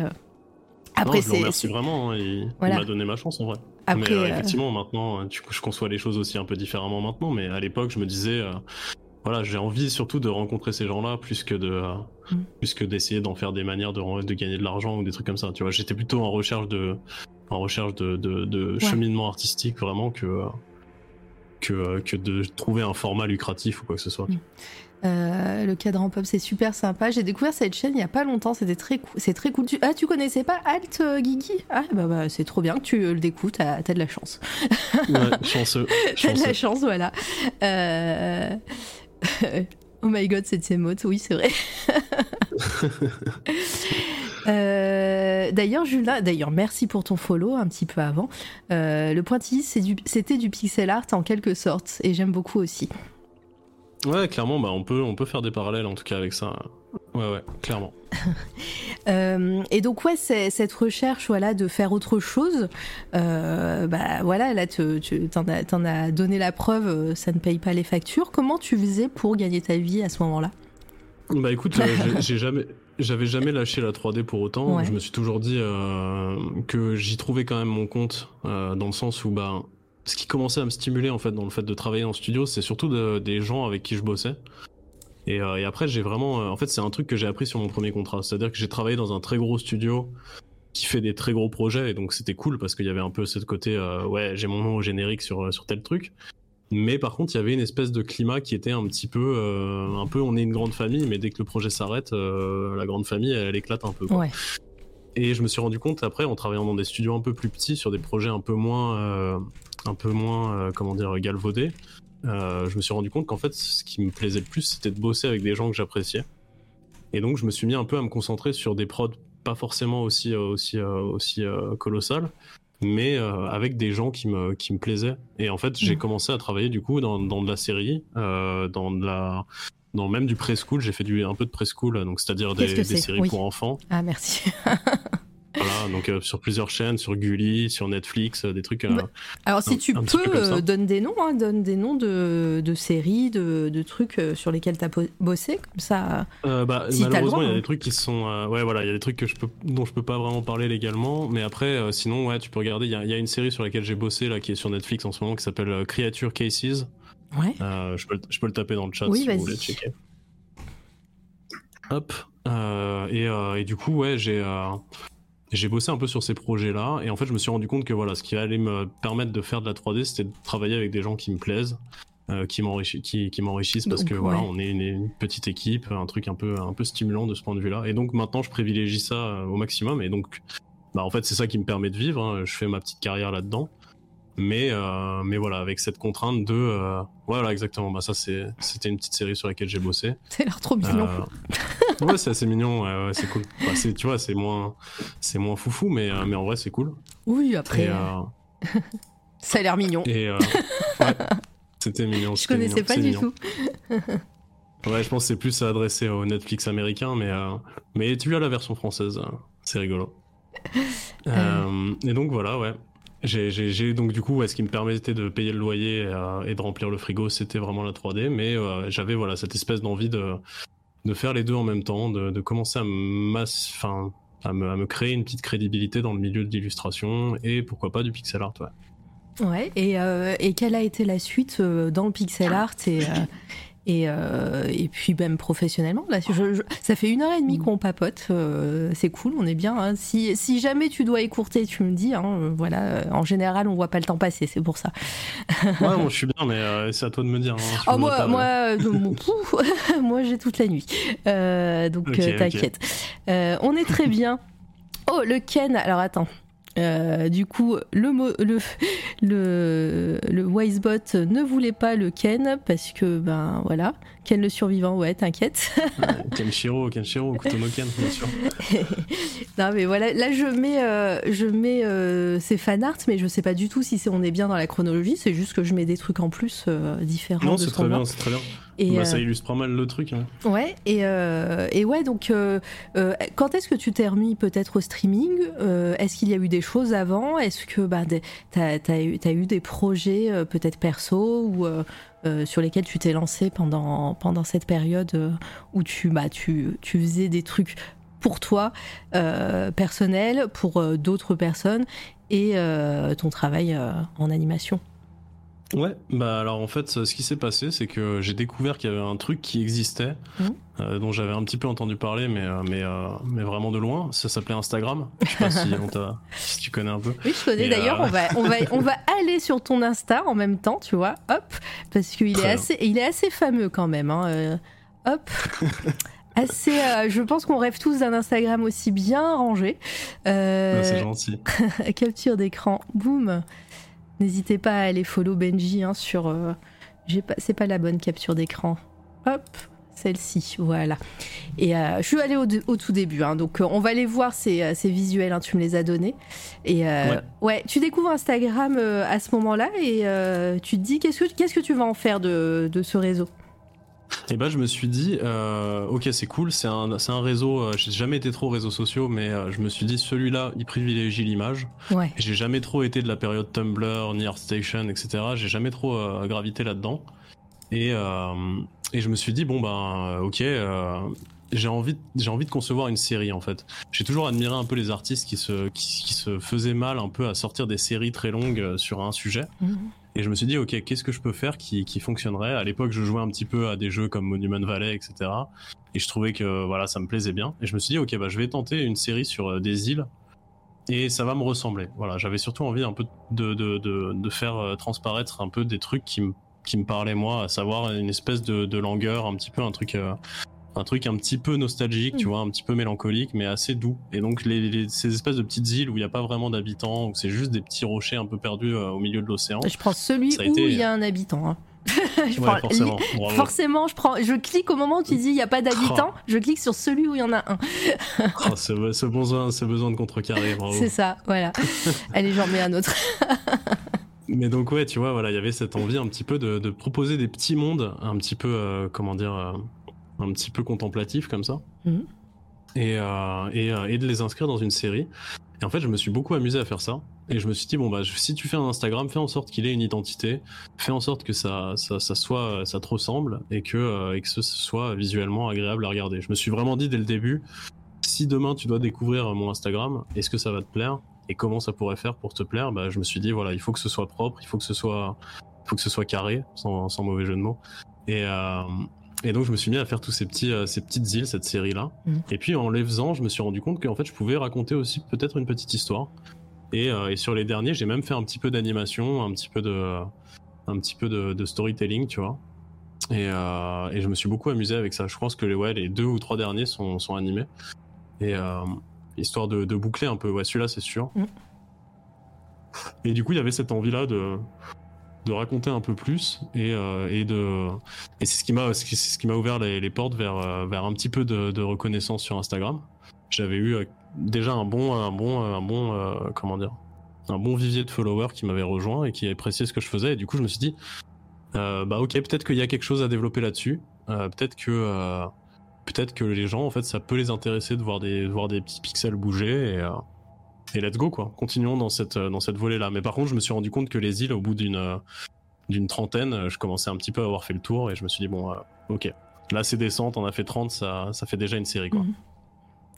après non, je le remercie vraiment. hein, il m'a donné ma chance en vrai. après. mais euh, euh, effectivement, maintenant, euh, je conçois les choses aussi un peu différemment maintenant. Mais à l'époque, je me disais, euh, voilà, j'ai envie surtout de rencontrer ces gens-là plus que de, euh, Mm. plus que d'essayer d'en faire des manières de, de gagner de l'argent ou des trucs comme ça. Tu vois, j'étais plutôt en recherche de, en recherche de, de, de cheminement artistique vraiment que, que, que de trouver un format lucratif ou quoi que ce soit. Mm. Euh, le cadran pop, c'est super sympa. J'ai découvert cette chaîne il y a pas longtemps. C'était très cool. C'est très cool. Tu... Ah, tu connaissais pas Alt euh, Guigui? Ah, bah, bah c'est trop bien que tu euh, le découvres. T'as de la chance. Ouais, chanceux. <laughs> T'as de la chance, voilà. <laughs> Oh my god, septième mode. Oui, c'est vrai. <laughs> Euh, d'ailleurs, Julien, d'ailleurs, merci pour ton follow un petit peu avant. Euh, le pointilliste, du- c'était du, pixel art en quelque sorte, et j'aime beaucoup aussi. Ouais, clairement, bah, on peut, on peut faire des parallèles en tout cas avec ça. Ouais, ouais, clairement. <laughs> Euh, et donc ouais, c'est cette recherche voilà de faire autre chose. euh, bah voilà, là tu t'en as, donné la preuve, euh, ça ne paye pas les factures. Comment tu faisais pour gagner ta vie à ce moment-là? Bah écoute, euh, <laughs> j'ai- jamais, j'avais jamais lâché la 3D pour autant. Ouais. Je me suis toujours dit que j'y trouvais quand même mon compte, dans le sens où bah, ce qui commençait à me stimuler en fait dans le fait de travailler en studio, c'est surtout de- des gens avec qui je bossais. Et, euh, et après, j'ai vraiment, euh, en fait, c'est un truc que j'ai appris sur mon premier contrat, c'est-à-dire que j'ai travaillé dans un très gros studio qui fait des très gros projets et donc c'était cool parce qu'il y avait un peu ce côté euh, ouais j'ai mon nom au générique sur sur tel truc mais par contre il y avait une espèce de climat qui était un petit peu un peu on est une grande famille mais dès que le projet s'arrête la grande famille elle, éclate un peu quoi. Ouais. et je me suis rendu compte après en travaillant dans des studios un peu plus petits sur des projets un peu moins euh, un peu moins euh, comment dire galvaudés euh, je me suis rendu compte qu'en fait ce qui me plaisait le plus c'était de bosser avec des gens que j'appréciais et donc je me suis mis un peu à me concentrer sur des prods pas forcément aussi euh, aussi aussi colossales mais euh, avec des gens qui me qui me plaisaient et en fait j'ai Mhm. commencé à travailler du coup dans, dans de la série euh, dans de la dans même du preschool j'ai fait du un peu de preschool donc c'est-à-dire des, des séries Oui. pour enfants Ah, merci. <laughs> voilà donc euh, sur plusieurs chaînes sur Gulli sur Netflix euh, des trucs euh, Bah, Alors, si tu peux, donne des noms, hein, donne des noms de, de séries, de, de trucs sur lesquels tu as bossé, comme ça. Bah, Si malheureusement, il y a hein. des trucs qui sont, ouais, voilà, il y a des trucs que je peux, dont je peux pas vraiment parler légalement, mais après, sinon, ouais, tu peux regarder. Il y, y a une série sur laquelle j'ai bossé là, qui est sur Netflix en ce moment, qui s'appelle Creature Cases. Ouais. Je peux, le- je peux le taper dans le chat Oui, si vous voulez checker. Hop. Et, et du coup, ouais, j'ai, j'ai bossé un peu sur ces projets-là, et en fait, je me suis rendu compte que voilà, ce qui allait me permettre de faire de la 3D, c'était de travailler avec des gens qui me plaisent. euh, qui m'enrichissent qui, qui m'enrichissent parce Donc, que voilà on est une, une petite équipe un truc un peu un peu stimulant de ce point de vue là et donc maintenant je privilégie ça euh, au maximum et donc bah en fait c'est ça qui me permet de vivre hein. je fais ma petite carrière là dedans mais euh, mais voilà avec cette contrainte de euh, voilà exactement bah ça c'était une petite série sur laquelle j'ai bossé C'est l'air trop mignon. euh, ouais, c'est assez mignon, ouais, ouais, c'est cool. Bah, tu vois, c'est moins, c'est moins foufou, mais, euh, mais en vrai, c'est cool. Oui, après, Et, <laughs> ça a l'air mignon. et <laughs> ouais, c'était mignon. Je connaissais mignon, pas du mignon. tout. <laughs> Ouais, je pense que c'est plus adressé au Netflix américain, mais, euh, mais tu as la version française, c'est rigolo. Euh, et donc voilà, ouais. J'ai, donc du coup, ce qui me permettait de payer le loyer euh, et de remplir le frigo, c'était vraiment la 3D, mais euh, j'avais voilà cette espèce d'envie de, faire les deux en même temps, de, commencer à me, créer une petite crédibilité dans le milieu de l'illustration et pourquoi pas du pixel art, ouais. Euh, et quelle a été la suite dans le pixel art et, et, euh, et puis même professionnellement là, je- je- Ça fait une heure et demie qu'on papote, euh, c'est cool, on est bien. hein. Si, si jamais tu dois écourter, tu me dis. hein, euh, voilà, en général, on voit pas le temps passer, c'est pour ça. Ouais, moi je suis bien, mais euh, c'est à toi de me dire. hein, si Oh, moi, <laughs> moi, j'ai toute la nuit. Donc t'inquiète. On est très bien. Oh, le Ken. Alors attends. Euh, du coup, le, le, le, le Wisebot ne voulait pas le Ken parce que, ben voilà, Ken le survivant, ouais, t'inquiète. Kenshiro, Kenshiro, Kutono Ken, bien sûr. <laughs> non, mais voilà, là je mets, euh, je mets euh, ces fan art, mais je sais pas du tout si on est bien dans la chronologie, c'est juste que je mets des trucs en plus euh, différents. Non, c'est très bien, c'est très bien. Et, Bah, euh, Ça illustre pas mal le truc. hein. Ouais, et, euh, et ouais, donc euh, euh, quand est-ce que tu t'es remis peut-être au streaming Euh, Est-ce qu'il y a eu des choses avant? Est-ce que bah, t'as as, eu, t'as eu des projets euh, peut-être perso ou euh, sur lesquels tu t'es lancé pendant, cette période euh, où tu, bah, tu, tu faisais des trucs pour toi, euh, personnel, pour d'autres personnes et ton travail en animation Ouais, bah alors en fait, ce qui s'est passé, c'est que j'ai découvert qu'il y avait un truc qui existait, Mhm. euh, dont j'avais un petit peu entendu parler, mais, euh, mais, euh, mais vraiment de loin. Ça s'appelait Instagram. Je sais pas si, on <laughs> si tu connais un peu. Oui, je connais. D'ailleurs, euh, on, va, on, va, on va aller sur ton Insta en même temps, tu vois. Hop. Parce qu'il est assez, il est assez fameux quand même. hein, hop. <laughs> Assez, euh, je pense qu'on rêve tous d'un Instagram aussi bien rangé. Euh, c'est gentil. <laughs> capture d'écran, boum. N'hésitez pas à aller follow Benji hein, sur. euh, j'ai pas, c'est pas la bonne capture d'écran. Hop, celle-ci, voilà. Et euh, je suis allée au, au tout début, hein, donc euh, on va aller voir ces, euh, ces visuels. hein, tu me les as donnés. Et euh, Ouais. ouais. tu découvres Instagram à ce moment-là et tu te dis qu'est-ce que qu'est-ce que tu vas en faire de, de ce réseau? Et bah, je me suis dit, euh, ok, c'est cool, c'est un, c'est un réseau. euh, j'ai jamais été trop réseaux sociaux, mais euh, je me suis dit, celui-là, il privilégie l'image. Ouais. J'ai jamais trop été de la période Tumblr, ni ArtStation, etc. J'ai jamais trop gravité là-dedans. Et, et je me suis dit, bon, ben, ok, j'ai envie, j'ai envie de concevoir une série, en fait. J'ai toujours admiré un peu les artistes qui se, qui, qui se faisaient mal un peu à sortir des séries très longues sur un sujet. Mhm. Et je me suis dit, ok, qu'est-ce que je peux faire qui, fonctionnerait? À l'époque, je jouais un petit peu à des jeux comme Monument Valley, etc. Et je trouvais que voilà, ça me plaisait bien. Et je me suis dit, ok, bah, je vais tenter une série sur euh, des îles et ça va me ressembler. Voilà, j'avais surtout envie un peu de, faire euh, transparaître un peu des trucs qui me, parlaient moi, à savoir une espèce de, de langueur, un petit peu un truc, euh, un truc un petit peu nostalgique, tu Mm. vois, un petit peu mélancolique, mais assez doux. Et donc les, les- ces espèces de petites îles où il n'y a pas vraiment d'habitants, où c'est juste des petits rochers un peu perdus euh, au milieu de l'océan. Je prends celui où été- il y a un habitant. hein. <laughs> je Ouais, prends- forcément. Forcément, je prends, je clique au moment où tu dis il n'y a pas d'habitants, je clique sur celui où il y en a un. Ah, <laughs> ce, ce besoin, ce besoin de contrecarrer. C'est ça, voilà. <laughs> Allez, j'en mets un autre. Mais donc ouais, tu vois, voilà, il y avait cette envie un petit peu de, de proposer des petits mondes, un petit peu, euh, comment dire, euh, un petit peu contemplatifs comme ça, Mhm. et, euh, et, euh, et de les inscrire dans une série. Et en fait, je me suis beaucoup amusé à faire ça. Et je me suis dit bon bah si tu fais un Instagram, fais en sorte qu'il ait une identité, fais en sorte que ça, ça, ça soit, ça te ressemble et que, euh, et que ce soit visuellement agréable à regarder. Je me suis vraiment dit dès le début, si demain tu dois découvrir mon Instagram, est-ce que ça va te plaire et comment ça pourrait faire pour te plaire? Bah, Je me suis dit, voilà, il faut que ce soit propre, il faut que ce soit, faut que ce soit carré, sans, sans mauvais jeu de mots. Et, euh, et donc je me suis mis à faire tous ces, petits, euh, ces petites îles, cette série-là. Mhm. Et puis en les faisant, je me suis rendu compte qu'en fait, je pouvais raconter aussi peut-être une petite histoire. Et, euh, et sur les derniers, j'ai même fait un petit peu d'animation, un petit peu de, un petit peu de, de storytelling, tu vois. Et, euh, et je me suis beaucoup amusé avec ça. Je pense que les, ouais, les deux ou trois derniers sont, sont animés. Et histoire de, de boucler un peu, ouais, celui-là c'est sûr. Mm. Et du coup, il y avait cette envie-là de, de raconter un peu plus et, euh, et de et c'est ce qui m'a ce qui m'a ouvert les, les portes vers euh, vers un petit peu de, reconnaissance sur Instagram. J'avais eu euh, déjà un bon un bon un bon comment dire un bon vivier de followers qui m'avait rejoint et qui appréciait ce que je faisais et du coup je me suis dit bah ok peut-être qu'il y a quelque chose à développer là-dessus peut-être que peut-être que les gens en fait ça peut les intéresser de voir des de voir des petits pixels bouger et et let's go quoi. Continuons dans cette dans cette volée là. Mais par contre, je me suis rendu compte que les îles, au bout d'une euh, d'une trentaine, euh, je commençais un petit peu à avoir fait le tour et je me suis dit bon, euh, ok, là c'est descente, on a fait 30, ça ça fait déjà une série quoi. Mhm.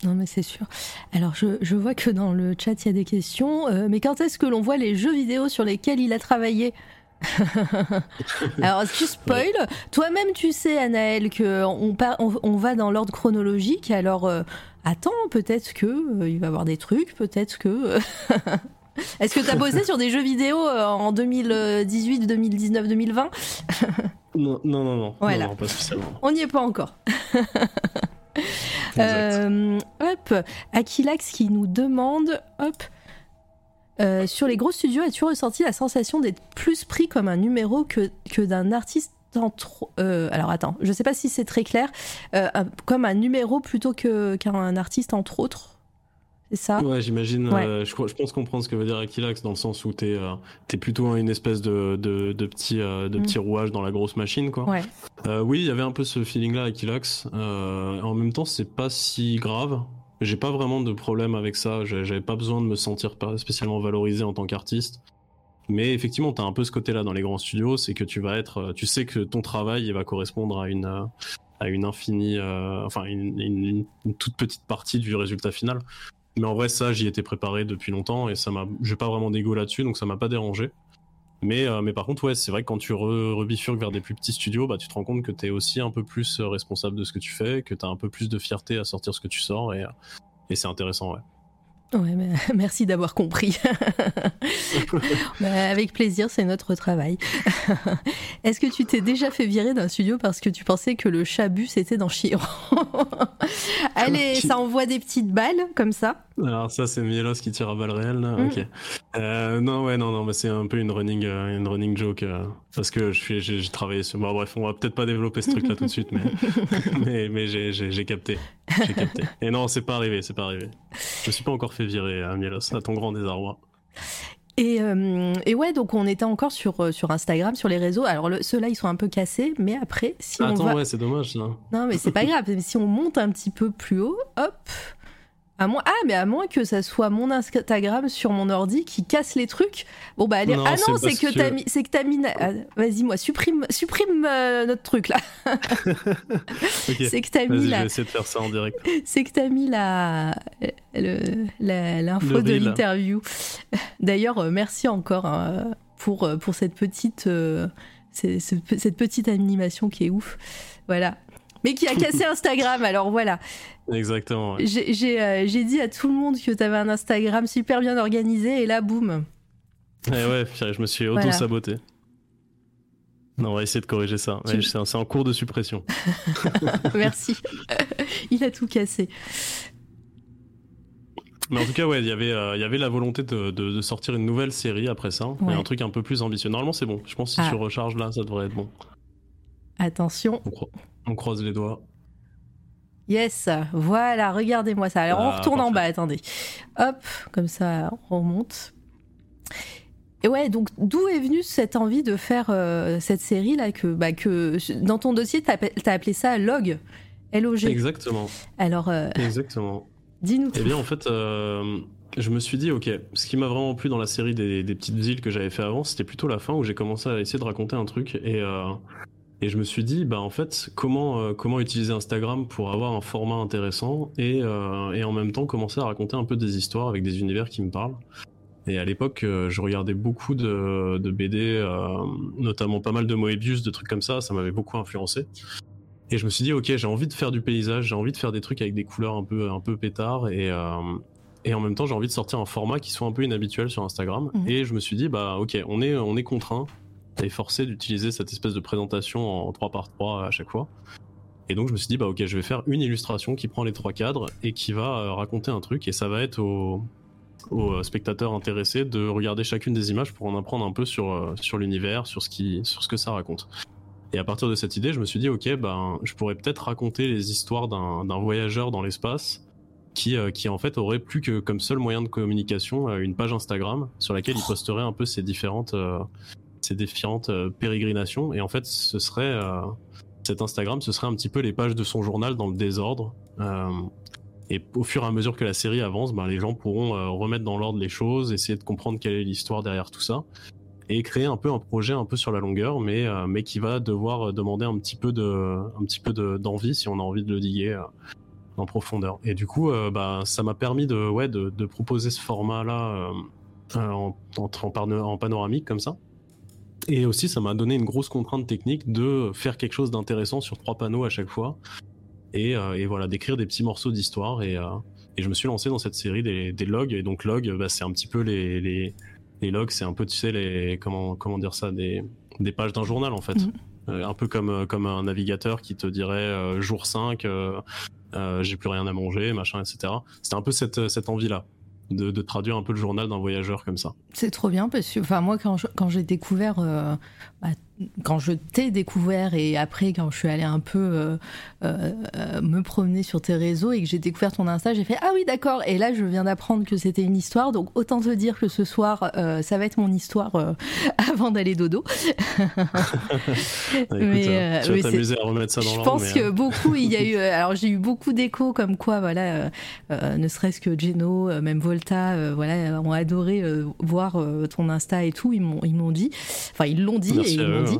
Non, mais c'est sûr. Alors, je, je vois que dans le chat, il y a des questions. Euh, mais quand est-ce que l'on voit les jeux vidéo sur lesquels il a travaillé? <laughs> Alors, tu spoil? Toi-même, tu sais, Anaël, que on, on, on va dans l'ordre chronologique. Alors, euh, attends, peut-être que euh, il va y avoir des trucs. Peut-être que. <laughs> Est-ce que tu as bossé sur des jeux vidéo euh, en 2018, 2019, 2020 Non non non non, Voilà. non, non, pas spécialement. On n'y est pas encore. <laughs> Euh, hop, Akilax qui nous demande, hop, euh, sur les gros studios, as-tu ressenti la sensation d'être plus pris comme un numéro que, que d'un artiste trop euh, Alors attends, je sais pas si c'est très clair, euh, comme un numéro plutôt qu'un artiste entre autres. C'est ça? Ouais, j'imagine. Ouais. euh, je, pense comprendre ce que veut dire Akilax dans le sens où t'es t'es plutôt une espèce de de, de petit de Mm. petit rouage dans la grosse machine quoi. Ouais. Oui, il y avait un peu ce feeling-là avec Ilax. Euh, en même temps, c'est pas si grave. J'ai pas vraiment de problème avec ça. J'avais pas besoin de me sentir spécialement valorisé en tant qu'artiste. Mais effectivement, t'as un peu ce côté-là dans les grands studios, c'est que tu vas être, euh, tu sais que ton travail il va correspondre à une euh, à une infinie, euh, enfin une, une- toute petite partie du résultat final. Mais en vrai, ça, j'y étais préparé depuis longtemps et ça m'a, j'ai pas vraiment d'ego là-dessus, donc ça m'a pas dérangé. Mais, mais par contre, ouais, c'est vrai que quand tu re- rebifurques vers des plus petits studios, bah, tu te rends compte que tu es aussi un peu plus responsable de ce que tu fais, que tu as un peu plus de fierté à sortir ce que tu sors, et, et c'est intéressant, ouais. Ouais, mais <laughs> merci d'avoir compris. <laughs> Bah, avec plaisir, c'est notre travail. <laughs> Est-ce que tu t'es déjà fait virer d'un studio parce que tu pensais que le chabut c'était dans Chiron? Allez, ça envoie des petites balles comme ça. Alors ça, c'est Mielos qui tire à balles réelles, là Mm. Ok. Euh, non, ouais, non, non, mais c'est un peu une running, euh, une running joke, euh, parce que je suis, j'ai travaillé sur... Bon, bref, on va peut-être pas développer ce truc-là tout de suite, mais, <laughs> mais, mais j'ai- capté. J'ai capté. Et non, c'est pas arrivé, c'est pas arrivé. Je me suis pas encore fait virer à Mielos, à ton grand désarroi. Et, euh, et ouais, donc on était encore sur, sur Instagram, sur les réseaux. Alors ceux-là, ils sont un peu cassés, mais après, si on Attends, va... ouais, c'est dommage, là. Non, mais c'est pas <laughs> grave. Si on monte un petit peu plus haut, hop. À moins... Ah, mais à moins que ça soit mon Instagram sur mon ordi qui casse les trucs. Bon, bah, allez. Non, ah non, c'est que t'as mis. C'est que t'as mis. ah, Vas-y, moi, supprime, supprime euh, notre truc là. <laughs> C'est que t'as mis je la. vais essayer de faire ça en direct. <laughs> C'est que t'as mis la. L'info de l'interview. <laughs> D'ailleurs, euh, merci encore hein, pour, euh, pour cette petite. euh, cette petite animation qui est ouf. Voilà. Mais qui a cassé Instagram. Alors voilà. Exactement. ouais. J'ai j'ai, euh, j'ai dit à tout le monde que t'avais un Instagram super bien organisé et là, boum. Eh ouais, je me suis Voilà. auto-saboté. Non, on va essayer de corriger ça. Tu- c'est, en cours de suppression. <laughs> <laughs> Merci. <laughs> Il a tout cassé. Mais en tout cas, ouais, il y avait, euh, il y avait la volonté de, de- de sortir une nouvelle série après ça. Ouais. Et un truc un peu plus ambitieux. Normalement, c'est bon. Je pense que si Ah. tu recharges là, ça devrait être bon. Attention. On, cro- on croise les doigts. Yes, voilà, regardez-moi ça. Alors on Ah, retourne en bas, attendez. Hop, comme ça, on remonte. Et ouais, donc d'où est venue cette envie de faire euh, cette série là que, bah, que dans ton dossier t'as as appelé ça Log, L-O-G. Exactement. Alors euh, Exactement. dis-nous Eh bien, en fait, euh, je me suis dit, ok, ce qui m'a vraiment plu dans la série des, des petites îles que j'avais fait avant, c'était plutôt la fin où j'ai commencé à essayer de raconter un truc et, et je me suis dit, bah en fait, comment, euh, comment utiliser Instagram pour avoir un format intéressant et, euh, et en même temps commencer à raconter un peu des histoires avec des univers qui me parlent. Et à l'époque, euh, je regardais beaucoup de, de BD, notamment pas mal de Moebius, de trucs comme ça, ça m'avait beaucoup influencé. Et je me suis dit, ok, j'ai envie de faire du paysage, j'ai envie de faire des trucs avec des couleurs un peu, un peu pétard et, et en même temps, j'ai envie de sortir un format qui soit un peu inhabituel sur Instagram. Mhm. Et je me suis dit, bah ok, on est, on est contraint forcé d'utiliser cette espèce de présentation en 3 par 3 à chaque fois. Et donc je me suis dit, bah ok, je vais faire une illustration qui prend les trois cadres et qui va euh, raconter un truc et ça va être au aux euh, spectateurs intéressés de regarder chacune des images pour en apprendre un peu sur, euh, sur l'univers, sur, ce qui, sur ce que ça raconte. Et à partir de cette idée, je me suis dit, ok, ben, je pourrais peut-être raconter les histoires d'un d'un voyageur dans l'espace qui, euh, qui en fait aurait plus que comme seul moyen de communication une page Instagram sur laquelle il posterait un peu ses différentes, euh, ses différentes euh, pérégrinations. Et en fait, ce serait euh, cet Instagram, ce serait un petit peu les pages de son journal dans le désordre. Euh, et au fur et à mesure que la série avance, ben, les gens pourront remettre dans l'ordre les choses, essayer de comprendre quelle est l'histoire derrière tout ça, et créer un peu un projet un peu sur la longueur, mais, mais qui va devoir demander un petit peu de, un petit peu de- d'envie si on a envie de le diguer en profondeur. Et du coup, bah, ça m'a permis de, ouais, de, proposer ce format-là en panoramique comme ça. Et aussi, ça m'a donné une grosse contrainte technique de faire quelque chose d'intéressant sur trois panneaux à chaque fois. Et, euh, et voilà, d'écrire des petits morceaux d'histoire. Et, euh, et je me suis lancé dans cette série des, des logs. Et donc, log, bah, c'est un petit peu les, les, les logs, c'est un peu, tu sais, les, comment, comment dire ça, des, des pages d'un journal en fait. Mhm. Euh, un peu comme, comme un navigateur qui te dirait jour 5, euh, euh, j'ai plus rien à manger, machin, etc. C'était un peu cette, cette envie-là. De, traduire un peu le journal d'un voyageur comme ça. C'est trop bien parce que, enfin, moi, quand j'ai découvert, euh, bah, quand je t'ai découvert et après, quand je suis allée un peu euh, euh, me promener sur tes réseaux et que j'ai découvert ton Insta, j'ai fait Ah oui, d'accord. Et là, je viens d'apprendre que c'était une histoire. Donc, autant te dire que ce soir, euh, ça va être mon histoire <laughs> avant d'aller dodo. <laughs> Écoute, Mais, euh, tu vas t'amuser à remettre ça dans Je pense que euh, beaucoup, il y a eu. <laughs> Alors j'ai eu beaucoup d'échos comme quoi, voilà, ne serait-ce que Geno, même Volta, voilà, ont adoré voir ton Insta et tout. Ils m'ont, ils m'ont dit, enfin ils l'ont dit merci et à ils m'ont eux, dit.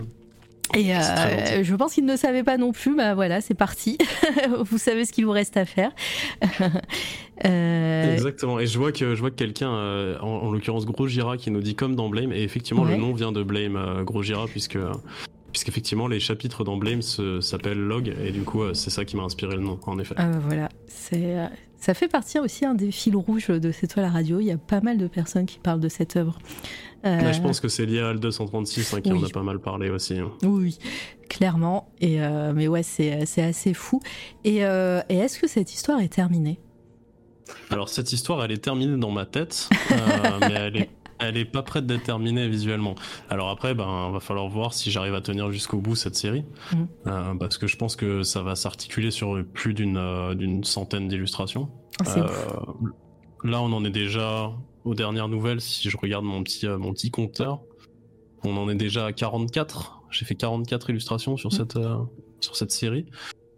Et euh, je pense qu'ils ne le savaient pas non plus. Bah voilà, c'est parti. <laughs> vous savez ce qu'il vous reste à faire. <laughs> Euh, Exactement. Et je vois que je vois que quelqu'un, euh, en, en l'occurrence Gros Gira, qui nous dit comme dans Blame. Et effectivement, Ouais. le nom vient de Blame, Gros Gira, puisque puisqu'effectivement les chapitres dans Blame s'appellent Log. Et du coup, c'est ça qui m'a inspiré le nom, en effet. ah bah voilà, c'est. ça fait partie aussi un des fils rouges de C'est toi la radio. Il y a pas mal de personnes qui parlent de cette œuvre. Euh, Là, je pense que c'est lié à Al 236 hein, qui oui. en a pas mal parlé aussi. hein. Oui, clairement. Et euh, mais ouais, c'est c'est assez fou. Et, euh, et est-ce que cette histoire est terminée? Alors cette histoire, elle est terminée dans ma tête, <laughs> euh, mais elle est, elle est pas prête d'être terminée visuellement. Alors après, ben, va falloir voir si j'arrive à tenir jusqu'au bout cette série. Euh, parce que je pense que ça va s'articuler sur plus d'une euh, d'une centaine d'illustrations. Euh, ouf. là, on en est déjà aux dernières nouvelles. Si je regarde mon petit euh, mon petit compteur, on en est déjà à 44. J'ai fait 44 illustrations sur Mhm. cette euh, sur cette série.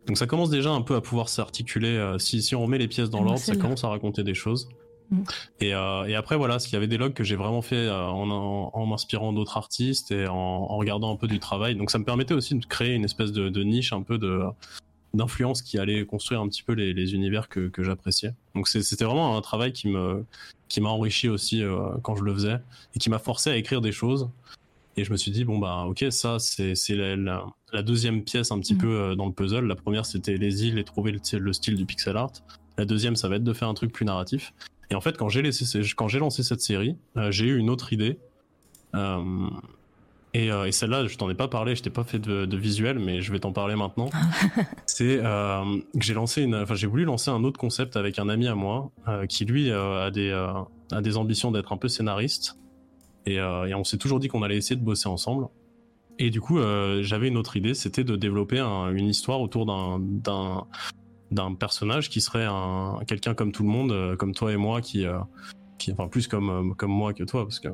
Donc ça commence déjà un peu à pouvoir s'articuler. euh, si, si on remet les pièces dans Ah, moi, l'ordre, ça commence à raconter des choses. Mhm. Et, euh, et après, voilà, s'il y avait des logs que j'ai vraiment fait en, en, en m'inspirant d'autres artistes et en, en regardant un peu du travail. Donc ça me permettait aussi de créer une espèce de, de niche, un peu de d'influence qui allait construire un petit peu les, les univers que, que j'appréciais. Donc c'était vraiment un travail qui me qui m'a enrichi aussi euh, quand je le faisais et qui m'a forcé à écrire des choses Et je me suis dit, bon, bah, ok, ça, c'est la, la, la, deuxième pièce un petit mm. peu euh, dans le puzzle. La première, c'était les îles et trouver le, le, style du pixel art. La deuxième, ça va être de faire un truc plus narratif. Et en fait, quand j'ai lancé cette série, euh, j'ai eu une autre idée. Euh, et, euh, et celle-là, je t'en ai pas parlé, je t'ai pas fait de, de, visuel, mais je vais t'en parler maintenant. <laughs> c'est euh, que j'ai lancé une, enfin j'ai voulu lancer un autre concept avec un ami à moi euh, qui lui a des a des ambitions d'être un peu scénariste. Et, et on s'est toujours dit qu'on allait essayer de bosser ensemble. Et du coup, j'avais une autre idée, c'était de développer un, une histoire autour d'un d'un d'un personnage qui serait un quelqu'un comme tout le monde, comme toi et moi, qui qui enfin plus comme comme moi que toi, parce que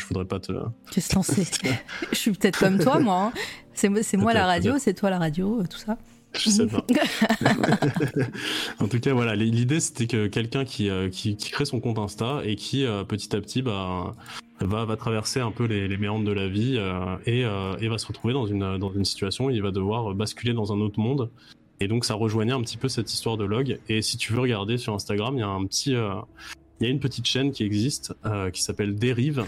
je voudrais pas te. Qu'est-ce lancer <laughs> Je suis peut-être comme toi, moi. Hein. C'est moi la radio, c'est toi la radio, euh, tout ça. Je sais pas. <laughs> en tout cas, voilà, l'idée c'était que quelqu'un qui, euh, qui, qui, crée son compte Insta et qui euh, petit à petit bah, va, va traverser un peu les, les méandres de la vie et, et, va se retrouver dans une, dans une situation où il va devoir basculer dans un autre monde. Et donc ça rejoignait un petit peu cette histoire de log. Et si tu veux regarder sur Instagram, il y a un petit, il y a une petite chaîne qui existe qui s'appelle Dérive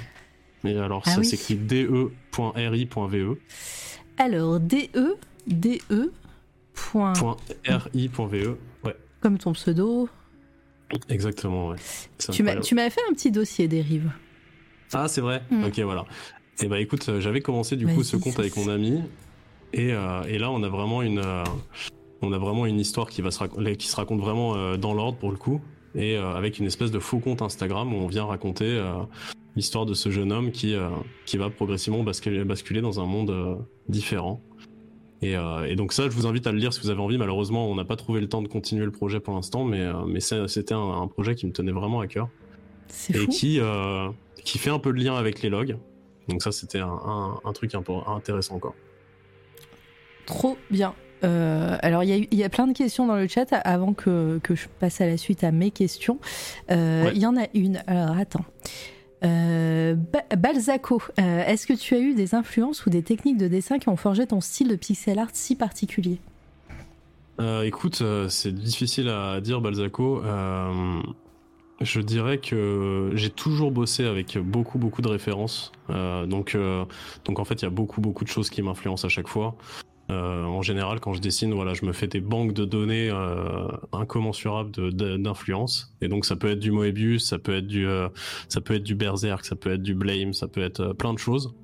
mais alors, ah ça s'écrit de.ri.ve. E. Alors, de, de. .ri.ve, ouais. Comme ton pseudo. Exactement, ouais. Tu m'as fait un petit dossier dérive. Ah, c'est vrai mm. Ok, voilà. Et eh bah écoute, euh, j'avais commencé du coup ce compte avec mon ami. Et, euh, et, là, on a vraiment une, euh, on a vraiment une histoire qui, va se, qui se raconte vraiment dans l'ordre pour le coup. Et avec une espèce de faux compte Instagram où on vient raconter l'histoire de ce jeune homme qui, euh, qui va progressivement basculer, basculer dans un monde euh, différent. Et, euh, et, donc ça, je vous invite à le lire si vous avez envie. Malheureusement, on n'a pas trouvé le temps de continuer le projet pour l'instant, mais, mais c'était un, un, projet qui me tenait vraiment à cœur. Et fou. qui, qui fait un peu de lien avec les logs. Donc ça, c'était un, un, un, truc un peu intéressant encore. Trop bien. Alors, il y, y, a plein de questions dans le chat avant que, que, je passe à la suite à mes questions. Il ouais. y en a une. Alors, attends. Euh, Balzaco, euh, est-ce que tu as eu des influences ou des techniques de dessin qui ont forgé ton style de pixel art si particulier? Euh, Écoute, euh, c'est difficile à dire Balzaco. Je dirais que j'ai toujours bossé avec beaucoup beaucoup de références. donc, donc en fait, il y a beaucoup beaucoup de choses qui m'influencent à chaque fois. Euh, en général, quand je dessine, voilà, je me fais des banques de données euh, incommensurables d'influence. Et donc, ça peut être du Moebius, ça peut être du, euh, ça peut être du Berserk, ça peut être du Blame, ça peut être plein de choses.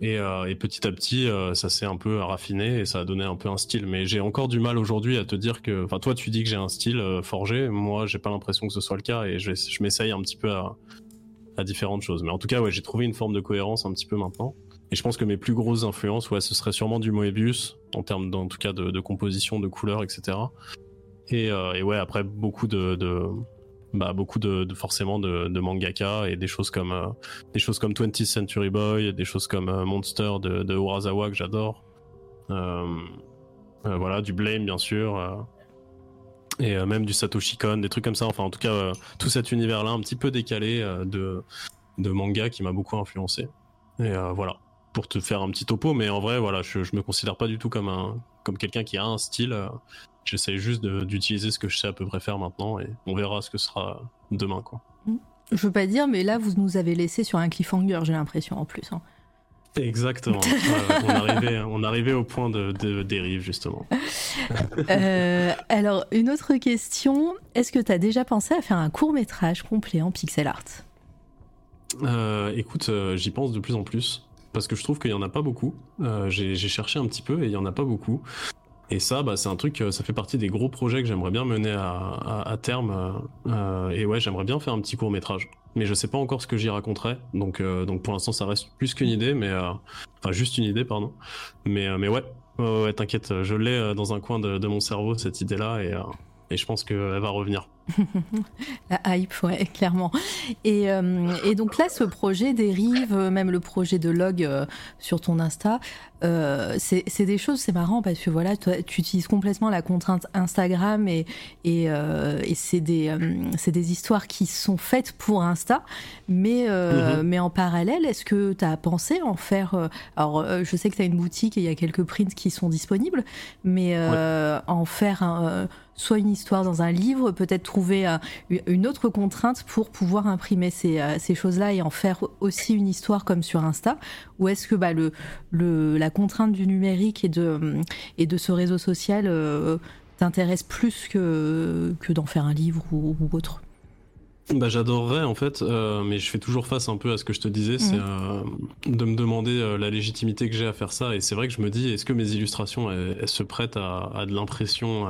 Et, et petit à petit, ça s'est un peu raffiné et ça a donné un peu un style. Mais j'ai encore du mal aujourd'hui à te dire que, enfin, toi, tu dis que j'ai un style forgé. Moi, j'ai pas l'impression que ce soit le cas et je, je m'essaye un petit peu à, à différentes choses. Mais en tout cas, ouais, j'ai trouvé une forme de cohérence un petit peu maintenant. Et je pense que mes plus grosses influences, ouais, ce serait sûrement du Moebius, en termes, en tout cas, de, composition, de couleurs, etc. Et, euh, et, ouais, après, beaucoup de, de bah, beaucoup de, forcément de, mangaka et des choses comme euh, des choses comme 20th Century Boy, des choses comme euh, Monster de, de Urasawa que j'adore. Euh, voilà, du Blame bien sûr. et même du Satoshi Kon, des trucs comme ça. Enfin, en tout cas, tout cet univers-là, un petit peu décalé de, de manga qui m'a beaucoup influencé. Et voilà pour te faire un petit topo, mais en vrai, voilà, je, je me considère pas du tout comme un comme quelqu'un qui a un style. J'essaie juste d'utiliser ce que je sais à peu près faire maintenant, et on verra ce que sera demain, quoi. Je veux pas dire, mais là, vous nous avez laissé sur un cliffhanger, j'ai l'impression en plus. Hein. Exactement. <laughs> on, arrivait, on arrivait au point de, de dérive, justement. <laughs> euh, alors, une autre question. Est-ce que tu as déjà pensé à faire un court métrage complet en pixel art? Euh, Écoute, euh, j'y pense de plus en plus parce que je trouve qu'il y en a pas beaucoup. Euh, j'ai cherché un petit peu et il y en a pas beaucoup. Et ça, bah, c'est un truc, ça fait partie des gros projets que j'aimerais bien mener à, terme. Euh, et ouais, j'aimerais bien faire un petit court métrage. Mais je sais pas encore ce que j'y raconterai. Donc, euh, donc pour l'instant, ça reste plus qu'une idée, mais euh, enfin juste une idée, pardon. Mais, euh, mais ouais, ouais, t'inquiète, je l'ai dans un coin de, de, mon cerveau cette idée-là et, et je pense qu'elle va revenir. <laughs> La hype, ouais, clairement. Et, euh, et, donc là, ce projet dérive, même le projet de log euh, sur ton Insta, euh, c'est des choses, c'est marrant parce que voilà, toi, tu utilises complètement la contrainte Instagram et, et, euh, et c'est des, euh, des histoires qui sont faites pour Insta, mais, -hmm. mais en parallèle, est-ce que tu as pensé en faire Alors, je sais que tu as une boutique et il y a quelques prints qui sont disponibles, mais ouais. en faire un, soit une histoire dans un livre, peut-être trouver une autre contrainte pour pouvoir imprimer ces, ces choses-là et en faire aussi une histoire comme sur Insta? Ou est-ce que bah, le, le, la contrainte du numérique et de, et de ce réseau social t'intéresse plus que, que d'en faire un livre ou, autre? Bah, j'adorerais en fait, euh, mais je fais toujours face un peu à ce que je te disais, c'est euh, de me demander euh, la légitimité que j'ai à faire ça. Et c'est vrai que je me dis, est-ce que mes illustrations, elles, se prêtent à, à de l'impression,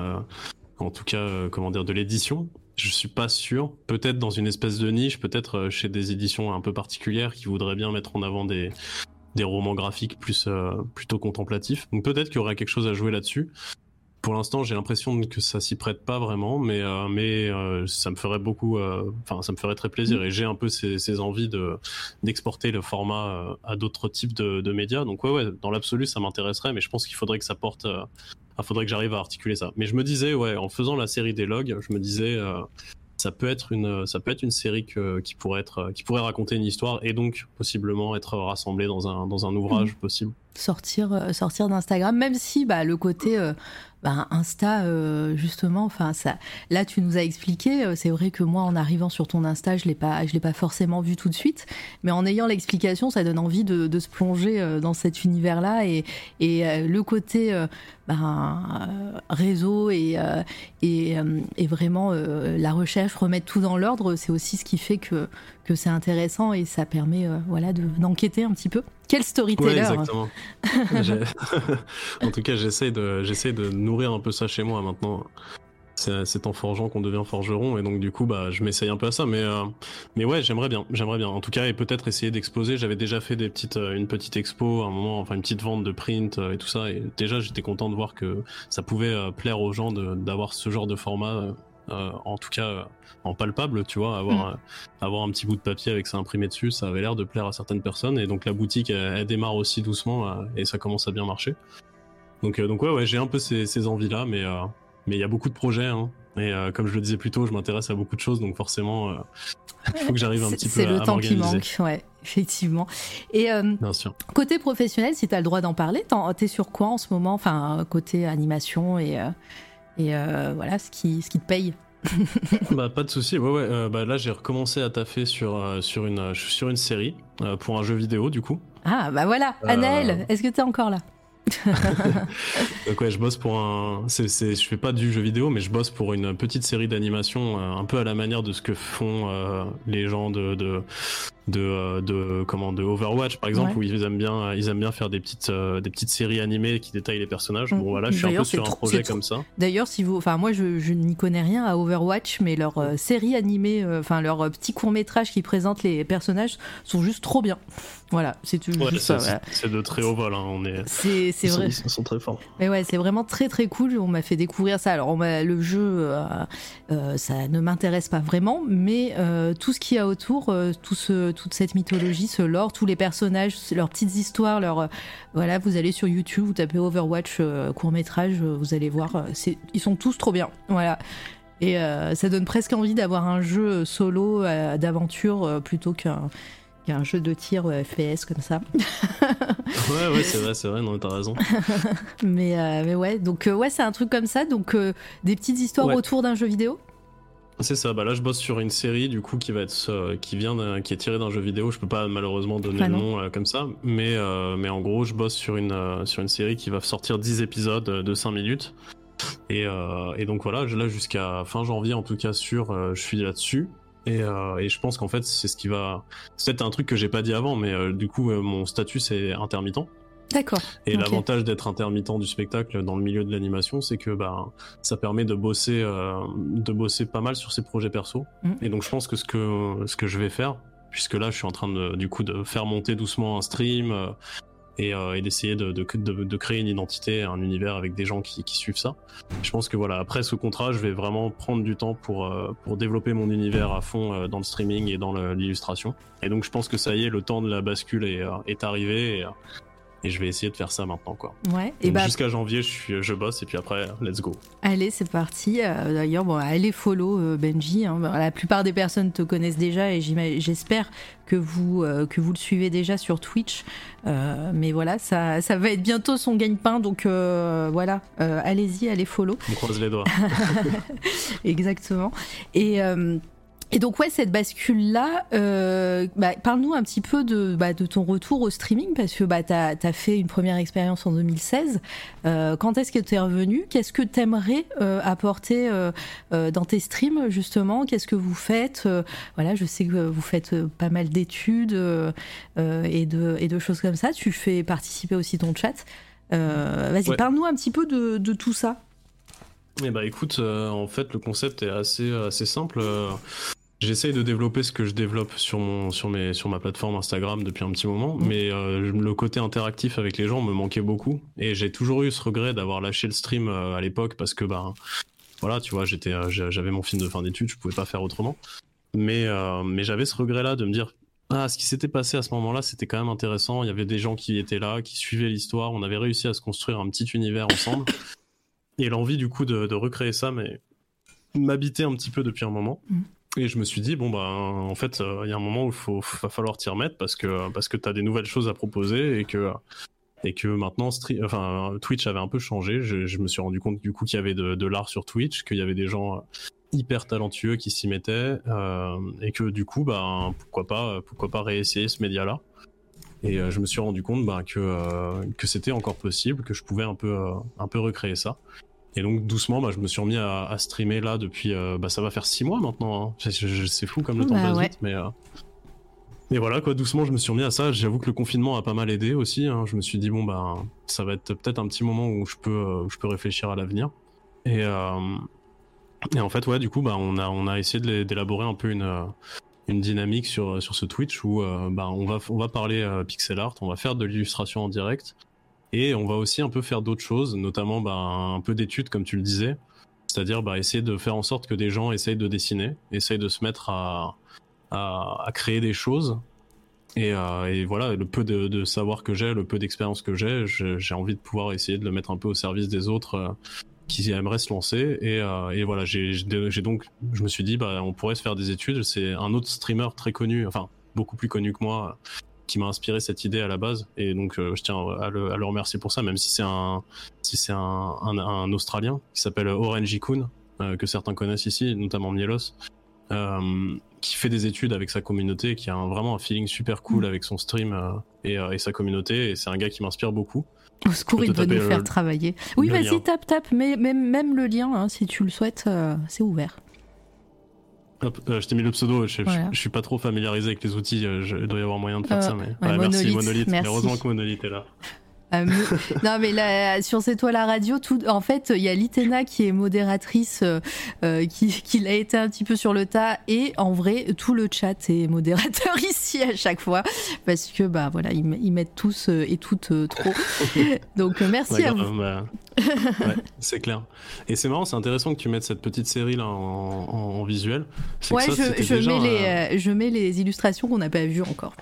en tout cas, comment dire, de l'édition Je suis pas sûr. Peut-être dans une espèce de niche, peut-être chez des éditions un peu particulières qui voudraient bien mettre en avant des romans graphiques plus plutôt contemplatifs. Donc peut-être qu'il y aurait quelque chose à jouer là-dessus pour l'instant, j'ai l'impression que ça s'y prête pas vraiment, mais euh, mais euh, ça me ferait beaucoup, euh, ça me ferait très plaisir. Et j'ai un peu ces, ces envies de d'exporter le format à d'autres types de, de, médias. Donc ouais, ouais, dans l'absolu, ça m'intéresserait, mais je pense qu'il faudrait que ça porte, il faudrait que j'arrive à articuler ça. Mais je me disais, ouais, en faisant la série des logs, je me disais, ça peut être une, ça peut être une série que, qui pourrait être, qui pourrait raconter une histoire et donc possiblement être rassemblée dans un dans un ouvrage mmh. possible. Sortir, sortir d'Instagram, même si bah le côté bah, Insta, euh, justement, enfin ça. Là, tu nous as expliqué. Euh, c'est vrai que moi, en arrivant sur ton Insta, je l'ai pas, je l'ai pas forcément vu tout de suite. Mais en ayant l'explication, ça donne envie de, se plonger euh, dans cet univers-là et, et le côté ben, réseau et et, et, vraiment la recherche, remettre tout dans l'ordre, c'est aussi ce qui fait que que c'est intéressant et ça permet voilà d'enquêter un petit peu. Quel storyteller ouais, exactement. <laughs> en tout cas, j'essaie de, j'essaie de nourrir un peu ça chez moi maintenant. C'est en forgeant qu'on devient forgeron et donc du coup bah je m'essaye un peu à ça mais euh, mais ouais j'aimerais bien j'aimerais bien en tout cas et peut-être essayer d'exposer j'avais déjà fait des petites euh, une petite expo à un moment enfin une petite vente de print euh, et tout ça et déjà j'étais content de voir que ça pouvait plaire aux gens d'avoir ce genre de format en tout cas en palpable, tu vois, avoir, mm. un, avoir un petit bout de papier avec ça imprimé dessus, ça avait l'air de plaire à certaines personnes. Et donc la boutique, elle, démarre aussi doucement euh, et ça commence à bien marcher. Donc, euh, donc ouais, ouais j'ai un peu ces, ces envies-là, mais euh, mais il y a beaucoup de projets. Hein. Et comme je le disais plus tôt, je m'intéresse à beaucoup de choses, donc forcément, <laughs> il faut que j'arrive un petit peu à C'est le temps qui manque, ouais, effectivement. Et Bien sûr. côté professionnel, si tu as le droit d'en parler, t'es sur quoi en ce moment? Enfin, côté animation et, et voilà, ce qui, ce qui te paye <laughs> bah pas de souci. Ouais ouais. Euh, bah là j'ai recommencé à taffer sur euh, sur une sur une série euh, pour un jeu vidéo du coup. Ah bah voilà. Anaël, est-ce que t'es encore là? <laughs> Donc ouais, je bosse pour un. C'est, c'est, je fais pas du jeu vidéo, mais je bosse pour une petite série d'animation, un peu à la manière de ce que font les gens de, de de, euh, de comment de Overwatch par exemple où ils aiment bien ils aiment bien faire des petites euh, des petites séries animées qui détaillent les personnages. Bon voilà, je suis un peu sur un projet comme ça. D'ailleurs, si vous enfin moi je, je n'y connais rien à Overwatch mais leurs euh, séries animées enfin leurs petits courts-métrages qui présentent les personnages sont juste trop bien. Voilà, c'est tout. C'est de très haut vol hein, on est C'est vrai. ils sont très forts. Mais ouais, c'est vraiment très très cool, on m'a fait découvrir ça. Alors le jeu ça ne m'intéresse pas vraiment mais tout ce qu'il y a autour tout ce toute cette mythologie, ce lore, tous les personnages, leurs petites histoires, leur, euh, voilà, vous allez sur YouTube, vous tapez Overwatch euh, court métrage, euh, vous allez voir, ils sont tous trop bien, voilà. Et ça donne presque envie d'avoir un jeu solo d'aventure plutôt qu'un qu'un jeu de tir FPS comme ça. <laughs> ouais, ouais, c'est vrai, c'est vrai, non, t'as raison. <laughs> mais, mais ouais, donc ouais, c'est un truc comme ça, donc des petites histoires autour d'un jeu vidéo c'est ça. Bah là, je bosse sur une série du coup qui va être euh, qui vient qui est tirée d'un jeu vidéo. Je peux pas malheureusement donner le nom euh, comme ça, mais euh, mais en gros, je bosse sur une sur une série qui va sortir 10 épisodes de 5 minutes. Et, et donc voilà, là jusqu'à fin janvier en tout cas sur, je suis là-dessus. Et, et, je pense qu'en fait, c'est ce qui va. C'est un truc que j'ai pas dit avant, mais du coup, mon statut c'est intermittent. D'accord. Et l'avantage d'être intermittent du spectacle dans le milieu de l'animation, c'est que bah, ça permet de bosser, euh, de bosser pas mal sur ses projets perso. Mm. Et donc je pense que ce que ce que je vais faire, puisque là je suis en train de du coup de faire monter doucement un stream euh, et, euh, et d'essayer de, créer une identité, un univers avec des gens qui, suivent ça. Je pense que voilà, après ce contrat, je vais vraiment prendre du temps pour euh, développer mon univers à fond euh, dans le streaming et dans l'illustration. Et donc je pense que ça y est, le temps de la bascule est, arrivé. Et je vais essayer de faire ça maintenant, quoi. Ouais. Et bah, jusqu'à janvier, je, suis, je bosse et puis après, let's go. Allez, c'est parti. Euh, d'ailleurs, bon, allez follow euh, Benji. Hein. La plupart des personnes te connaissent déjà et j'espère que vous euh, que vous le suivez déjà sur Twitch. mais voilà, ça, ça va être bientôt son gagne-pain, donc voilà, allez-y, allez follow. On croise les doigts. <laughs> <laughs> Exactement. Et et donc ouais, cette bascule-là, euh, bah, parle-nous un petit peu de, bah, de ton retour au streaming, parce que bah, tu as, fait une première expérience en 2016. Euh, quand est-ce que tu es revenu? Qu'est-ce que tu aimerais euh, apporter dans tes streams, justement? Qu'est-ce que vous faites? Voilà, je sais que vous faites pas mal d'études et, de, et de choses comme ça. Tu fais participer aussi ton chat. Vas-y, parle-nous un petit peu de, de tout ça. Eh bah écoute, en fait le concept est assez, assez simple. J'essaye de développer ce que je développe sur, mon, sur, mes, sur ma plateforme Instagram depuis un petit moment, mm. mais euh, le côté interactif avec les gens me manquait beaucoup. Et j'ai toujours eu ce regret d'avoir lâché le stream euh, à l'époque parce que, bah, voilà, tu vois, j'étais, euh, j'avais mon film de fin d'études, je pouvais pas faire autrement. Mais, mais j'avais ce regret-là de me dire, ah, ce qui s'était passé à ce moment-là, c'était quand même intéressant. Il y avait des gens qui étaient là, qui suivaient l'histoire. On avait réussi à se construire un petit univers ensemble. Et l'envie, du coup, de, de recréer ça, mais m'habitait un petit peu depuis un moment. Mm. Et je me suis dit, bon, bah, en fait, euh, il y a un moment où il va falloir t'y remettre parce que, parce que tu as des nouvelles choses à proposer et que, et que maintenant, enfin, Twitch avait un peu changé. Je, me suis rendu compte du coup qu'il y avait de, l'art sur Twitch, qu'il y avait des gens hyper talentueux qui s'y mettaient euh, et que du coup, bah, pourquoi pas, pourquoi pas réessayer ce média-là. Et euh, je me suis rendu compte bah, que, que c'était encore possible, que je pouvais un peu, un peu recréer ça. Et donc doucement, bah, je me suis remis à, streamer là depuis, euh, bah, ça va faire six mois maintenant. Hein. C'est fou comme le temps bah passe vite, mais. Euh, mais voilà quoi, doucement je me suis remis à ça. J'avoue que le confinement a pas mal aidé aussi. Hein. Je me suis dit bon bah ça va être peut-être un petit moment où je peux, euh, je peux réfléchir à l'avenir. Et, et en fait ouais du coup bah on a, on a essayé d'élaborer un peu une, une dynamique sur, sur ce Twitch où bah, on va, on va parler pixel art, on va faire de l'illustration en direct. Et on va aussi un peu faire d'autres choses, notamment bah, un peu d'études, comme tu le disais. C'est-à-dire bah, essayer de faire en sorte que des gens essayent de dessiner, essayent de se mettre à, à, créer des choses. Et, euh, et, voilà, le peu de, savoir que j'ai, le peu d'expérience que j'ai, j'ai envie de pouvoir essayer de le mettre un peu au service des autres euh, qui aimeraient se lancer. Et, euh, et voilà, j'ai donc, je me suis dit, bah, on pourrait se faire des études. C'est un autre streamer très connu, enfin beaucoup plus connu que moi, qui m'a inspiré cette idée à la base. Et donc, euh, je tiens à le, à le, remercier pour ça, même si c'est un, si c'est un, un, Australien qui s'appelle Orange Kun, euh, que certains connaissent ici, notamment Mielos, euh, qui fait des études avec sa communauté, qui a vraiment un feeling super cool mm. avec son stream et, et, sa communauté. Et c'est un gars qui m'inspire beaucoup. Au secours, il veut nous faire travailler. Oui, vas-y, tape, tape. Mais même, même le lien, hein, si tu le souhaites, c'est ouvert. Euh, je t'ai mis le pseudo, je, suis pas trop familiarisé avec les outils, euh, il doit y avoir moyen de faire euh, ça. Mais... merci Monolith, heureusement que Monolith est là. Ah, <laughs> non mais là, sur C'est toi la radio, tout, en fait, il y a Litena qui est modératrice, qui, qui l'a été un petit peu sur le tas, et en vrai, tout le chat est modérateur <laughs> ici à chaque fois, parce que bah voilà, ils, mettent tous et toutes trop. <laughs> Donc merci à vous. Bah, c'est clair. Et c'est marrant, c'est intéressant que tu mettes cette petite série là en, visuel. Ouais, je, mets les, euh, je mets les illustrations qu'on n'a pas vues encore.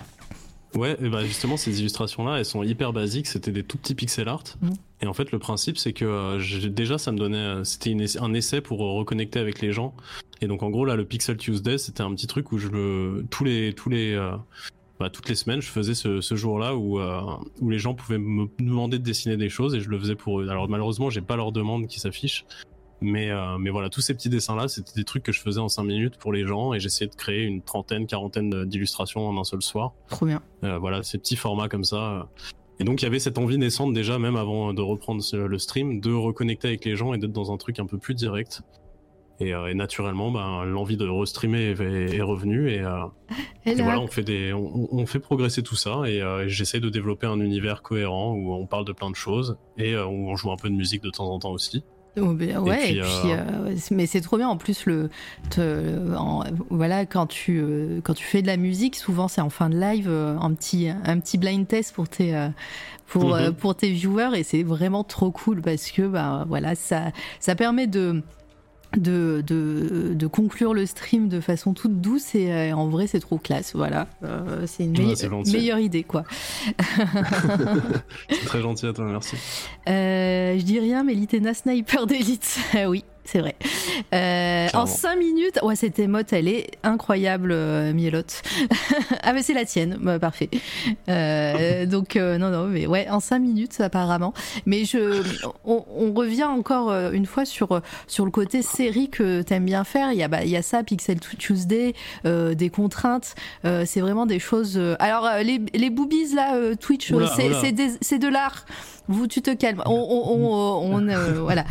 Ouais, et bah justement, ces illustrations-là, elles sont hyper basiques. C'était des tout petits pixel art. Mm. Et en fait, le principe, c'est que euh, déjà, ça me donnait. Euh, c'était un essai pour reconnecter avec les gens. Et donc, en gros, là, le Pixel Tuesday, c'était un petit truc où je le. Tous les. Tous les bah, toutes les semaines, je faisais ce, ce jour-là où, euh, où les gens pouvaient me demander de dessiner des choses et je le faisais pour eux. Alors malheureusement, j'ai pas leur demande qui s'affiche. Mais, euh, mais voilà, tous ces petits dessins-là, c'était des trucs que je faisais en 5 minutes pour les gens et j'essayais de créer une trentaine, quarantaine d'illustrations en un seul soir. Trop bien. Euh, voilà, ces petits formats comme ça. Et donc il y avait cette envie naissante déjà, même avant de reprendre le stream, de reconnecter avec les gens et d'être dans un truc un peu plus direct. Euh, et, naturellement, ben, l'envie de restreamer est, est revenue et, euh, voilà, on fait des, on, fait progresser tout ça et, euh, j'essaie de développer un univers cohérent où on parle de plein de choses et où on joue un peu de musique de temps en temps aussi. Oh, ben, ouais, et puis, mais c'est trop bien en plus le, voilà quand tu quand tu fais de la musique, souvent c'est en fin de live un petit un petit blind test pour tes pour mhm. pour tes viewers et c'est vraiment trop cool parce que bah voilà ça ça permet de de, de, de, conclure le stream de façon toute douce et euh, en vrai c'est trop classe voilà. Euh, c'est une ouais, meilleure idée quoi. <laughs> C'est très gentil à toi merci. Euh, je dis rien mais l'Itena Sniper d'élite <laughs> oui c'est vrai. Euh, en 5 minutes, ouais, cette émote, elle est incroyable, euh, Mielotte. <laughs> ah, mais c'est la tienne, bah, parfait. Euh, <laughs> donc, euh, non, non, mais ouais, en 5 minutes, apparemment. Mais je, on, on, revient encore euh, une fois sur, sur le côté série que t'aimes bien faire. Il y, a, bah, il y a ça, Pixel Tuesday, euh, des contraintes. c'est vraiment des choses. Alors, les, les boobies, là, Twitch, c'est de l'art vous tu te calmes. On, on, on, on euh, <laughs> voilà,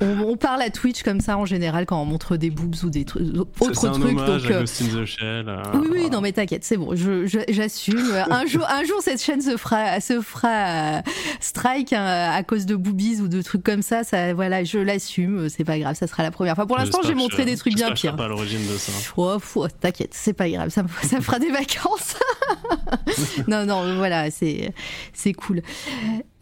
on, parle à Twitch comme ça en général quand on montre des boobs ou des trucs, autres trucs. donc, à euh, the Shell, euh, oui, oui, non mais t'inquiète, c'est bon, j'assume. un jour, un jour cette chaîne se fera, se fera strike hein, à cause de boobies ou de trucs comme ça. Ça, voilà, je l'assume, c'est pas grave, ça sera la première fois. Pour l'instant, j'ai montré des trucs bien pires. pas à l'origine de ça. Oh, t'inquiète, c'est pas grave, ça, ça me fera des vacances. <laughs> non, non, voilà, c'est c'est cool.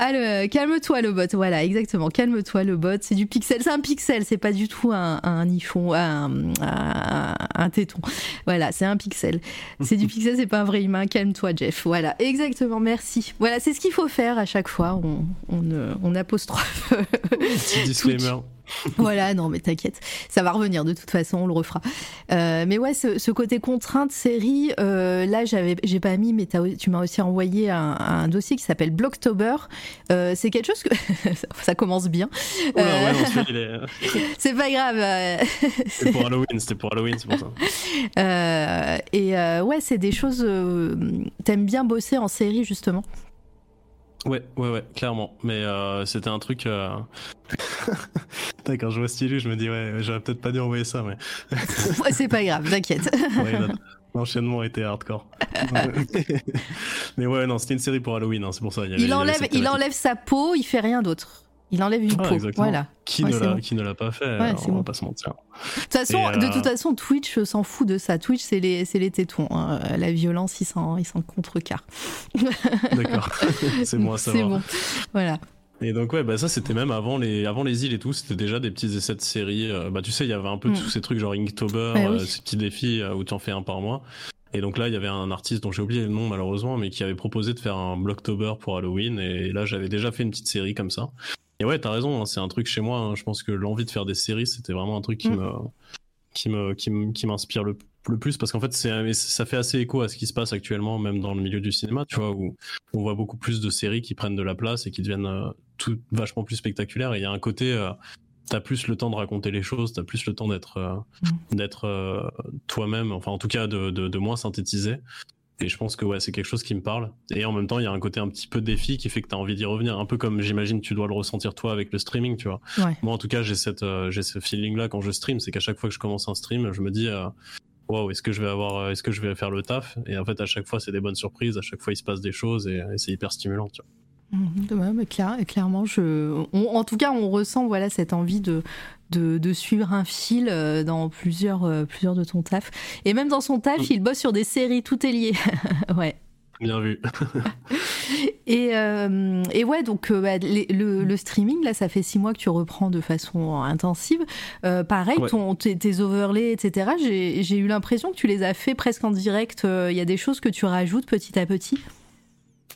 Euh, calme-toi le bot, voilà, exactement. Calme-toi le bot, c'est du pixel, c'est un pixel, c'est pas du tout un, un iPhone, un, un, téton. Voilà, c'est un pixel. C'est du <laughs> pixel, c'est pas un vrai humain. Calme-toi, Jeff. Voilà, exactement. Merci. Voilà, c'est ce qu'il faut faire à chaque fois. On, on, on apostrophe. Petit <laughs> disclaimer. <laughs> voilà, non, mais t'inquiète, ça va revenir de toute façon, on le refera. Euh, mais ouais, ce, ce, côté contrainte série, euh, là, j'avais, j'ai pas mis, mais tu m'as aussi envoyé un, un dossier qui s'appelle Blocktober. Euh, c'est quelque chose que <laughs> ça commence bien. Ouais, ouais, <laughs> c'est pas grave. c'était pour Halloween, c'était pour Halloween, c'est pour ça. et ouais, c'est des choses. T'aimes bien bosser en série justement? Ouais, ouais, ouais, clairement. Mais euh, c'était un truc. Euh... <laughs> quand je vois Stylu, je me dis, ouais, j'aurais peut-être pas dû envoyer ça, mais. <laughs> ouais, c'est pas grave, t'inquiète. <laughs> L'enchaînement était hardcore. mais ouais, non, c'était une série pour Halloween, hein, c'est pour ça. Il, avait, il enlève, il enlève sa peau, il fait rien d'autre. Il enlève une ah, peau. Voilà. Qui, ne l'a, qui ne l'a pas fait ouais, On va pas se mentir. De toute façon, de toute euh, façon Twitch s'en fout de ça. Twitch, c'est les, c'est les tétons. Hein. La violence, il s'en, il s'en contrecarre. <laughs> D'accord. <laughs> c'est moi ça. C'est bon. Voilà. Et donc ouais, bah ça c'était même avant les avant les îles et tout, c'était déjà des petits essais de série. Euh, bah tu sais, il y avait un peu mm. tous ces trucs genre Inktober, ouais, oui. euh, ces petits défis où tu en fais un par mois. Et donc là, il y avait un artiste dont j'ai oublié le nom malheureusement, mais qui avait proposé de faire un Blocktober pour Halloween. Et là, j'avais déjà fait une petite série comme ça. Et ouais, t'as raison, hein, c'est un truc chez moi. Hein, je pense que l'envie de faire des séries, c'était vraiment un truc qui mm. me qui me qui m'inspire le, le plus parce qu'en fait c'est ça fait assez écho à ce qui se passe actuellement même dans le milieu du cinéma tu vois où on voit beaucoup plus de séries qui prennent de la place et qui deviennent euh, tout vachement plus spectaculaires et il y a un côté euh, t'as plus le temps de raconter les choses t'as plus le temps d'être euh, mm. d'être toi-même enfin en tout cas de, de, de moins synthétiser et je pense que ouais, c'est quelque chose qui me parle. Et en même temps, il y a un côté un petit peu défi qui fait que tu as envie d'y revenir. Un peu comme j'imagine tu dois le ressentir toi avec le streaming, tu vois. Ouais. Moi, en tout cas, j'ai cette, euh, j'ai ce feeling-là quand je stream, c'est qu'à chaque fois que je commence un stream, je me dis, euh, waouh, est-ce que je vais avoir, euh, est-ce que je vais faire le taf? Et en fait, à chaque fois, c'est des bonnes surprises. À chaque fois, il se passe des choses et, et c'est hyper stimulant, tu vois. Mmh, ouais, mais clair, clairement, je, on, en tout cas, on ressent voilà cette envie de, de, de, suivre un fil euh, dans plusieurs, euh, plusieurs de ton taf. Et même dans son taf, mmh. il bosse sur des séries, tout est lié. <laughs> ouais. Bien vu. <laughs> et, euh, et, ouais, donc bah, les, le, le, streaming, là, ça fait six mois que tu reprends de façon intensive. Euh, pareil, ouais. ton, tes, tes, overlays, etc., j'ai eu l'impression que tu les as fait presque en direct. Il y a des choses que tu rajoutes petit à petit?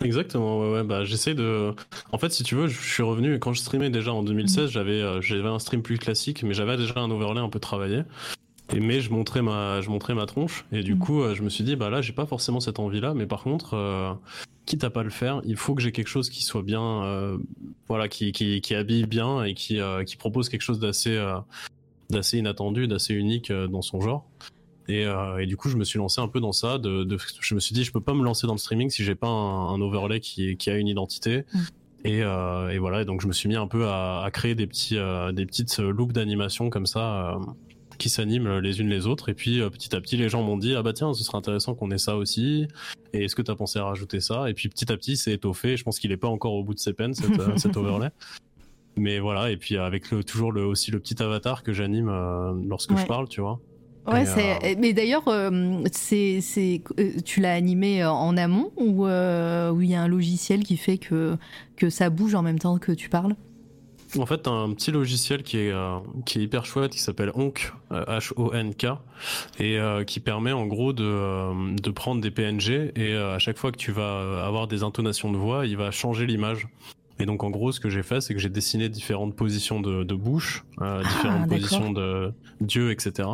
Exactement, ouais, ouais, bah j'essaie de. En fait, si tu veux, je suis revenu quand je streamais déjà en 2016, mmh. j'avais euh, j'avais un stream plus classique, mais j'avais déjà un overlay un peu travaillé. Et mais je montrais ma je montrais ma tronche et du mmh. coup, euh, je me suis dit bah là, j'ai pas forcément cette envie-là, mais par contre, euh, quitte à pas le faire, il faut que j'ai quelque chose qui soit bien, voilà, qui, qui qui habille bien et qui qui propose quelque chose d'assez d'assez inattendu, d'assez unique dans son genre. Et, euh, et, du coup, je me suis lancé un peu dans ça. De, de, je me suis dit, je peux pas me lancer dans le streaming si j'ai pas un, un, overlay qui, qui, a une identité. Mm. Et, euh, et, voilà. Et donc, je me suis mis un peu à, à créer des petits, euh, des petites loops d'animation comme ça, qui s'animent les unes les autres. Et puis, petit à petit, les gens m'ont dit, ah bah tiens, ce serait intéressant qu'on ait ça aussi. Et est-ce que tu as pensé à rajouter ça? Et puis, petit à petit, c'est étoffé. Je pense qu'il est pas encore au bout de ses peines, cette, cet <laughs> overlay. Mais voilà. Et puis, avec le, toujours le, aussi le petit avatar que j'anime lorsque ouais. je parle, tu vois. Ouais, euh... mais d'ailleurs, euh, c'est, c'est, euh, tu l'as animé en amont ou euh, il y a un logiciel qui fait que, que ça bouge en même temps que tu parles? En fait, t'as un petit logiciel qui est, euh, qui est hyper chouette, qui s'appelle Honk, H-O-N-K, et qui permet en gros de, de prendre des PNG, et à chaque fois que tu vas avoir des intonations de voix, il va changer l'image. Et donc en gros, ce que j'ai fait, c'est que j'ai dessiné différentes positions de, de bouche, euh, différentes positions de Dieu, etc.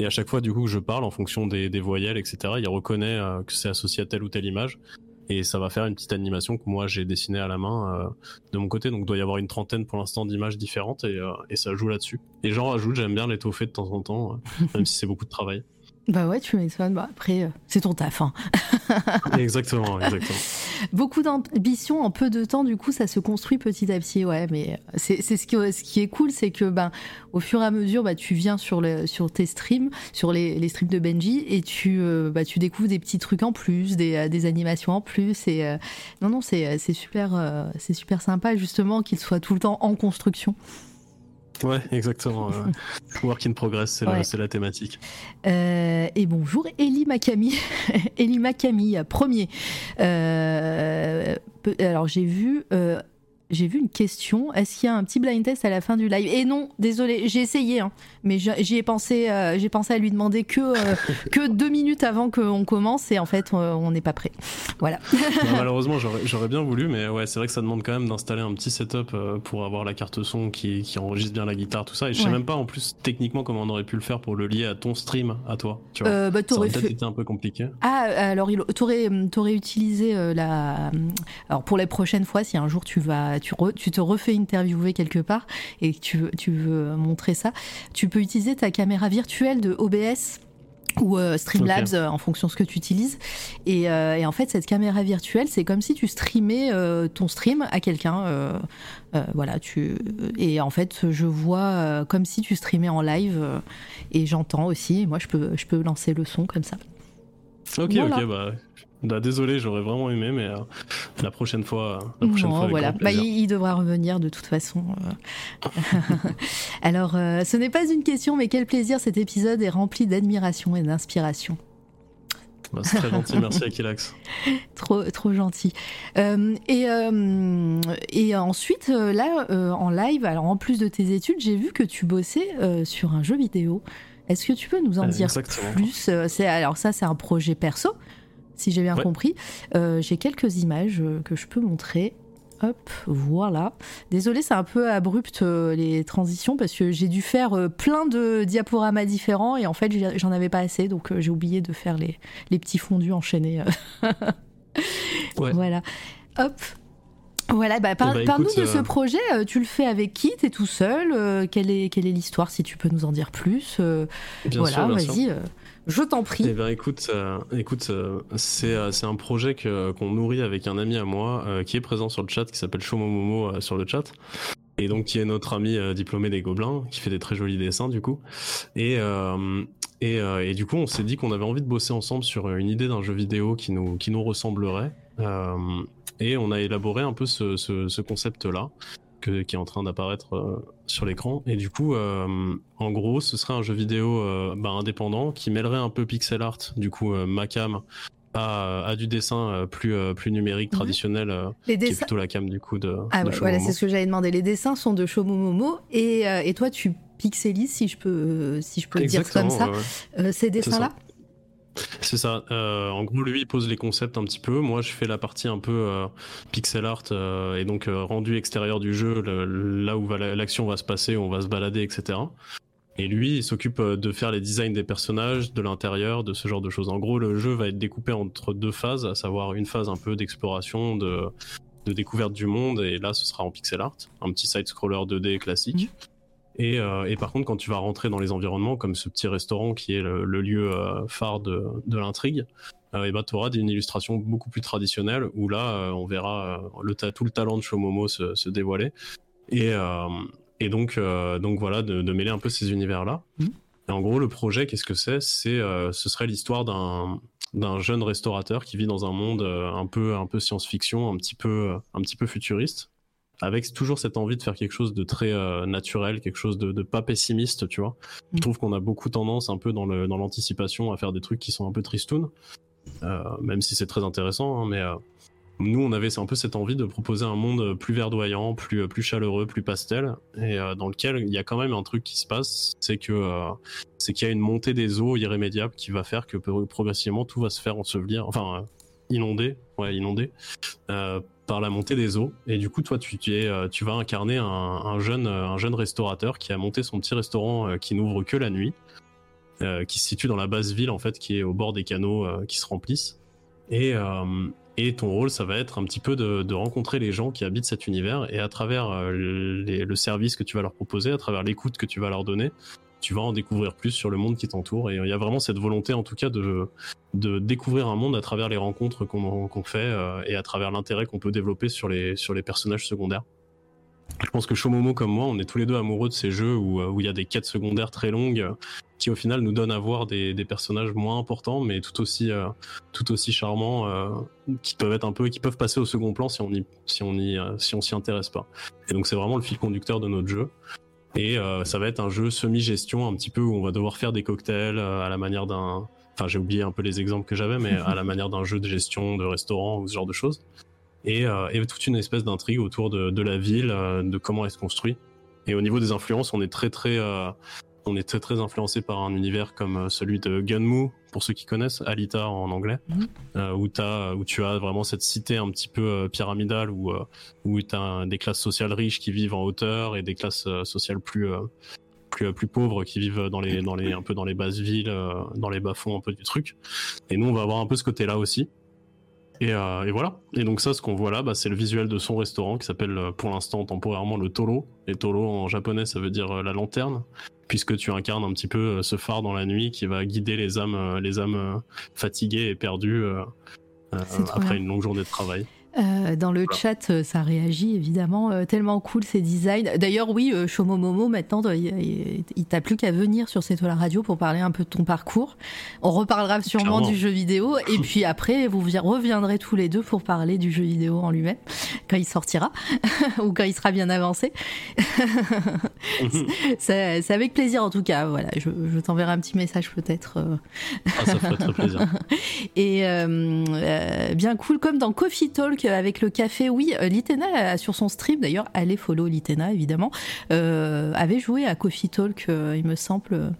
Et à chaque fois, du coup, que je parle en fonction des, des voyelles, etc., il reconnaît euh, que c'est associé à telle ou telle image. Et ça va faire une petite animation que moi j'ai dessinée à la main euh, de mon côté. Donc il doit y avoir une trentaine pour l'instant d'images différentes et, et, ça joue là-dessus. Et j'en rajoute, j'aime bien l'étoffer de temps en temps, <laughs> même si c'est beaucoup de travail. Bah ouais, tu m'étonnes. Bah après, euh, c'est ton taf. Hein. <laughs> exactement, exactement. Beaucoup d'ambition en peu de temps, du coup, ça se construit petit à petit. Ouais, mais c'est ce qui, ce qui est cool, c'est que ben, au fur et à mesure, bah, tu viens sur, le, sur tes streams, sur les, les streams de Benji, et tu, euh, bah, tu découvres des petits trucs en plus, des, euh, des animations en plus. Et euh, non, non, c'est super, euh, c'est super sympa, justement, qu'il soit tout le temps en construction. Ouais, exactement. <laughs> Work in progress, c'est ouais. la, la, thématique. Euh, et bonjour, Eli Makami. <laughs> Eli Makami, premier. Euh, alors, j'ai vu euh, j'ai vu une question. Est-ce qu'il y a un petit blind test à la fin du live? Et non, désolé, j'ai essayé, hein, mais j'y ai pensé. Euh, j'ai pensé à lui demander que euh, <laughs> que deux minutes avant qu'on commence, et en fait, euh, on n'est pas prêt. Voilà. <laughs> malheureusement, j'aurais bien voulu, mais ouais, c'est vrai que ça demande quand même d'installer un petit setup pour avoir la carte son qui, qui, enregistre bien la guitare, tout ça. Et je sais ouais. même pas en plus techniquement comment on aurait pu le faire pour le lier à ton stream, à toi. Tu vois, euh, bah, ça aurait fait... peut-être été un peu compliqué. Ah, alors t'aurais aurais utilisé la. Alors pour les prochaines fois, si un jour tu vas tu, re, tu, te refais interviewer quelque part et tu veux, tu veux montrer ça, tu peux utiliser ta caméra virtuelle de OBS ou euh, Streamlabs okay. euh, en fonction de ce que tu utilises. Et, euh, et en fait, cette caméra virtuelle, c'est comme si tu streamais euh, ton stream à quelqu'un. voilà, tu et en fait, je vois comme si tu streamais en live et j'entends aussi. Et moi, je peux, je peux lancer le son comme ça. Ok, voilà. ok, bah bah, désolé, j'aurais vraiment aimé, mais euh, la prochaine fois. La prochaine non, fois voilà. Bah, il, il, devra revenir de toute façon. <laughs> Alors, euh, ce n'est pas une question, mais quel plaisir cet épisode est rempli d'admiration et d'inspiration. Bah, c'est très gentil, merci Akilax. <laughs> trop, trop gentil. Euh, et, euh, et ensuite, euh, là, en live, alors en plus de tes études, j'ai vu que tu bossais sur un jeu vidéo. Est-ce que tu peux nous en dire Exactement. plus c'est, Alors ça, c'est un projet perso si j'ai bien ouais. compris. Euh, j'ai quelques images que je peux montrer. Hop, voilà. Désolé, c'est un peu abrupt euh, les transitions parce que j'ai dû faire euh, plein de diaporamas différents et en fait j'en avais pas assez donc euh, j'ai oublié de faire les, les petits fondus enchaînés. <laughs> ouais. Voilà. Hop. Voilà, bah, par, eh bah, parle-nous de ce projet. Tu le fais avec qui? T'es tout seul? Quelle est quelle est l'histoire Si tu peux nous en dire plus? Bien voilà, vas-y. Je t'en prie. Eh ben, écoute, euh, écoute, euh, c'est euh, c'est un projet qu'on nourrit avec un ami à moi qui est présent sur le chat, qui s'appelle Shomomomo euh, sur le chat, et donc qui est notre ami diplômé des Gobelins, qui fait des très jolis dessins du coup. Et du coup, on s'est dit qu'on avait envie de bosser ensemble sur une idée d'un jeu vidéo qui nous ressemblerait. et on a élaboré un peu ce concept-là que, qui est en train d'apparaître euh, sur l'écran. Et du coup, euh, en gros, ce serait un jeu vidéo euh, bah, indépendant qui mêlerait un peu pixel art, du coup, ma cam. À, à, du dessin plus, plus numérique, mmh. traditionnel, Les qui est plutôt la cam du coup de. Ah, de ouais, voilà, c'est ce que j'avais demandé. Les dessins sont de Shomomomo et, et toi tu pixelises, si je peux, si je peux le dire comme ça, ouais. ces dessins-là? C'est ça. Euh, en gros, lui il pose les concepts un petit peu. Moi, je fais la partie un peu euh, pixel art euh, et donc rendu extérieur du jeu, là où l'action va se passer, où on va se balader, etc. Et lui, il s'occupe de faire les designs des personnages, de l'intérieur, de ce genre de choses. En gros, le jeu va être découpé entre deux phases, à savoir une phase un peu d'exploration, de, découverte du monde, et là, ce sera en pixel art, un petit side-scroller 2D classique. Et, euh, et, par contre, quand tu vas rentrer dans les environnements, comme ce petit restaurant qui est le, le lieu euh, phare de, de l'intrigue, euh, et bah, tu auras une illustration beaucoup plus traditionnelle où là, on verra le tout le talent de Shomomo se, se dévoiler. Et, et donc, donc voilà, de, de, mêler un peu ces univers-là. Mmh. Et en gros, le projet, qu'est-ce que c'est? C'est, ce serait l'histoire d'un d'un jeune restaurateur qui vit dans un monde un peu un peu science-fiction, un petit peu un petit peu futuriste avec toujours cette envie de faire quelque chose de très euh, naturel, quelque chose de, de, pas pessimiste, tu vois. Mm. Je trouve qu'on a beaucoup tendance un peu dans l'anticipation à faire des trucs qui sont un peu tristounes, euh, même si c'est très intéressant, hein, mais euh, nous, on avait un peu cette envie de proposer un monde plus verdoyant, plus, plus chaleureux, plus pastel, et dans lequel il y a quand même un truc qui se passe, c'est que c'est qu'il y a une montée des eaux irrémédiable qui va faire que progressivement tout va se faire ensevelir, enfin inonder, ouais, inonder, euh, par la montée des eaux. Et du coup, toi, tu, es, euh, tu vas incarner un, jeune, euh, un jeune restaurateur qui a monté son petit restaurant qui n'ouvre que la nuit, qui se situe dans la basse ville, en fait, qui est au bord des canaux qui se remplissent. Et, et ton rôle, ça va être un petit peu de, rencontrer les gens qui habitent cet univers et à travers le service que tu vas leur proposer, à travers l'écoute que tu vas leur donner, tu vas en découvrir plus sur le monde qui t'entoure. Et il y a vraiment cette volonté, en tout cas, de, de découvrir un monde à travers les rencontres qu'on fait euh, et à travers l'intérêt qu'on peut développer sur les, sur les personnages secondaires. Je pense que Shomomo comme moi, on est tous les deux amoureux de ces jeux où, euh, il y a des quêtes secondaires très longues euh, qui au final nous donnent à voir des, des personnages moins importants mais tout aussi tout aussi charmants qui peuvent être un peu qui peuvent passer au second plan si on y si on y si on s'y intéresse pas. Et donc c'est vraiment le fil conducteur de notre jeu. Et euh, ça va être un jeu semi-gestion un petit peu où on va devoir faire des cocktails euh, à la manière d'un... Enfin j'ai oublié un peu les exemples que j'avais, mais à la manière d'un jeu de gestion de restaurant ou ce genre de choses. Et, euh, et toute une espèce d'intrigue autour de, de, la ville, de comment elle se construit. Et au niveau des influences, on est très très on est très très influencé par un univers comme celui de Gunmu, pour ceux qui connaissent, Alita en anglais, mhm. euh, où, as, où tu as vraiment cette cité un petit peu euh, pyramidale où, où tu as des classes sociales riches qui vivent en hauteur et des classes sociales plus, plus, plus pauvres qui vivent dans les, dans les, un peu dans les basses villes, dans les bas-fonds un peu du truc. Et nous, on va avoir un peu ce côté-là aussi. Et, et, voilà. Et donc ça, ce qu'on voit là, bah, c'est le visuel de son restaurant qui s'appelle pour l'instant temporairement le Tolo. Et Tolo en japonais, ça veut dire la lanterne puisque tu incarnes un petit peu euh, ce phare dans la nuit qui va guider les âmes, euh, les âmes euh, fatiguées et perdues après une longue journée de travail. Euh, dans le chat, euh, ça réagit évidemment. Euh, tellement cool ces designs. D'ailleurs, oui, Shomomomo, maintenant, il, t'a plus qu'à venir sur cette radio pour parler un peu de ton parcours. On reparlera sûrement du jeu vidéo. Et <laughs> puis après, vous reviendrez tous les deux pour parler du jeu vidéo en lui-même, quand il sortira, <laughs> ou quand il sera bien avancé. <laughs> c'est avec plaisir en tout cas. Voilà, je, t'enverrai un petit message peut-être. Ah, ça ferait très plaisir. Et bien cool, comme dans Coffee Talk avec le café. Oui, euh, Litena sur son stream, d'ailleurs, allez follow Litena évidemment, euh, avait joué à Coffee Talk, euh, il me semble.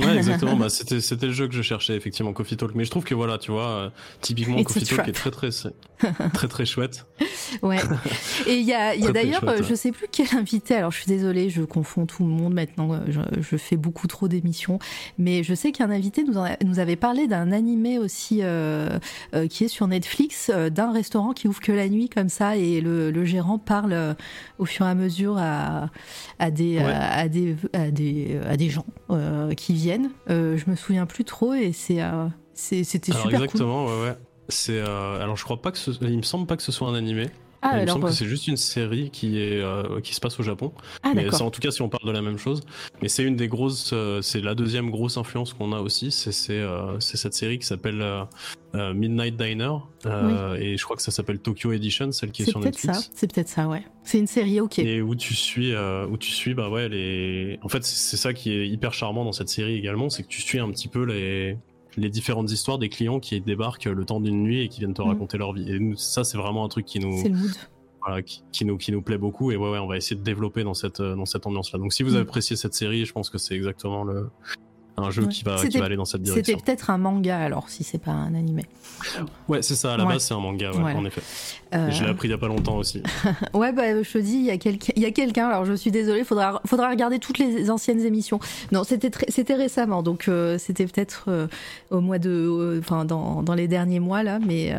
Ouais, <laughs> exactement. bah, c'était, c'était le jeu que je cherchais, effectivement, Coffee Talk. Mais je trouve que voilà, tu vois, euh, typiquement, Coffee Talk est très, très, <laughs> très, très chouette. Ouais. Et il y a, <laughs> y a d'ailleurs, je sais plus quel invité, alors je suis désolée, je confonds tout le monde maintenant, je, je fais beaucoup trop d'émissions, mais je sais qu'un invité nous, nous avait parlé d'un animé aussi euh, euh, qui est sur Netflix, d'un restaurant qui ouvre que la nuit comme ça, et le, le gérant parle au fur et à mesure à, à, des, à, des, à, des, à des gens qui viennent euh, je me souviens plus trop et c'est euh, c'était super exactement, ouais, ouais. C'est euh, alors je crois pas que ce... il me semble pas que ce soit un animé. Ah, il me semble que c'est juste une série qui est qui se passe au Japon. Ah, mais en tout cas si on parle de la même chose. Mais c'est une des grosses, c'est la deuxième grosse influence qu'on a aussi. C'est c'est cette série qui s'appelle Midnight Diner et je crois que ça s'appelle Tokyo Edition, celle qui est, sur Netflix. C'est peut-être ça, ouais. C'est une série, ok. Et où tu suis, où tu suis, bah ouais, les. En fait, c'est ça qui est hyper charmant dans cette série également, c'est que tu suis un petit peu les les différentes histoires des clients qui débarquent le temps d'une nuit et qui viennent te mm. raconter leur vie. Et nous, ça, c'est vraiment un truc qui nous. Voilà, qui, nous, qui nous plaît beaucoup et ouais, ouais, on va essayer de développer dans cette, dans cette ambiance-là. Donc si vous mm. appréciez cette série, je pense que c'est exactement le, un jeu qui, va, qui va aller dans cette direction. C'était peut-être un manga alors, si c'est pas un animé. Ouais, c'est ça, à la base c'est un manga, en effet. Euh... Je l'ai appris il y a pas longtemps aussi. <laughs> ouais, bah je te dis, il y a quelqu'un, alors je suis désolée, faudra, faudra regarder toutes les anciennes émissions. Non, c'était c'était récemment, donc euh, c'était peut-être euh, au mois de. Euh, enfin, dans, dans, les derniers mois là, mais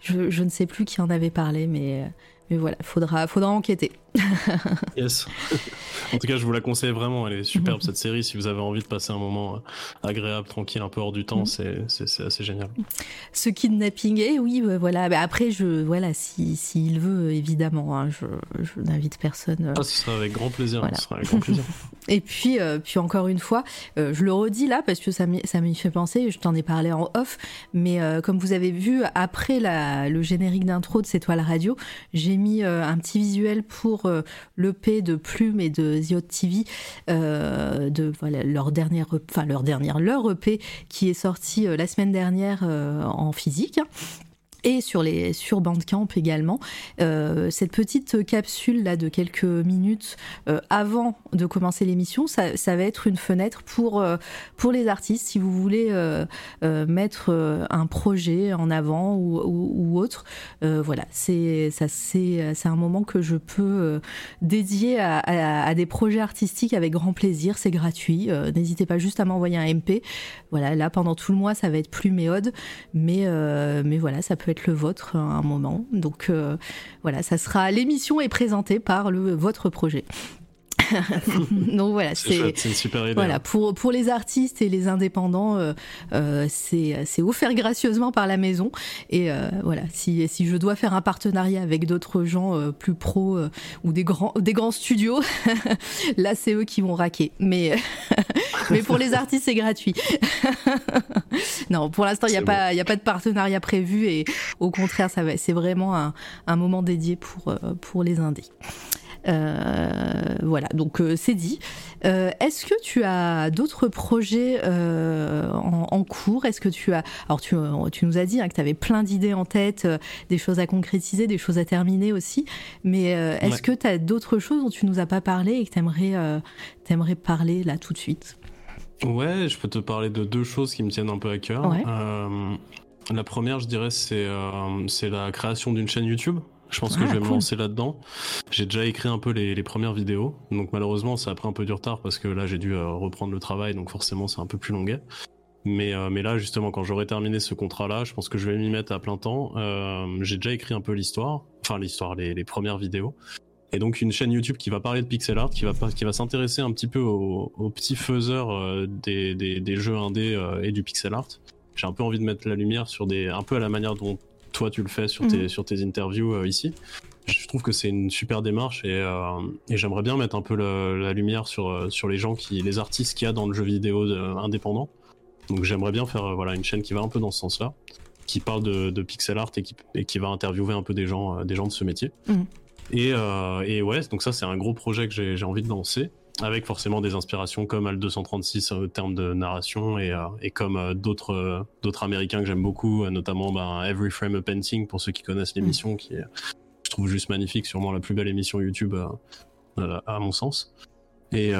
je, je, ne sais plus qui en avait parlé, mais mais voilà, faudra, faudra enquêter. <laughs> yes. en tout cas, je vous la conseille vraiment. Elle est superbe cette série. Si vous avez envie de passer un moment euh, agréable, tranquille, un peu hors du temps, mm. c'est assez génial. Ce kidnapping, eh oui, euh, voilà. Mais après, je, voilà, s'il si, veut, évidemment, hein, je, je n'invite personne. Euh. Ah, ce sera avec grand plaisir. Ce sera avec grand plaisir. <laughs> Et puis, puis encore une fois, je le redis là parce que ça m'y fait penser. Je t'en ai parlé en off, mais comme vous avez vu après la, le générique d'intro de C'est toi la radio, j'ai mis un petit visuel pour euh, l'EP de Plume et de Ziot TV, euh, de voilà, leur dernière, leur EP qui est sorti euh, la semaine dernière en physique. Et sur, les, sur Bandcamp également. Euh, cette petite capsule là de quelques minutes euh, avant de commencer l'émission, ça, va être une fenêtre pour, euh, pour les artistes si vous voulez mettre un projet en avant ou, autre. voilà, c'est ça c'est un moment que je peux dédier à, des projets artistiques avec grand plaisir. C'est gratuit. N'hésitez pas juste à m'envoyer un MP. Voilà, là pendant tout le mois ça va être plus méode, mais mais voilà, ça peut le vôtre à un moment. Donc euh, voilà, ça sera l'émission est présentée par le votre projet. <laughs> Donc voilà, c'est super idée. Voilà, pour, pour les artistes et les indépendants, euh, euh, c'est offert gracieusement par la maison. Et euh, voilà, si, si je dois faire un partenariat avec d'autres gens euh, plus pros euh, ou des grands, des grands studios, <laughs> là c'est eux qui vont raquer. Mais, <laughs> mais pour les artistes, c'est gratuit. non, pour l'instant, il n'y a, bon. pas, y a pas de partenariat prévu et au contraire, c'est vraiment un, un moment dédié pour, pour les indés. Euh, voilà, donc euh, c'est dit. Euh, Est-ce que tu as d'autres projets en, en, cours? Est-ce que tu as... Alors tu, tu nous as dit hein, que tu avais plein d'idées en tête, des choses à concrétiser, des choses à terminer aussi, mais est-ce ouais. que tu as d'autres choses dont tu nous as pas parlé et que tu aimerais, aimerais parler là tout de suite? Ouais, je peux te parler de deux choses qui me tiennent un peu à cœur. Ouais. la première, je dirais, c'est la création d'une chaîne YouTube. Je pense que je vais me lancer là-dedans. J'ai déjà écrit un peu les, premières vidéos, donc malheureusement ça a pris un peu du retard parce que là j'ai dû euh, reprendre le travail, donc forcément c'est un peu plus longuet. Mais, euh, mais là justement quand j'aurai terminé ce contrat-là, je pense que je vais m'y mettre à plein temps. Euh, j'ai déjà écrit un peu l'histoire, enfin l'histoire, les, premières vidéos. Et donc une chaîne YouTube qui va parler de pixel art, qui va, qui va s'intéresser un petit peu aux, petits faiseurs des, des, des, jeux indés et du pixel art. J'ai un peu envie de mettre la lumière sur des, un peu à la manière dont toi tu le fais sur tes, mmh. sur tes interviews euh, ici. Je trouve que c'est une super démarche et, euh, et j'aimerais bien mettre un peu la lumière sur, euh, sur les gens qui, les artistes qu'il y a dans le jeu vidéo de, indépendant. Donc j'aimerais bien faire voilà une chaîne qui va un peu dans ce sens-là, qui parle de, de, pixel art et qui, et qui va interviewer un peu des gens, des gens de ce métier. Mmh. Et, et ouais, donc ça c'est un gros projet que j'ai envie de lancer avec forcément des inspirations comme Al 236 en termes de narration et, euh, et comme euh, d'autres euh, d'autres américains que j'aime beaucoup, notamment ben, Every Frame a Painting pour ceux qui connaissent l'émission, mm. qui est je trouve juste magnifique, sûrement la plus belle émission YouTube à, à mon sens. Et,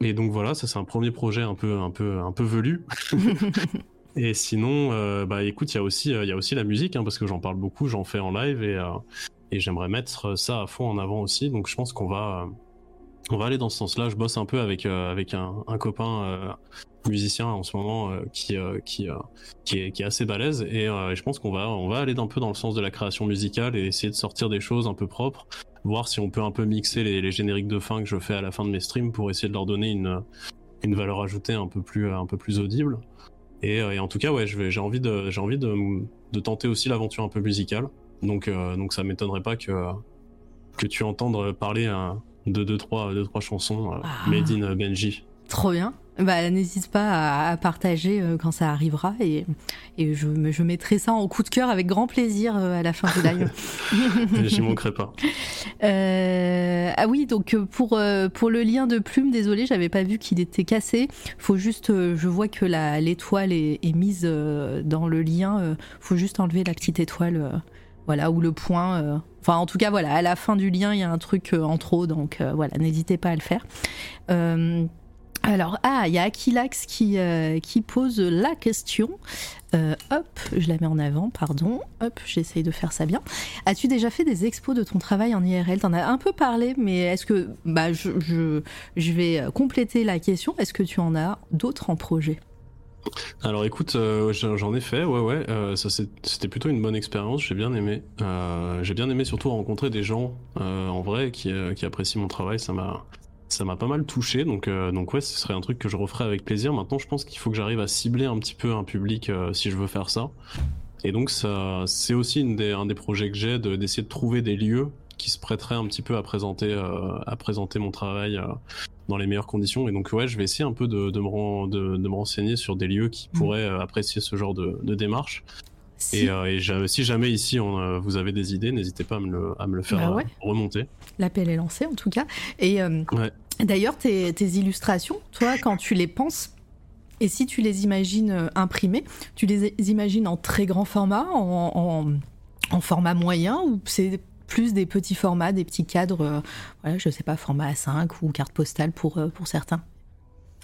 et donc voilà, ça c'est un premier projet un peu un peu un peu velu. <laughs> et sinon, euh, bah écoute, il y a aussi il y a aussi la musique hein, parce que j'en parle beaucoup, j'en fais en live et et j'aimerais mettre ça à fond en avant aussi. Donc je pense qu'on va on va aller dans ce sens-là. Je bosse un peu avec euh, avec un, un copain euh, musicien en ce moment euh, qui qui qui est, qui est assez balèze et je pense qu'on va on va aller un peu dans le sens de la création musicale et essayer de sortir des choses un peu propres, voir si on peut un peu mixer les, génériques de fin que je fais à la fin de mes streams pour essayer de leur donner une une valeur ajoutée un peu plus un peu plus audible. Et, en tout cas, ouais, j'ai envie de j'ai envie de, de tenter aussi l'aventure un peu musicale. Donc donc ça m'étonnerait pas que que tu entendes parler un de deux trois, deux, trois chansons euh, ah. made in Benji. Trop bien. Bah, n'hésite pas à, à partager euh, quand ça arrivera et, et je, je, mettrai ça en coup de cœur avec grand plaisir euh, à la fin du live. <laughs> J'y manquerai pas. Euh, ah oui, donc pour, pour le lien de plume, désolé, j'avais pas vu qu'il était cassé. Faut juste, je vois que l'étoile est, est, mise dans le lien. Faut juste enlever la petite étoile voilà, ou le point. Euh... Enfin, en tout cas, voilà, à la fin du lien, il y a un truc euh, en trop, donc euh, voilà, n'hésitez pas à le faire. Alors, ah, il y a Akilax qui, qui pose la question. hop, je la mets en avant, pardon. Hop, j'essaye de faire ça bien. As-tu déjà fait des expos de ton travail en IRL T'en as un peu parlé, mais est-ce que. Bah, je vais compléter la question. Est-ce que tu en as d'autres en projet? Alors écoute, euh, j'en ai fait, ouais ouais, euh, ça c'était plutôt une bonne expérience, j'ai bien aimé. Euh, j'ai bien aimé surtout rencontrer des gens en vrai qui, apprécient mon travail, ça m'a ça m'a pas mal touché, donc donc ouais, ce serait un truc que je referais avec plaisir. Maintenant, je pense qu'il faut que j'arrive à cibler un petit peu un public si je veux faire ça. Et donc ça, c'est aussi un des projets que j'ai d'essayer de, de trouver des lieux qui se prêteraient un petit peu à présenter à présenter mon travail dans les meilleures conditions. Et donc, ouais, je vais essayer un peu de, de, me, de, de me, renseigner sur des lieux qui mmh. pourraient euh, apprécier ce genre de, démarche. Si. Et, euh, et si jamais ici on, euh, vous avez des idées, n'hésitez pas à me le, à me le faire bah ouais. remonter. L'appel est lancé en tout cas. Et euh, ouais. d'ailleurs, tes, tes, illustrations, toi, quand tu les penses, Et si tu les imagines imprimés, tu les imagines en très grand format, en, en format moyen, ou c'est plus des petits formats, des petits cadres, voilà, je sais pas, format A5 ou carte postale pour, pour certains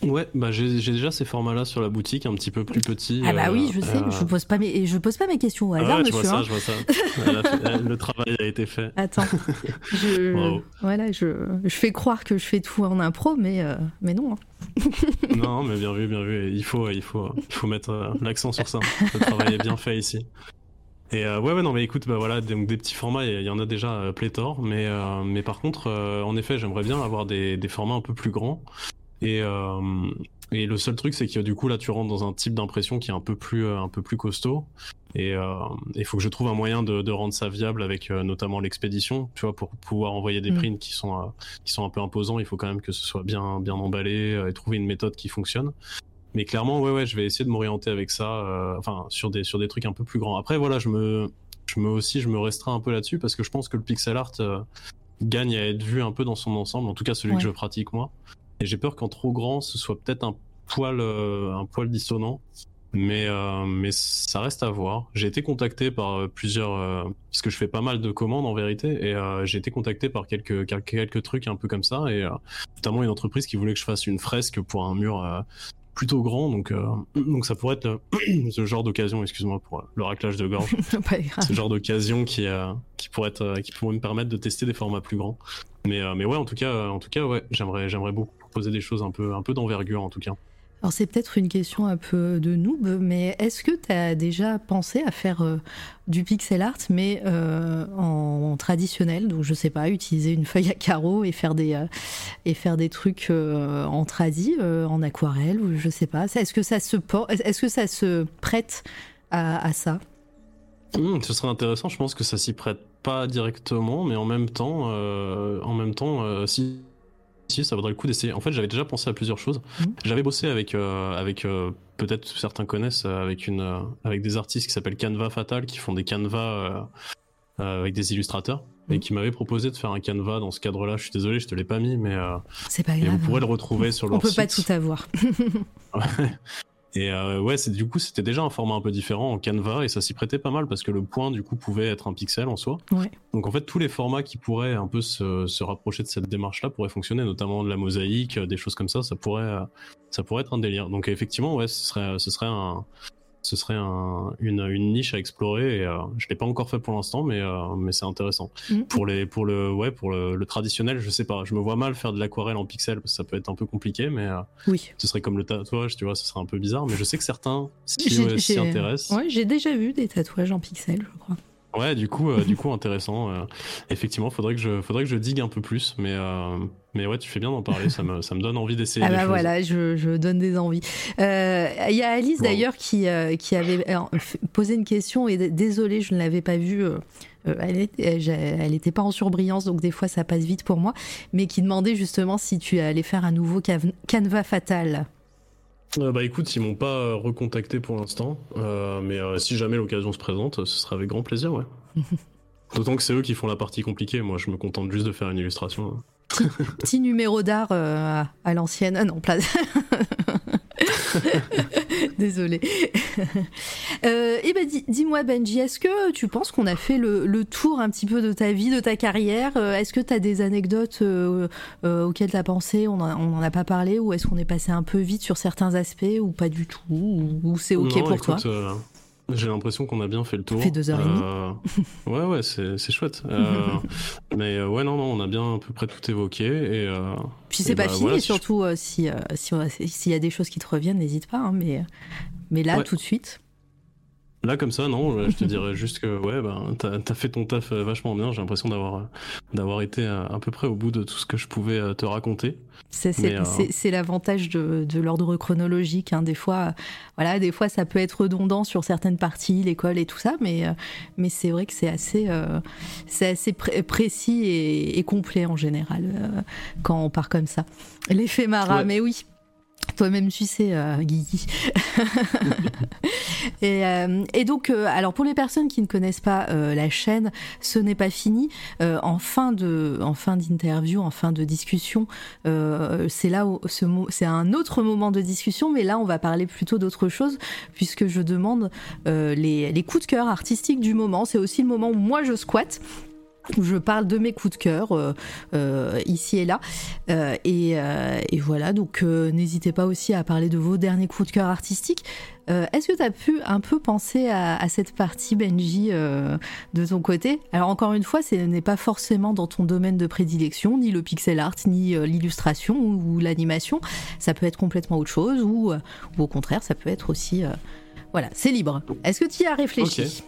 Ouais, bah j'ai déjà ces formats-là sur la boutique, un petit peu plus petits. Ah bah oui, je sais, je pose pas mes, je pose pas mes questions au ah hasard, ouais, monsieur. Je vois hein. ça, je vois ça. <laughs> le travail a été fait. Attends, <laughs> je, voilà, je, je fais croire que je fais tout en impro, mais, euh, mais non. Hein. <laughs> non, mais bien vu, bien vu. Il faut, il faut, il faut mettre l'accent sur ça. Le travail est bien fait ici. Et euh, ouais, ouais, non, mais écoute, bah voilà, donc des petits formats, il y, en a déjà euh, pléthore, mais, euh, mais par contre, en effet, j'aimerais bien avoir des, des formats un peu plus grands. Et, euh, et le seul truc, c'est que du coup, là, tu rentres dans un type d'impression qui est un peu plus, euh, un peu plus costaud. Et il euh, faut que je trouve un moyen de, de rendre ça viable avec euh, notamment l'expédition. Tu vois, pour pouvoir envoyer des mm. prints qui sont, euh, qui sont un peu imposants, il faut quand même que ce soit bien, bien emballé et trouver une méthode qui fonctionne. Mais clairement, ouais, ouais, je vais essayer de m'orienter avec ça, enfin, sur des, sur des trucs un peu plus grands. Après, voilà, je me, je me aussi, je me restreins un peu là-dessus parce que je pense que le pixel art gagne à être vu un peu dans son ensemble, en tout cas celui que je pratique moi. Et j'ai peur qu'en trop grand, ce soit peut-être un poil, euh, un poil dissonant. Mais, euh, mais ça reste à voir. J'ai été contacté par euh, plusieurs, parce que je fais pas mal de commandes en vérité, et j'ai été contacté par quelques, quelques, quelques trucs un peu comme ça, et notamment une entreprise qui voulait que je fasse une fresque pour un mur plutôt grand, donc, <clears throat> donc ça pourrait être <clears throat> ce genre d'occasion, excuse-moi pour le raclage de gorge, <laughs> ce genre d'occasion qui, qui, pourrait être, qui pourrait me permettre de tester des formats plus grands. Mais, mais ouais, en tout cas, en tout cas ouais, j'aimerais, j'aimerais beaucoup poser des choses un peu, un peu d'envergure en tout cas. Alors c'est peut-être une question un peu de noob, mais est-ce que tu as déjà pensé à faire euh, du pixel art, mais euh, en, traditionnel? Donc je sais pas, utiliser une feuille à carreaux et faire des, euh, et faire des trucs en tradi, en aquarelle, ou je sais pas. Est-ce que, ça se, est-ce que ça se prête à, ça? Mmh, Ce serait intéressant, je pense que ça s'y prête pas directement, mais en même temps, en même temps si si, ça vaudrait le coup d'essayer. En fait, j'avais déjà pensé à plusieurs choses. Mhm. J'avais bossé avec, euh, avec euh, peut-être certains connaissent, euh, avec, une, avec des artistes qui s'appellent Canva Fatal, qui font des canvas avec des illustrateurs. Et mhm. qui m'avaient proposé de faire un canevas dans ce cadre-là. Je suis désolé, je te l'ai pas mis, mais, c'est pas grave. vous pourrez le retrouver sur leur site. On peut pas tout avoir. <laughs> <laughs> Et euh, ouais, c'est du coup c'était déjà un format un peu différent en Canva et ça s'y prêtait pas mal parce que le point du coup pouvait être un pixel en soi. Ouais. Donc en fait tous les formats qui pourraient un peu se, se rapprocher de cette démarche-là pourraient fonctionner, notamment de la mosaïque, des choses comme ça, ça pourrait ça pourrait être un délire. Donc effectivement ouais, ce serait ce serait un ce serait une, une, niche à explorer. Et, euh, je l'ai pas encore fait pour l'instant, mais, euh, mais c'est intéressant. Mm. Pour, les, pour, le, ouais, pour le, traditionnel, je sais pas. Je me vois mal faire de l'aquarelle en pixel parce que ça peut être un peu compliqué, mais euh, oui. ce serait comme le tatouage, tu vois, ce serait un peu bizarre. Mais je sais que certains s'y intéressent. Ouais, j'ai déjà vu des tatouages en pixel, je crois. Ouais, du coup, euh, du coup, intéressant. Euh, effectivement, faudrait que je, faudrait que je digue un peu plus, mais, euh, mais ouais, tu fais bien d'en parler. ça me, ça me donne envie d'essayer. Ah bah voilà, je, je, donne des envies. Il y a Alice d'ailleurs qui, qui avait posé une question et désolé, je ne l'avais pas vue. elle n'était pas en surbrillance, donc des fois ça passe vite pour moi, mais qui demandait justement si tu allais faire un nouveau canevas fatal. Euh, bah écoute, ils m'ont pas euh, recontacté pour l'instant, euh, mais si jamais l'occasion se présente, ce sera avec grand plaisir, ouais. <laughs> D'autant que c'est eux qui font la partie compliquée, moi je me contente juste de faire une illustration. <laughs> Petit, numéro d'art à l'ancienne. Ah non, place. <laughs> Désolée. <laughs> euh, eh ben, dis-moi, Benji, est-ce que tu penses qu'on a fait le, tour un petit peu de ta vie, de ta carrière? Euh, Est-ce que tu as des anecdotes euh, euh, auxquelles tu as pensé? On n'en a pas parlé Ou est-ce qu'on est passé un peu vite sur certains aspects Ou pas du tout Ou, c'est OK pour toi? J'ai l'impression qu'on a bien fait le tour. Ça fait deux heures et demie. Euh, ouais, ouais, c'est chouette. Euh, <laughs> mais euh, ouais, non, non, on a bien à peu près tout évoqué. Et, Puis c'est pas bah, fini, surtout si s'il si, y a des choses qui te reviennent, n'hésite pas. Hein, mais, mais là, tout de suite. Là, comme ça, non, je te dirais juste que ouais, ben, t'as as fait ton taf euh, vachement bien. J'ai l'impression d'avoir euh, d'avoir été à, peu près au bout de tout ce que je pouvais euh, te raconter. C'est l'avantage de, de l'ordre chronologique. Hein. Des fois, voilà, des fois, ça peut être redondant sur certaines parties, l'école et tout ça, mais, mais c'est vrai que c'est assez, c'est assez précis et, complet en général quand on part comme ça. L'effet Mara, mais oui. Toi-même, tu sais, euh, Guigui. <laughs> et, euh, et, donc, euh, alors pour les personnes qui ne connaissent pas euh, la chaîne, ce n'est pas fini. En fin de, en fin d'interview, en fin de discussion, c'est là où c'est un autre moment de discussion, mais là, on va parler plutôt d'autre chose, puisque je demande les, les coups de cœur artistiques du moment. C'est aussi le moment où moi je squatte je parle de mes coups de cœur euh, euh, ici et là. Euh, et, voilà, donc n'hésitez pas aussi à parler de vos derniers coups de cœur artistiques. Est-ce que tu as pu un peu penser à, cette partie, Benji, de ton côté? Alors encore une fois, ce n'est pas forcément dans ton domaine de prédilection, ni le pixel art, ni l'illustration ou, l'animation. Ça peut être complètement autre chose, ou, au contraire, ça peut être aussi... voilà, c'est libre. Est-ce que tu y as réfléchi?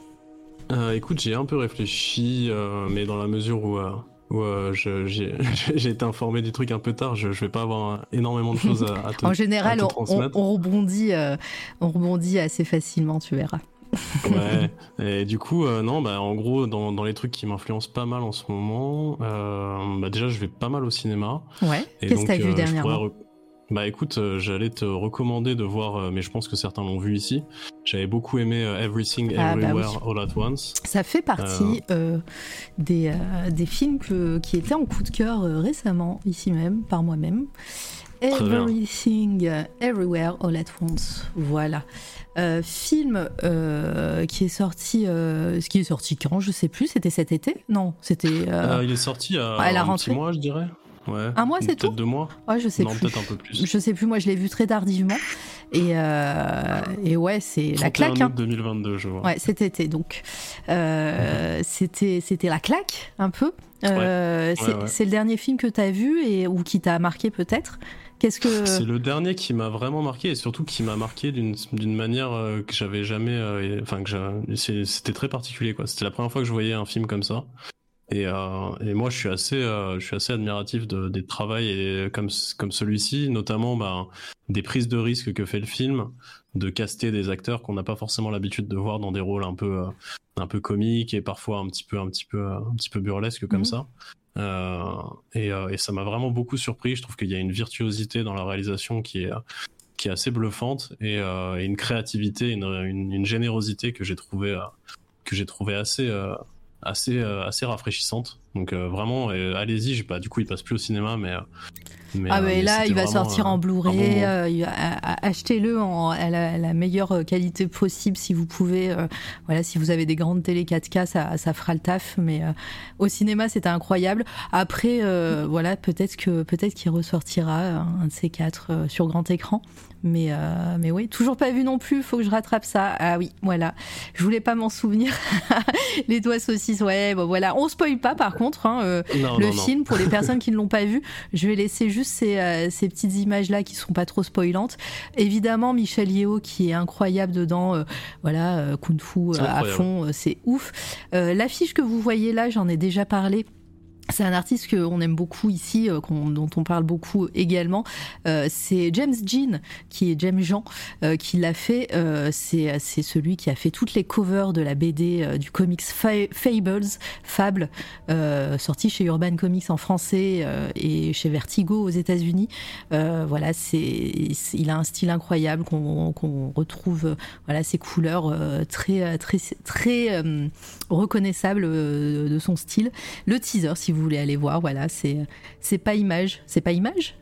Euh, écoute, j'ai un peu réfléchi, euh, mais dans la mesure où, euh, où <laughs> j'ai été informé du truc un peu tard, je, je vais pas avoir énormément de choses à, à te En général, à te on, on, rebondit, on rebondit assez facilement, tu verras. ouais, <laughs> et du coup, euh, non, bah, en gros, dans, dans les trucs qui m'influencent pas mal en ce moment, bah, déjà, je vais pas mal au cinéma. Ouais, qu'est-ce que t'as vu dernièrement? Bah écoute, euh, j'allais te recommander de voir, euh, mais je pense que certains l'ont vu ici. J'avais beaucoup aimé euh, Everything Ah, bah Everywhere oui. All at Once. Ça fait partie euh, des, des films que, qui étaient en coup de cœur récemment, ici même, par moi-même. Everything Everywhere All at Once. Voilà. Film qui est sorti, ce qui est sorti quand Je sais plus. C'était cet été? Non, c'était. il est sorti à, à la un rentrée. petit mois, je dirais. Ouais. Un mois, c'est tout? deux mois. Ouais, je sais non, plus. peut-être un peu plus. Je sais plus. Moi, je l'ai vu très tardivement. Et, euh, et ouais, c'est la claque. Hein. 2022, je vois. Ouais, cet été. Donc, euh, c'était c'était la claque un peu. Euh, ouais. c'est le dernier film que tu as vu et ou qui t'a marqué peut-être? Qu'est-ce que C'est le dernier qui m'a vraiment marqué et surtout qui m'a marqué d'une d'une manière que j'avais jamais. Enfin, que c'était très particulier quoi. C'était la première fois que je voyais un film comme ça. Et, euh, et, moi, je suis assez, euh, je suis assez admiratif de, des travails et comme comme celui-ci, notamment bah, des prises de risques que fait le film, de caster des acteurs qu'on n'a pas forcément l'habitude de voir dans des rôles un peu, euh, un peu comiques et parfois un petit peu, un petit peu, un petit peu burlesques comme mmh. ça. et, et ça m'a vraiment beaucoup surpris. Je trouve qu'il y a une virtuosité dans la réalisation qui est qui est assez bluffante et, et une créativité, une, une, une générosité que j'ai trouvé que j'ai trouvé assez assez euh, assez rafraîchissante donc euh, vraiment euh, allez-y pas du coup il passe plus au cinéma mais mais, ah mais, mais là il va sortir en Blu-ray euh, achetez-le à la, la, meilleure qualité possible si vous pouvez voilà si vous avez des grandes télé 4K ça, ça fera le taf mais au cinéma c'était incroyable. Après voilà peut-être que peut-être qu'il ressortira un de ces quatre sur grand écran mais euh, mais oui toujours pas vu non plus faut que je rattrape ça. Ah oui voilà je voulais pas m'en souvenir. <laughs> Les doigts saucisses ouais bon voilà on spoil pas par contre hein, euh, non, le non, film non. pour les <laughs> personnes qui ne l'ont pas vu je vais laisser juste ces, euh, ces petites images là qui sont pas trop spoilantes. Évidemment Michel Yeo qui est incroyable dedans euh, voilà kung fu à fond c'est ouf. L'affiche que vous voyez là j'en ai déjà parlé c'est un artiste qu'on aime beaucoup ici, euh, dont on parle beaucoup également. Euh, c'est James Jean, qui est James Jean, euh, qui l'a fait. Euh, c'est celui qui a fait toutes les covers de la BD du comics Fa Fables, Fable, sorti chez Urban Comics en français et chez Vertigo aux États-Unis. voilà, c'est il a un style incroyable qu'on qu retrouve. Voilà, ses couleurs très très très reconnaissables de son style. Le teaser, si vous vous voulez aller voir, voilà, c'est c'est pas image, c'est pas image,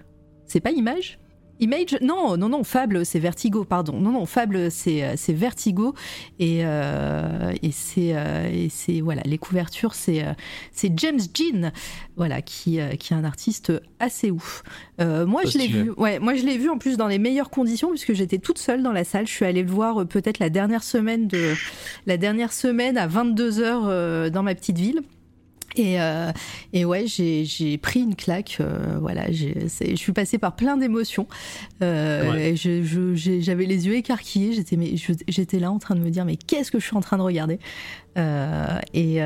c'est pas image? Image? Non, non, non, Fable, c'est Vertigo, pardon. Non, non, Fable, c'est Vertigo. Et, euh, et c'est, euh, voilà, les couvertures, c'est c'est James Jean, voilà, qui, qui est un artiste assez ouf. Euh, moi, je l'ai vu, ouais, moi, je l'ai vu en plus dans les meilleures conditions, puisque j'étais toute seule dans la salle. Je suis allée le voir peut-être la dernière semaine de, la dernière semaine à 22h dans ma petite ville. Et, euh, et ouais, j'ai pris une claque. Euh, voilà, je suis passée par plein d'émotions. Euh, ouais. J'avais les yeux écarquillés. J'étais là en train de me dire mais qu'est-ce que je suis en train de regarder? Et,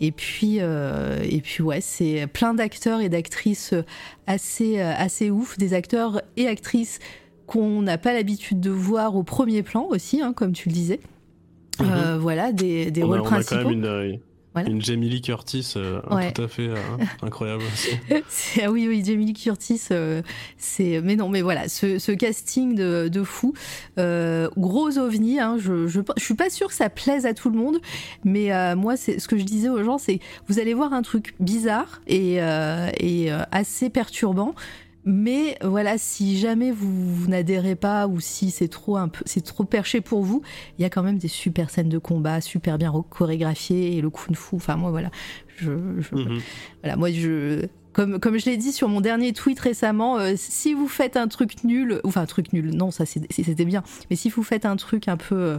et puis et puis ouais, c'est plein d'acteurs et d'actrices assez assez ouf, des acteurs et actrices qu'on n'a pas l'habitude de voir au premier plan aussi, hein, comme tu le disais. Mm -hmm. voilà, des, des rôles a, on principaux. A quand même une, Une Jamie Lee Curtis, tout à fait <laughs> incroyable aussi. <laughs> ah oui, oui, Jamie Lee Curtis, c'est. Mais non, mais voilà, ce, casting de, de fou, gros ovni. Hein, je, je, je, suis pas sûre que ça plaise à tout le monde, mais moi, c'est ce que je disais aux gens, c'est vous allez voir un truc bizarre et, et assez perturbant mais voilà, si jamais vous, n'adhérez pas ou si c'est trop un peu, c'est trop perché pour vous, il y a quand même des super scènes de combat, super bien chorégraphiées et le kung-fu. Enfin moi voilà, je, mhm. voilà moi je comme, comme je l'ai dit sur mon dernier tweet récemment, euh, si vous faites un truc nul, enfin un truc nul, non, ça c'était bien, mais si vous faites un truc un peu, euh,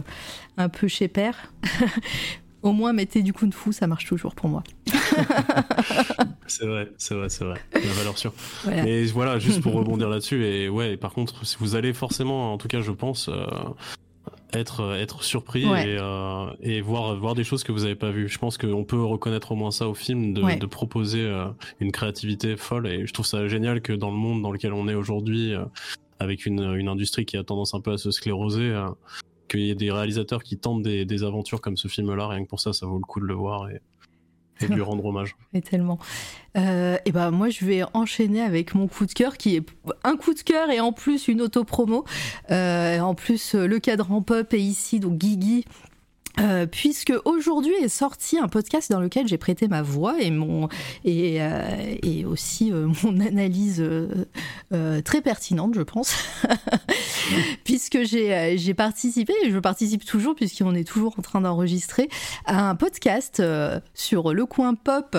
un peu chez père, <laughs> au moins mettez du kung fu, ça marche toujours pour moi. <laughs> c'est vrai, c'est vrai, c'est vrai. La valeur sûre. Et voilà, juste pour <laughs> rebondir là-dessus, et ouais, par contre, si vous allez forcément, en tout cas, je pense, euh, être, être surpris et, euh, et, voir, voir des choses que vous n'avez pas vues. Je pense qu'on peut reconnaître au moins ça au film, de, de proposer euh, une créativité folle, et je trouve ça génial que dans le monde dans lequel on est aujourd'hui, avec une, une industrie qui a tendance un peu à se scléroser, qu'il y ait des réalisateurs qui tentent des, des aventures comme ce film-là, rien que pour ça, ça vaut le coup de le voir et, et lui rendre hommage. <laughs> Et tellement. Euh, et ben moi je vais enchaîner avec mon coup de cœur qui est un coup de cœur et en plus une auto-promo. Euh, en plus le cadran pop est ici donc Guigui euh, puisque aujourd'hui est sorti un podcast dans lequel j'ai prêté ma voix et euh, aussi euh, <laughs> mon analyse très pertinente je pense. <laughs> Puisque j'ai participé et je participe toujours puisqu'on est toujours en train d'enregistrer un podcast sur le coin pop.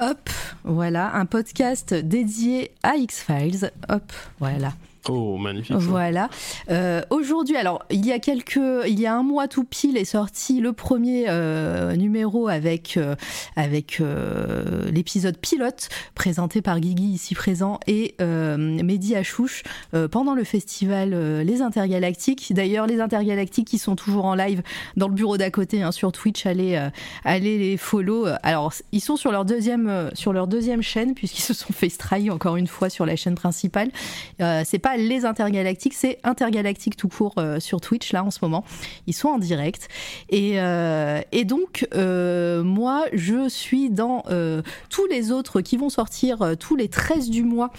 Hop voilà un podcast dédié à X Files hop voilà Oh, magnifique. Voilà. Euh, aujourd'hui, alors, il y a quelques, il y a un mois tout pile est sorti le premier euh, numéro avec, euh, avec l'épisode pilote présenté par Guigui ici présent et Mehdi Achouche pendant le festival Les Intergalactiques. D'ailleurs, les Intergalactiques qui sont toujours en live dans le bureau d'à côté hein, sur Twitch, allez, allez les follow. Alors, ils sont sur leur deuxième, sur leur deuxième chaîne puisqu'ils se sont fait strike encore une fois sur la chaîne principale. c'est pas les intergalactiques, c'est intergalactique tout court euh, sur Twitch là en ce moment. Ils sont en direct. Et, euh, donc, euh, moi, je suis dans tous les autres qui vont sortir tous les 13 du mois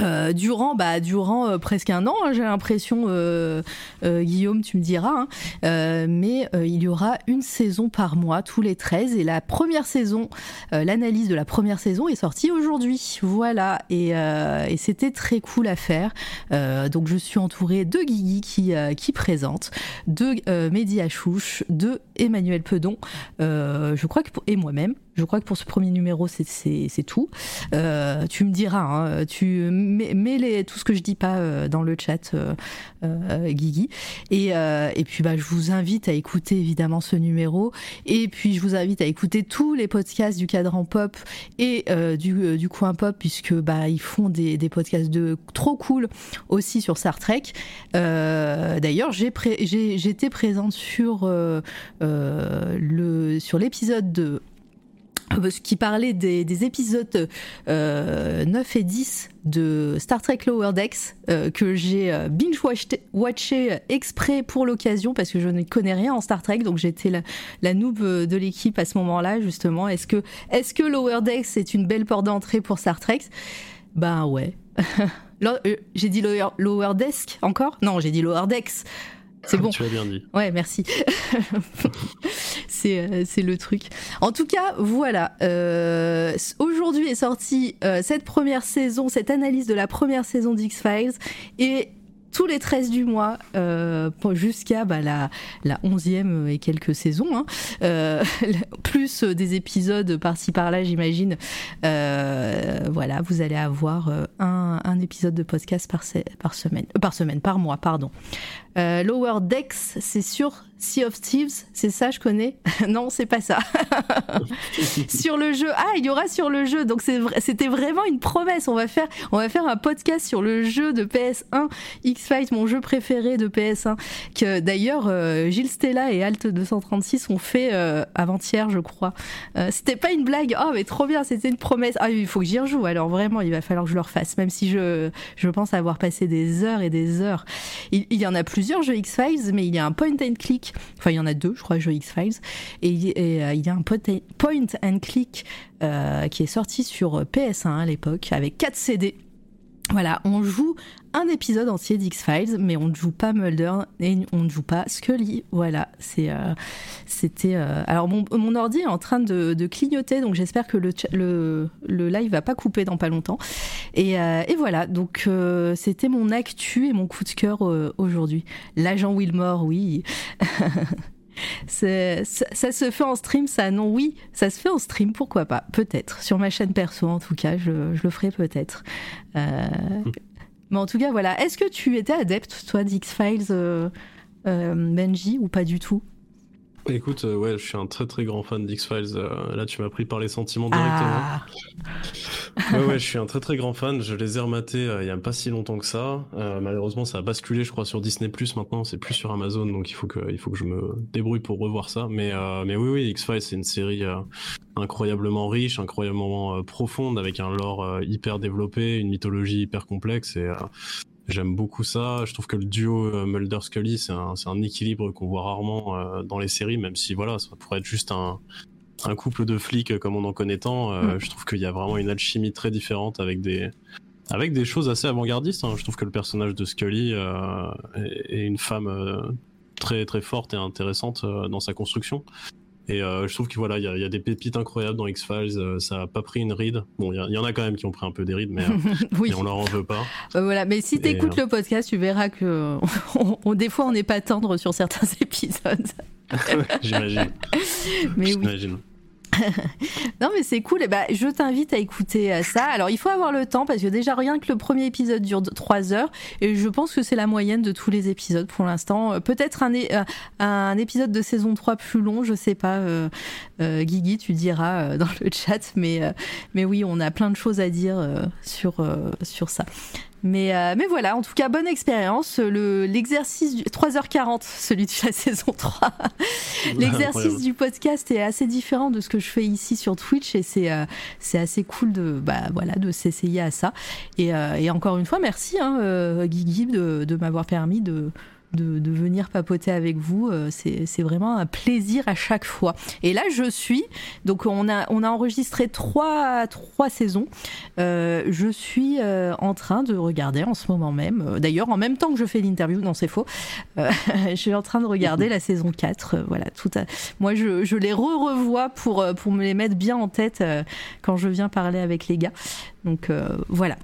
euh, durant bah durant euh, presque un an hein, j'ai l'impression euh, Guillaume tu me diras hein. mais il y aura une saison par mois tous les 13 et la première saison l'analyse de la première saison est sortie aujourd'hui. Voilà. Et, c'était très cool à faire. Donc je suis entourée de Guigui qui, qui présente de Mehdi Achouche de Emmanuel Pedon je crois que et moi-même je crois que pour ce premier numéro, c'est tout. Euh, tu me diras, hein, tu mets, les, tout ce que je dis pas euh, dans le chat, euh, Guigui. Et, et puis, bah, je vous invite à écouter évidemment ce numéro. Et puis, je vous invite à écouter tous les podcasts du cadran pop et du, du coin pop, puisque bah, ils font des, des podcasts de trop cool aussi sur Star Trek. D'ailleurs, j'étais présente sur le sur l'épisode de euh, qui parlait des, épisodes 9 euh, et 10 de Star Trek Lower Decks euh, que j'ai binge-watché exprès pour l'occasion parce que je ne connais rien en Star Trek donc j'étais la, la, noob de l'équipe à ce moment-là justement. Est-ce que, est que Lower Decks est une belle porte d'entrée pour Star Trek? Ben ouais. <laughs> j'ai dit lower, lower, Desk encore? Non, j'ai dit Lower Decks. C'est <laughs> bon. Tu l'as bien dit. Ouais, merci. <laughs> Euh, c'est le truc. En tout cas, voilà. Euh, aujourd'hui est sortie euh, cette première saison, cette analyse de la première saison d'X-Files. Et tous les 13 du mois euh, jusqu'à bah, la, la 11e et quelques saisons, hein, euh, <laughs> plus des épisodes par-ci par-là, j'imagine. Euh, voilà, vous allez avoir un, un, épisode de podcast par, par semaine, par semaine, par mois, pardon. Lower Decks, c'est sur Sea of Thieves, c'est ça, je connais. <laughs> non, c'est pas ça. <laughs> sur le jeu, ah, il y aura sur le jeu. Donc c'était vraiment une promesse. On va faire, on va faire un podcast sur le jeu de PS1 X-Fight, mon jeu préféré de PS1. Que d'ailleurs euh, Gilles Stella et Alt 236 ont fait euh, avant-hier, je crois. Euh, c'était pas une blague. Oh, mais trop bien. C'était une promesse. Ah, il faut que j'y rejoue. Alors vraiment, il va falloir que je le refasse, même si je, je pense avoir passé des heures et des heures. Il, il y en a plusieurs jeux X-Files, mais il y a un point and click Enfin, il y en a deux, je crois, jeux X-Files. Et, il y a un point and click qui est sorti sur PS1 à l'époque avec 4 CD. Voilà, on joue un épisode entier d'X-Files, mais on ne joue pas Mulder et on ne joue pas Scully. Voilà, euh, c'était. Euh, alors mon, ordi est en train de, clignoter, donc j'espère que le, le, le, live va pas couper dans pas longtemps. Et, euh, voilà, donc c'était mon actu et mon coup de cœur aujourd'hui. L'agent Wilmore, oui. <laughs> Ça, se fait en stream, ça non Oui, ça se fait en stream, pourquoi pas Peut-être. Sur ma chaîne perso, en tout cas, je le ferai peut-être. Euh, hmm. Mais en tout cas, voilà. Est-ce que tu étais adepte, toi, d'X-Files, euh, euh, Benji, ou pas du tout? Écoute, ouais, je suis un très très grand fan d'X-Files. Là, tu m'as pris par les sentiments directement. Ah. Ouais, ouais, je suis un très très grand fan. Je les ai rematés euh, il y a pas si longtemps que ça. malheureusement, ça a basculé, je crois, sur Disney Plus maintenant. C'est plus sur Amazon, donc il faut que il faut que je me débrouille pour revoir ça. Mais mais oui, oui, X-Files, c'est une série incroyablement riche, incroyablement profonde, avec un lore hyper développé, une mythologie hyper complexe et J'aime beaucoup ça. Je trouve que le duo euh, Mulder-Scully, c'est un, un, équilibre qu'on voit rarement euh, dans les séries, même si voilà, ça pourrait être juste un, un couple de flics comme on en connaît tant. Euh, mm. Je trouve qu'il y a vraiment une alchimie très différente avec des, avec des choses assez avant-gardistes. Hein. Je trouve que le personnage de Scully est, est, une femme très très forte et intéressante dans sa construction. Et euh, je trouve que voilà, il y, a des pépites incroyables dans X-Files. Euh, ça a pas pris une ride. Bon, il y, en a quand même qui ont pris un peu des rides, mais, euh, <laughs> oui. on leur en veut pas. voilà, mais si tu écoutes le podcast, tu verras que <laughs> on, des fois on n'est pas tendre sur certains <laughs> épisodes. J'imagine. Mais oui. <laughs> non mais c'est cool, et bah, je t'invite à écouter euh, ça. Alors il faut avoir le temps parce que déjà rien que le premier épisode dure 3 heures et je pense que c'est la moyenne de tous les épisodes pour l'instant. Euh, peut-être un, euh, un, épisode de saison 3 plus long, je sais pas. Guigui, tu diras <laughs> dans le chat, mais, mais oui, on a plein de choses à dire sur, sur ça. Mais, euh, mais voilà, en tout cas, bonne expérience. L'exercice du 3h40, celui de la <laughs> saison 3. L'exercice du podcast est assez différent de ce que je fais ici sur Twitch et c'est euh, c'est assez cool de, bah, voilà, de s'essayer à ça. Et, euh, et, encore une fois, merci hein, Guigui de, de m'avoir permis de, de, venir papoter avec vous. Euh, c'est vraiment un plaisir à chaque fois. Et là, je suis. Donc, on a, on a enregistré trois, trois saisons. Euh, je suis euh, en train de regarder en ce moment même. D'ailleurs, en même temps que je fais l'interview, non, c'est faux. <laughs> je suis en train de regarder la saison 4. voilà, tout Moi, je, je les re-revois pour, pour me les mettre bien en tête quand je viens parler avec les gars. Donc, voilà.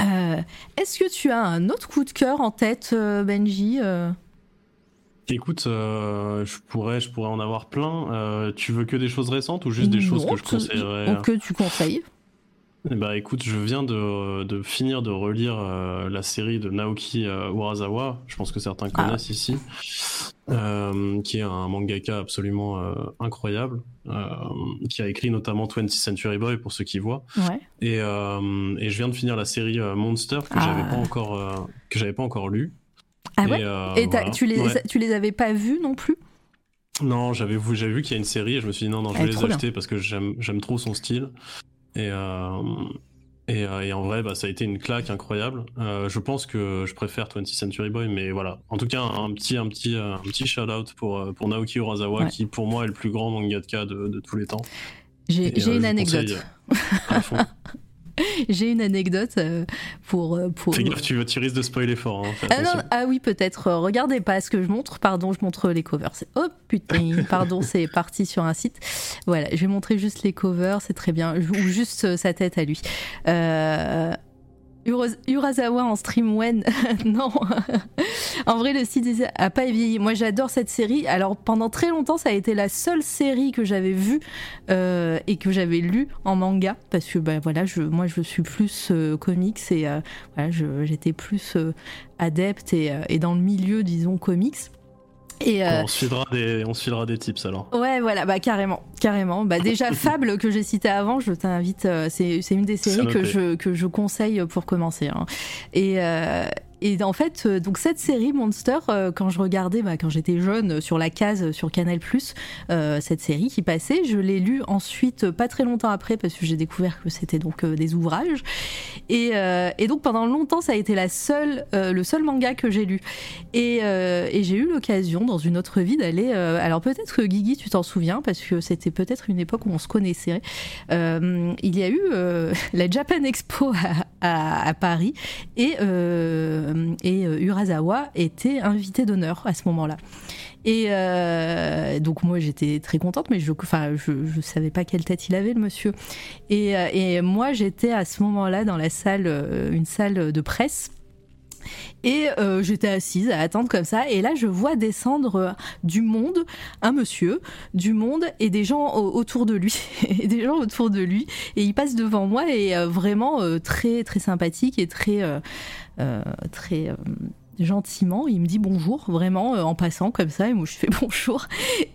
Euh, est-ce que tu as un autre coup de cœur en tête, euh, Benji euh? Écoute, je pourrais, je pourrais en avoir plein. tu veux que des choses récentes ou juste des choses que je conseillerais Que tu conseilles bah écoute, je viens de, de finir de relire euh, la série de Naoki euh, Urasawa, je pense que certains ah. connaissent ici, euh, qui est un mangaka absolument incroyable, qui a écrit notamment 20th Century Boy pour ceux qui voient. Ouais. Et, et je viens de finir la série Monster que j'avais pas ah. encore que j'avais pas encore lu. Ah ouais? Et, tu les tu les avais pas vus non plus? Non, j'avais vu vu qu'il y a une série et je me suis dit non non je vais les acheter parce que j'aime trop son style. Et, euh, et, euh, et, en vrai, bah, ça a été une claque incroyable. Euh, je pense que je préfère 20th Century Boy, mais voilà. En tout cas, un, petit, un petit, un petit shout out pour, pour Naoki Urasawa, qui pour moi est le plus grand mangaka de, de tous les temps. J'ai une anecdote. <laughs> <laughs> J'ai une anecdote euh, pour. Euh, pour... Fais gaffe, tu, tu risques de spoiler fort. Hein, ah, ah, oui, peut-être. Euh, regardez pas ce que je montre. Pardon, je montre les covers. Oh putain, <laughs> pardon, c'est parti sur un site. Voilà, je vais montrer juste les covers, c'est très bien. Ou juste sa tête à lui. Euh, Urasawa en stream when? <laughs> Non. <laughs> en vrai, le site a pas vieilli. Moi, j'adore cette série. Alors, pendant très longtemps, ça a été la seule série que j'avais vue euh, et que j'avais lue en manga. Parce que, ben voilà, moi, je suis plus euh, comics et euh, voilà, j'étais plus adepte et, dans le milieu, disons, comics. Et euh, on, se filera des, on se des tips alors. Ouais, voilà, bah carrément, carrément. Bah déjà <laughs> Fable que j'ai cité avant, je t'invite. Euh, c'est, c'est une des séries que je que je conseille pour commencer. Hein. Et euh, et en fait, euh, donc cette série Monster, euh, quand je regardais, bah, quand j'étais jeune, euh, sur la case sur Canal+, cette série qui passait, je l'ai lu ensuite, pas très longtemps après, parce que j'ai découvert que c'était donc des ouvrages. Et, donc pendant longtemps, ça a été la seule, le seul manga que j'ai lu. Et, j'ai eu l'occasion, dans une autre vie, d'aller. alors peut-être que Guigui, tu t'en souviens, parce que c'était peut-être une époque où on se connaissait. Il y a eu <laughs> la Japan Expo à, Paris et, et euh, Urasawa était invité d'honneur à ce moment-là. Et euh, donc moi j'étais très contente, mais je, enfin je, savais pas quelle tête il avait le monsieur. Et, euh, moi j'étais à ce moment-là dans la salle, euh, une salle de presse. Et euh, j'étais assise à attendre comme ça. Et là, je vois descendre euh, du monde, un monsieur, du monde et des gens au- autour de lui. <laughs> et des gens autour de lui. Et il passe devant moi et euh, vraiment euh, très, très sympathique et très, euh, euh, très euh, gentiment. Il me dit bonjour, vraiment, euh, en passant comme ça. Et moi, je fais <laughs> bonjour.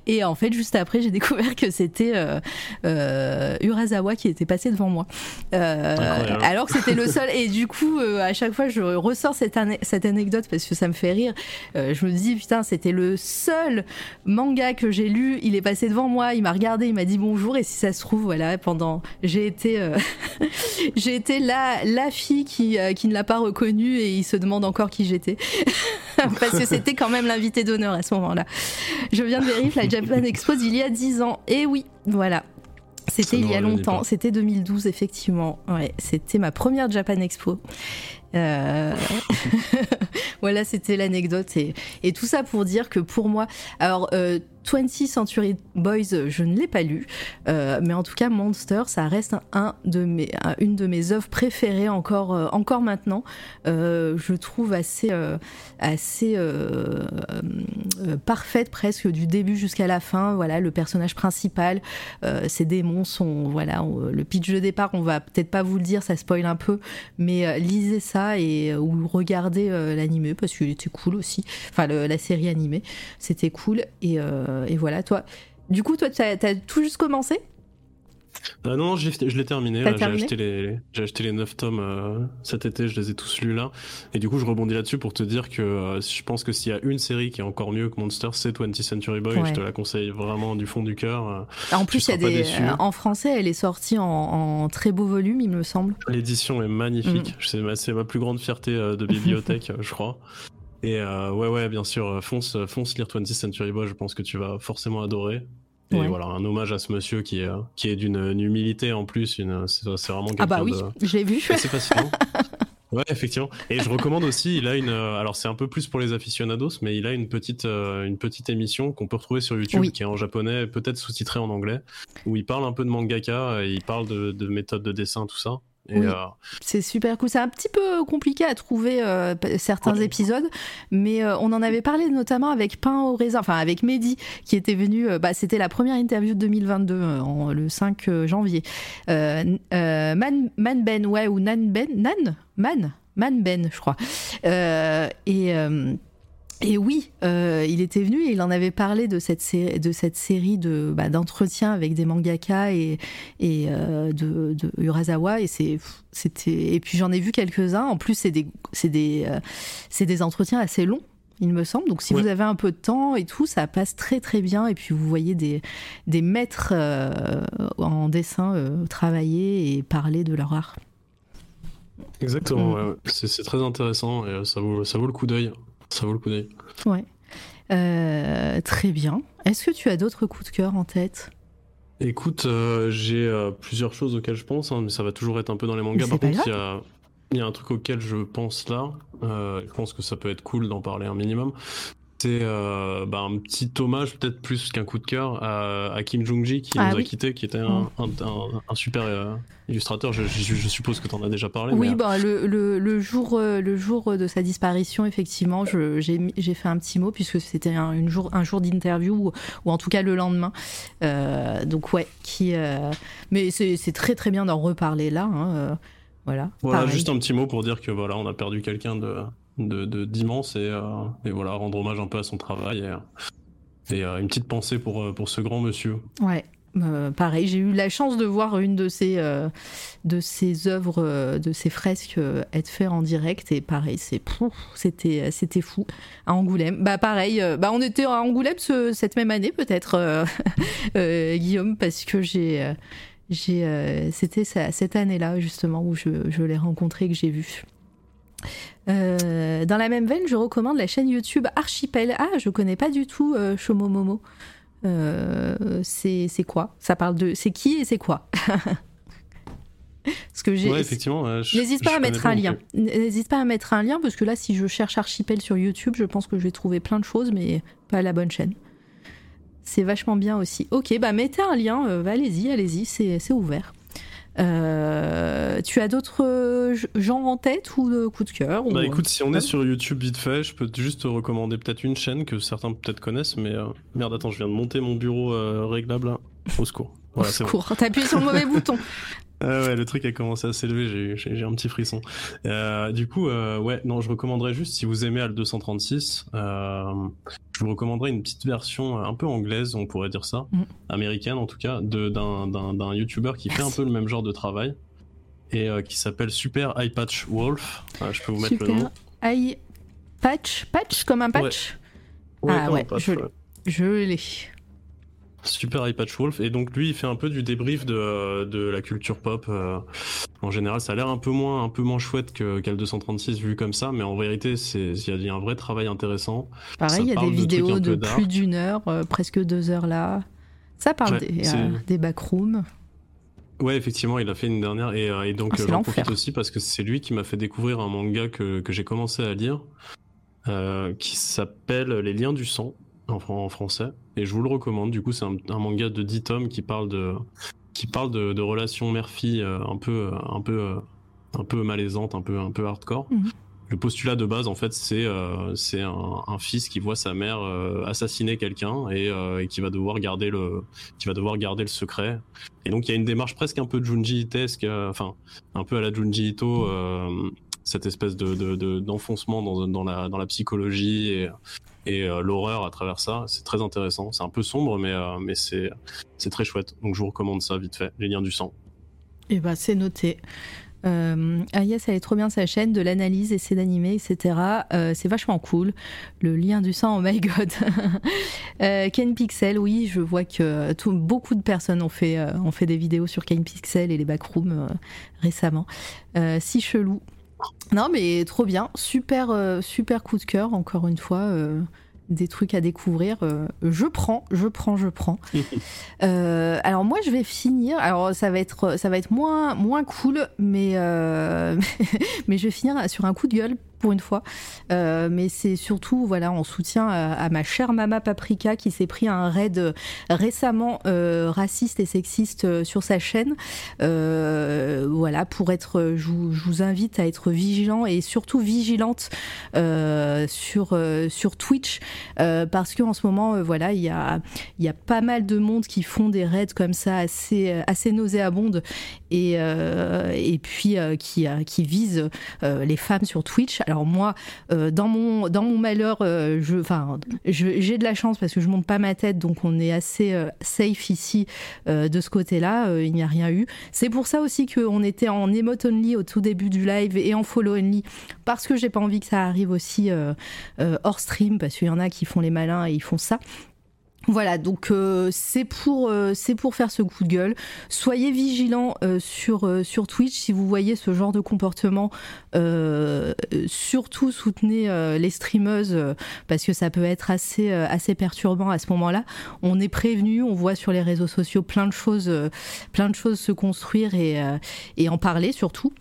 Et en fait, juste après, j'ai découvert que c'était euh, euh, Urasawa qui était passé devant moi. Euh, alors que c'était le seul. Et du coup, euh, à chaque fois, je ressors cette, cette anecdote parce que ça me fait rire. Euh, je me dis, putain, c'était le seul manga que j'ai lu. Il est passé devant moi, il m'a regardé, il m'a dit bonjour. Et si ça se trouve, voilà, pendant. J'ai été, euh, <laughs> j'ai été la, la fille qui, euh, qui ne l'a pas reconnu et il se demande encore qui j'étais. <laughs> parce que c'était quand même l'invité d'honneur à ce moment-là. Je viens de vérifier la Japan Expo d'il y a 10 ans. Et oui, voilà. C'était il y a longtemps, c'était 2012 effectivement. Ouais, c'était ma première Japan Expo. Euh, <laughs> voilà, c'était l'anecdote et, tout ça pour dire que pour moi, alors euh, 20 Century Boys, je ne l'ai pas lu, euh, mais en tout cas Monster, ça reste un, de mes, un- une de mes œuvres préférées encore, euh, encore maintenant. Je trouve assez, assez parfaite presque du début jusqu'à la fin. Voilà, le personnage principal, ces démons sont, voilà, le pitch de départ, on va peut-être pas vous le dire, ça spoil un peu, mais lisez ça et euh, ou regardez euh, l'animé parce qu'il était cool aussi. Enfin, la série animée, c'était cool et, euh, et voilà. Toi, du coup, toi, t'as as tout juste commencé? Euh, non, je l'ai terminé. J'ai acheté, les, j'ai acheté les 9 tomes euh, cet été, je les ai tous lus là. Et du coup, je rebondis là-dessus pour te dire que euh, je pense que s'il y a une série qui est encore mieux que Monster, c'est 20th Century Boy. Ouais. Je te la conseille vraiment du fond du cœur. Euh, En plus, y a des, en français, elle est sortie en, en très beau volume, il me semble. L'édition est magnifique. Mm. C'est ma, plus grande fierté de bibliothèque, <laughs> je crois. Et euh, ouais, ouais, bien sûr, fonce, fonce lire 20th Century Boy, je pense que tu vas forcément adorer. Et Ouais. voilà, un hommage à ce monsieur qui est, qui est d'une une humilité en plus. Une, c'est, c'est vraiment quelqu'un Ah bah oui, de- je l'ai vu. <laughs> assez fascinant. Ouais, effectivement. Et je recommande aussi, il a une. euh, Alors, c'est un peu plus pour les aficionados, mais il a une petite, euh, une petite émission qu'on peut retrouver sur YouTube Oui. qui est en japonais, peut-être sous-titrée en anglais, où il parle un peu de mangaka, et il parle de, de méthodes de dessin, tout ça. Oui. euh, C'est super cool. C'est un petit peu compliqué à trouver euh, certains Ouais. épisodes, mais euh, on en avait parlé notamment avec Pain au raisin, enfin avec Mehdi, qui était venu. bah, C'était la première interview de 2022, euh, en- le 5 janvier. Man, Man Ben, ouais, ou Nan Ben, Nan? Man? Man Ben, je crois. Et. Et oui, euh, il était venu et il en avait parlé de cette série, de cette série de bah, d'entretiens avec des mangaka et, et euh, de, de Urasawa et c'est c'était et puis j'en ai vu quelques-uns. En plus, c'est des c'est des euh, c'est des entretiens assez longs. Il me semble. Donc, si Ouais. vous avez un peu de temps et tout, ça passe très très bien. Et puis, vous voyez des, des maîtres euh, en dessin euh, travailler et parler de leur art. exactement, Mm. ouais. C'est, c'est très intéressant et ça vaut, ça vaut le coup d'œil. Ça vaut le coup d'œil. Ouais. Euh, très bien. Est-ce que tu as d'autres coups de cœur en tête? Écoute, euh, j'ai euh, plusieurs choses auxquelles je pense, hein, mais ça va toujours être un peu dans les mangas. Par contre, il y a, il y a un truc auquel je pense là. je pense que ça peut être cool d'en parler un minimum. C'est euh, bah, un petit hommage, peut-être plus qu'un coup de cœur, à, à Kim Jong-ji qui Ah nous oui. a quittés, qui était un, un- un- un super euh, illustrateur. Je, je- je suppose que tu en as déjà parlé. Oui, mais, bah, le, le, le jour, euh, le jour de sa disparition, effectivement, j'ai fait un petit mot puisque c'était un, une jour, un jour d'interview ou, ou en tout cas le lendemain. Euh, donc ouais, qui. euh, Mais c'est très très bien d'en reparler là. hein, euh, voilà. Voilà, Pareil. juste un petit mot pour dire que voilà, on a perdu quelqu'un de de- de- d'immense et, euh, et voilà, rendre hommage un peu à son travail et, et, euh, une petite pensée pour, euh, pour ce grand monsieur. Ouais. Euh, pareil, j'ai eu la chance de voir une de ces, euh, de ces œuvres, euh, de ces fresques euh, être faites en direct et pareil, c'était fou à Angoulême. Bah pareil, euh, bah on était à Angoulême ce- cette même année peut-être euh, <laughs> euh, Guillaume parce que j'ai euh, euh, c'était cette année-là justement où je, je l'ai rencontré que j'ai vu. Euh, dans la même veine, je recommande la chaîne YouTube Archipel. Ah, je connais pas du tout euh, Shomomomo. Euh, c'est quoi? Ça parle de. C'est qui et c'est quoi? <laughs> Parce que j'ai. Ouais, effectivement. euh, N'hésite je pas à mettre un lien. N'hésite pas à mettre un lien parce que là, si je cherche Archipel sur YouTube, je pense que je vais trouver plein de choses, mais pas la bonne chaîne. C'est vachement bien aussi. Ok, bah mettez un lien. euh, bah, allez-y, allez-y, c'est ouvert. Euh, tu as d'autres euh, genres en tête ou de coups de cœur ou- Bah écoute, si on est sur YouTube vite fait, je peux juste te recommander peut-être une chaîne que certains peut-être connaissent, mais euh, merde, attends, je viens de monter mon bureau euh, réglable. là. Au secours. Voilà, c'est bon. Cours, t'appuies sur le mauvais <laughs> bouton. Ah ouais, le truc a commencé à s'élever, j'ai un petit frisson. Euh, du coup, euh, ouais, non, je recommanderais juste, si vous aimez Al 236, euh, je vous recommanderais une petite version un peu anglaise, on pourrait dire ça, Mm. américaine en tout cas, de- d'un YouTuber qui fait un peu le même genre de travail et euh, qui s'appelle Super Eye Patch Wolf. Euh, je peux vous mettre le nom. Eye patch, patch comme un patch? Ah comme ouais, un patch, je l'ai. ouais. Je l'ai. Super Patch Wolf. Et donc lui, il fait un peu du débrief de, de la culture pop. euh, en général, ça a l'air un peu moins, un peu moins chouette que qu'Al 236 vu comme ça, mais en vérité, c'est il y a- un vrai travail intéressant. Pareil, il y a des de vidéos de plus d'une heure, euh, presque deux heures là. Ça parle Ouais, des, euh, des backrooms. Ouais, effectivement, il a fait une dernière et, et donc Ah, j'en profite aussi parce que c'est lui qui m'a fait découvrir un manga que, que j'ai commencé à lire qui s'appelle Les Liens du sang en français et je vous le recommande. Du coup, c'est un, un manga de 10 tomes qui parle de qui parle de, de relations mère-fille euh, un peu un peu euh, un peu malaisantes, un peu un peu hardcore. Mhm. Le postulat de base, en fait, c'est euh, c'est un, un fils qui voit sa mère euh, assassiner quelqu'un et, euh, et qui va devoir garder le qui va devoir garder le secret. Et donc il y a une démarche presque un peu Junji Itesque, euh, enfin un peu à la Junji Ito, euh, cette espèce de de- de- d'enfoncement dans, dans la dans la psychologie et euh, l'horreur à travers ça. C'est très intéressant. C'est un peu sombre, mais euh, mais c'est c'est très chouette. Donc je vous recommande ça vite fait. Les liens du sang. Et bah, c'est noté. Euh, ah yes, elle est trop bien sa chaîne de l'analyse, essai d'animer, etc. Euh, c'est vachement cool. Le lien du sang, oh my god. <laughs> Ken Pixel, oui, je vois que beaucoup de personnes ont fait, ont fait des vidéos sur Ken Pixel et les backrooms récemment. Si chelou. Non, mais trop bien. Super, euh, super coup de cœur, encore une fois. euh, des trucs à découvrir. euh, je prends, je prends, je prends. <laughs> Alors moi je vais finir. Alors ça va être ça va être moins moins cool, mais <laughs> mais je vais finir sur un coup de gueule pour une fois. Euh, mais c'est surtout voilà en soutien à, à ma chère Mama Paprika qui s'est pris un raid euh, récemment euh, raciste et sexiste euh, sur sa chaîne. Euh, voilà pour être, je vous, invite à être vigilant et surtout vigilante euh, sur euh, sur Twitch euh, parce que en ce moment euh, voilà il y a il y pas mal de monde qui font des raids comme ça assez euh, assez nauséabondes et euh, et puis euh, qui euh, qui euh, les femmes sur Twitch. Alors moi dans mon dans mon malheur j'ai de la chance parce que je monte pas ma tête donc on est assez safe ici de ce côté-là, il n'y a rien eu. C'est pour ça aussi qu'on était en emote only au tout début du live et en follow only parce que j'ai pas envie que ça arrive aussi hors stream parce qu'il y en a qui font les malins et ils font ça. Voilà, donc euh, c'est pour euh, pour faire ce coup de gueule. Soyez vigilants euh, sur euh, sur Twitch si vous voyez ce genre de comportement. surtout soutenez les streameuses parce que ça peut être assez assez perturbant à ce moment-là. On est prévenu, on voit sur les réseaux sociaux plein de choses plein de choses se construire et et en parler surtout.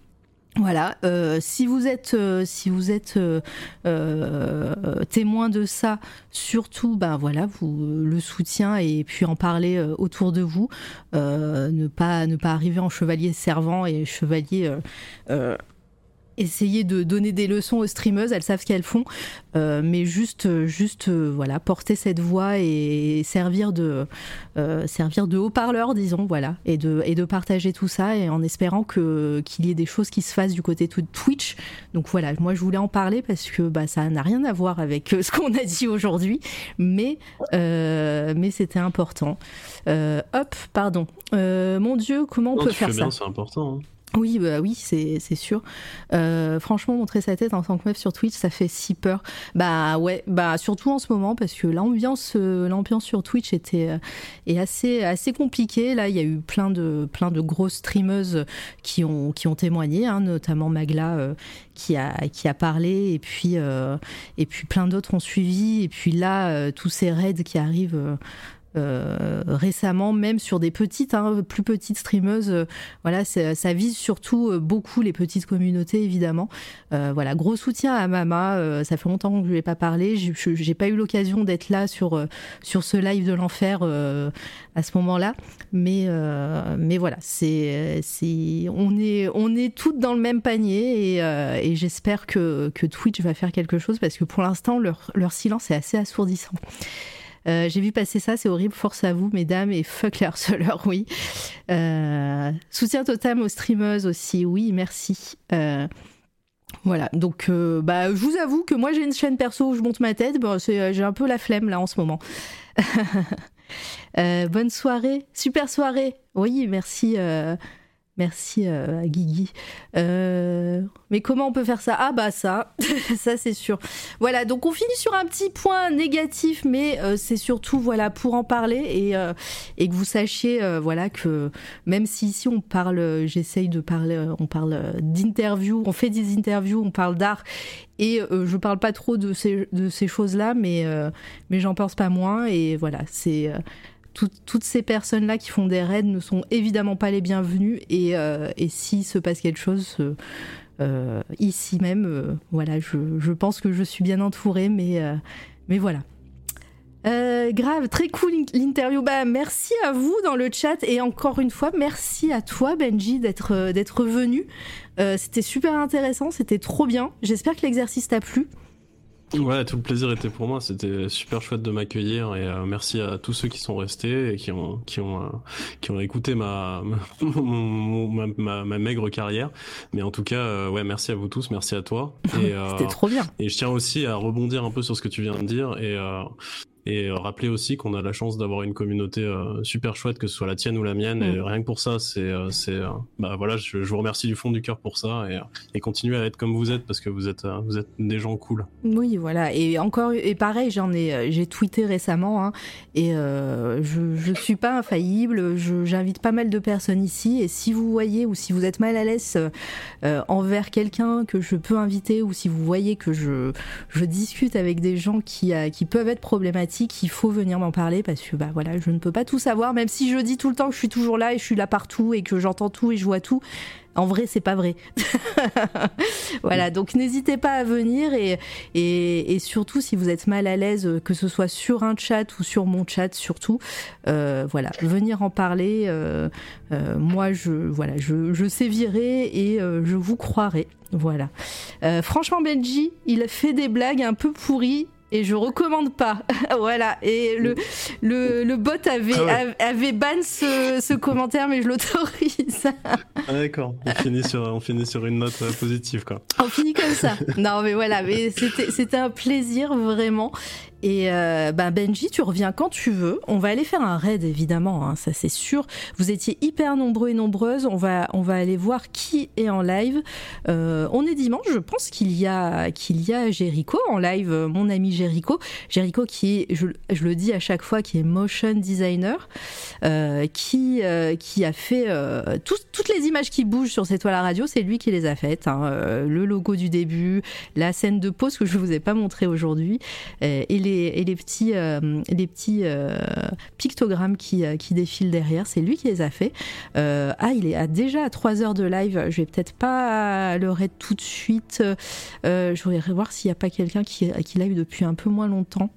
Voilà, euh, si vous êtes, euh, si vous êtes euh, témoin de ça, surtout, ben voilà, vous le soutien et puis en parler autour de vous, ne pas ne pas arriver en chevalier servant et chevalier essayer de donner des leçons aux streameuses, elles savent ce qu'elles font, euh, mais juste, juste euh, voilà, porter cette voix et servir de, euh, servir de haut-parleur, disons, voilà, et de, et de partager tout ça, et en espérant que qu'il y ait des choses qui se fassent du côté de Twitch. Donc voilà, moi je voulais en parler parce que bah, ça n'a rien à voir avec ce qu'on a dit aujourd'hui, mais, mais c'était important. hop, pardon. mon Dieu, comment on peut faire ça C'est important. Hein. Oui, bah oui, c'est sûr. Euh, franchement, montrer sa tête en tant que meuf sur Twitch, ça fait si peur. Bah ouais, bah surtout en ce moment parce que l'ambiance, euh, l'ambiance sur Twitch était euh, est assez assez compliquée. Là, il y a eu plein de plein de grosses streameuses qui ont qui ont témoigné, hein, notamment Magla qui a qui a parlé et puis et puis plein d'autres ont suivi. Et puis là, tous ces raids qui arrivent euh, récemment, même sur des petites, hein, plus petites streameuses. Euh, voilà, ça vise surtout euh, beaucoup les petites communautés, évidemment. voilà, gros soutien à Mama. ça fait longtemps que je lui ai pas parlé. J'ai pas eu l'occasion d'être là sur sur ce live de l'enfer à ce moment-là, mais mais voilà, c'est on est on est toutes dans le même panier et, et j'espère que que Twitch va faire quelque chose parce que pour l'instant leur leur silence est assez assourdissant. Euh, j'ai vu passer ça, c'est horrible. Force à vous, mesdames, et fuck les harceleurs, oui. Euh, soutien total aux streameuses aussi, oui, merci. Euh, voilà, donc bah, je vous avoue que moi j'ai une chaîne perso où je monte ma tête, j'ai un peu la flemme là en ce moment. <laughs> bonne soirée, super soirée. Oui, merci, Merci euh, à Guigui. Euh, mais comment on peut faire ça? Ah bah ça, <laughs> ça c'est sûr. Voilà, donc on finit sur un petit point négatif, mais euh, c'est surtout voilà pour en parler et, que vous sachiez voilà que même si ici on parle, j'essaye de parler, on parle d'interviews, on fait des interviews, on parle d'art et je parle pas trop de ces, de ces choses-là, mais mais j'en pense pas moins et voilà c'est toutes ces personnes-là qui font des raids ne sont évidemment pas les bienvenues et, euh, s'il se passe quelque chose euh, euh, ici même, voilà, je, pense que je suis bien entourée, mais, voilà. grave, très cool l'interview. Bah, merci à vous dans le chat et encore une fois, merci à toi Benji d'être d'être venu. c'était super intéressant, c'était trop bien. J'espère que l'exercice t'a plu. Ouais, tout le plaisir était pour moi. C'était super chouette de m'accueillir et euh, merci à tous ceux qui sont restés et qui ont qui ont euh, qui ont écouté ma ma, ma, maigre carrière. Mais en tout cas, euh, ouais, merci à vous tous, merci à toi. <laughs> C'était trop bien. Et je tiens aussi à rebondir un peu sur ce que tu viens de dire et et euh, rappeler aussi qu'on a la chance d'avoir une communauté euh, super chouette, que ce soit la tienne ou la mienne. Et mm. rien que pour ça, c'est, euh, c'est, bah voilà, je, vous remercie du fond du cœur pour ça et, et continuez à être comme vous êtes parce que vous êtes, vous êtes des gens cool. Oui, voilà. Et encore, et pareil, j'en ai, j'ai tweeté récemment hein, et je, je suis pas infaillible. j'invite pas mal de personnes ici et si vous voyez ou si vous êtes mal à l'aise envers quelqu'un que je peux inviter ou si vous voyez que je, je discute avec des gens qui, qui peuvent être problématiques qu'il faut venir m'en parler parce que bah voilà, je ne peux pas tout savoir, même si je dis tout le temps que je suis toujours là et je suis là partout et que j'entends tout et je vois tout. En vrai, c'est pas vrai. <laughs> voilà, donc n'hésitez pas à venir et, et, surtout si vous êtes mal à l'aise, que ce soit sur un chat ou sur mon chat, surtout, euh, voilà, venir en parler. Euh, euh, moi, je voilà, je, je sais virer et je vous croirai. Voilà. franchement, Benji, il fait des blagues un peu pourries et je recommande pas. <laughs> voilà. Et le, le, le bot avait, ah avait ban ce, ce, commentaire, mais je l'autorise. ah d'accord. On finit sur, on finit sur une note euh, positive, quoi. On finit comme ça. non, mais voilà. Mais c'était un plaisir, vraiment. Et euh, ben Benji, tu reviens quand tu veux. On va aller faire un raid évidemment, hein, ça c'est sûr. Vous étiez hyper nombreux et nombreuses. On va on va aller voir qui est en live. Euh, on est dimanche, je pense qu'il y a qu'il a Jericho en live, mon ami Jericho. Jericho qui est, je, je le dis à chaque fois, qui est motion designer, euh, qui euh, qui a fait euh, toutes les images qui bougent sur cette toile à radio, c'est lui qui les a faites. Hein. le logo du début, la scène de pause que je vous ai pas montré aujourd'hui, et les et les petits, euh, les petits euh, pictogrammes qui, euh, qui défilent derrière. C'est lui qui les a fait. ah, il est à déjà à 3 heures de live. Je vais peut-être pas le raid tout de suite. je voudrais voir s'il n'y a pas quelqu'un qui, qui live depuis un peu moins longtemps.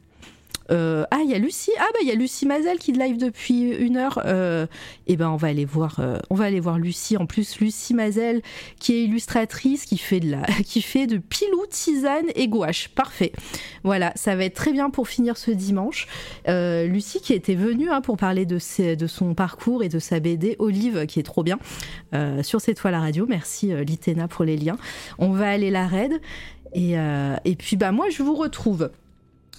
Euh, ah, il y a Lucie. Ah bah il y a Lucie Mazel qui live depuis une heure. et euh, eh ben on va aller voir, euh, on va aller voir Lucie. En plus Lucie Mazel qui est illustratrice, qui fait de la, <laughs> qui fait de pilou, tisane et gouache. Parfait. Voilà, ça va être très bien pour finir ce dimanche. Lucie qui était venue hein, pour parler de, son parcours et de sa BD Olive qui est trop bien sur cette toile à radio. Merci Litena pour les liens. On va aller la raid. Et, et puis bah moi je vous retrouve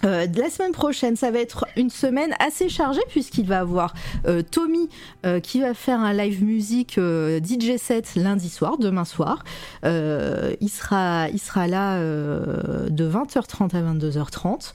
euh, la semaine prochaine, ça va être une semaine assez chargée puisqu'il va avoir euh, Tommy euh, qui va faire un live musique DJ set lundi soir, demain soir. il sera, là de 20h30 à 22h30.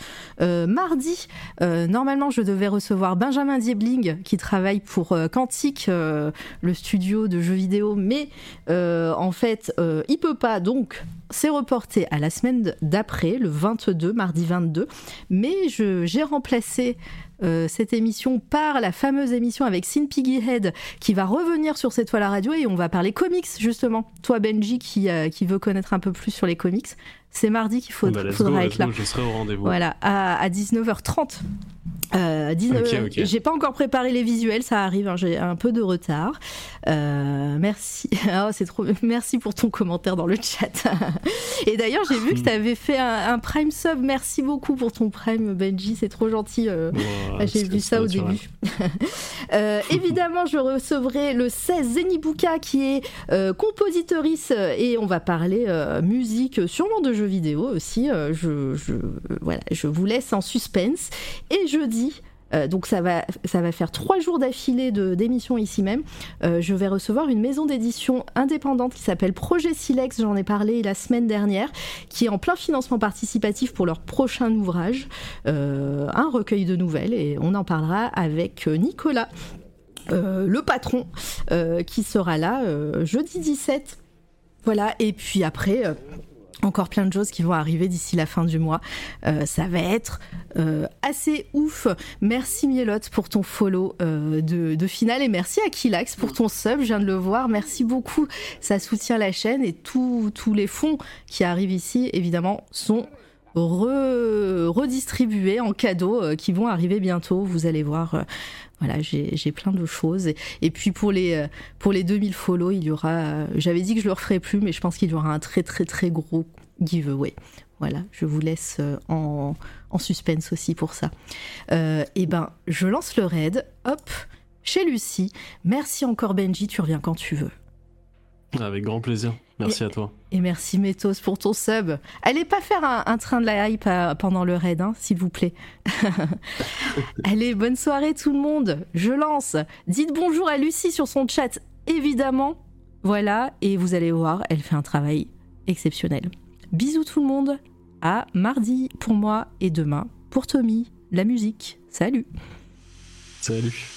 mardi, normalement, je devais recevoir Benjamin Diebling qui travaille pour Quantique, le studio de jeux vidéo, mais en fait, il peut pas, donc c'est reporté à la semaine d'après, le 22, mardi 22. Mais j'ai remplacé euh, cette émission par la fameuse émission avec Sin Piggyhead qui va revenir sur cette toile à radio et on va parler comics justement. Toi Benji qui, euh, qui veut connaître un peu plus sur les comics, c'est mardi qu'il faudra, bah, faudra être là. je serai au rendez-vous. Voilà, à, à 19h30. Euh, J'ai pas encore préparé les visuels, ça arrive, hein, j'ai un peu de retard. Euh, merci, oh, <laughs> c'est trop. Merci pour ton commentaire dans le chat. <laughs> Et d'ailleurs, j'ai vu que tu avais fait un, Prime sub. Merci beaucoup pour ton Prime, Benji, c'est trop gentil. Euh, j'ai vu ça au début. <laughs> Évidemment, je recevrai le 16 Zenibuka qui est compositrice et on va parler musique, sûrement de jeux vidéo aussi. je, je, voilà, je vous laisse en suspense. Et jeudi euh, donc ça va, faire trois jours d'affilée d'émissions ici même. Euh, je vais recevoir une maison d'édition indépendante qui s'appelle Projet Silex, j'en ai parlé la semaine dernière, qui est en plein financement participatif pour leur prochain ouvrage, euh, un recueil de nouvelles, et on en parlera avec Nicolas, le patron, qui sera là jeudi 17. Voilà, et puis après, encore plein de choses qui vont arriver d'ici la fin du mois. Euh, ça va être euh, assez ouf. Merci Mielotte pour ton follow euh, de, finale et merci à pour ton sub. Je viens de le voir. Merci beaucoup. Ça soutient la chaîne et tous les fonds qui arrivent ici, évidemment, sont redistribués en cadeaux qui vont arriver bientôt. Vous allez voir voilà, j'ai plein de choses. Et, puis pour les, euh, pour les 2000 follow, il y aura. Euh, j'avais dit que je le referais plus, mais je pense qu'il y aura un très très très gros giveaway. Voilà, je vous laisse euh, en, en suspense aussi pour ça. et eh ben, je lance le raid. Hop, chez Lucie. Merci encore Benji, tu reviens quand tu veux. Avec grand plaisir. Merci à toi. Et merci Métos pour ton sub. Allez pas faire un, train de la hype euh, pendant le raid, hein, s'il vous plaît. <laughs> Allez, bonne soirée tout le monde. Je lance. Dites bonjour à Lucie sur son chat, évidemment. Voilà, et vous allez voir, elle fait un travail exceptionnel. Bisous tout le monde. À mardi pour moi et demain pour Tommy. La musique. Salut. Salut.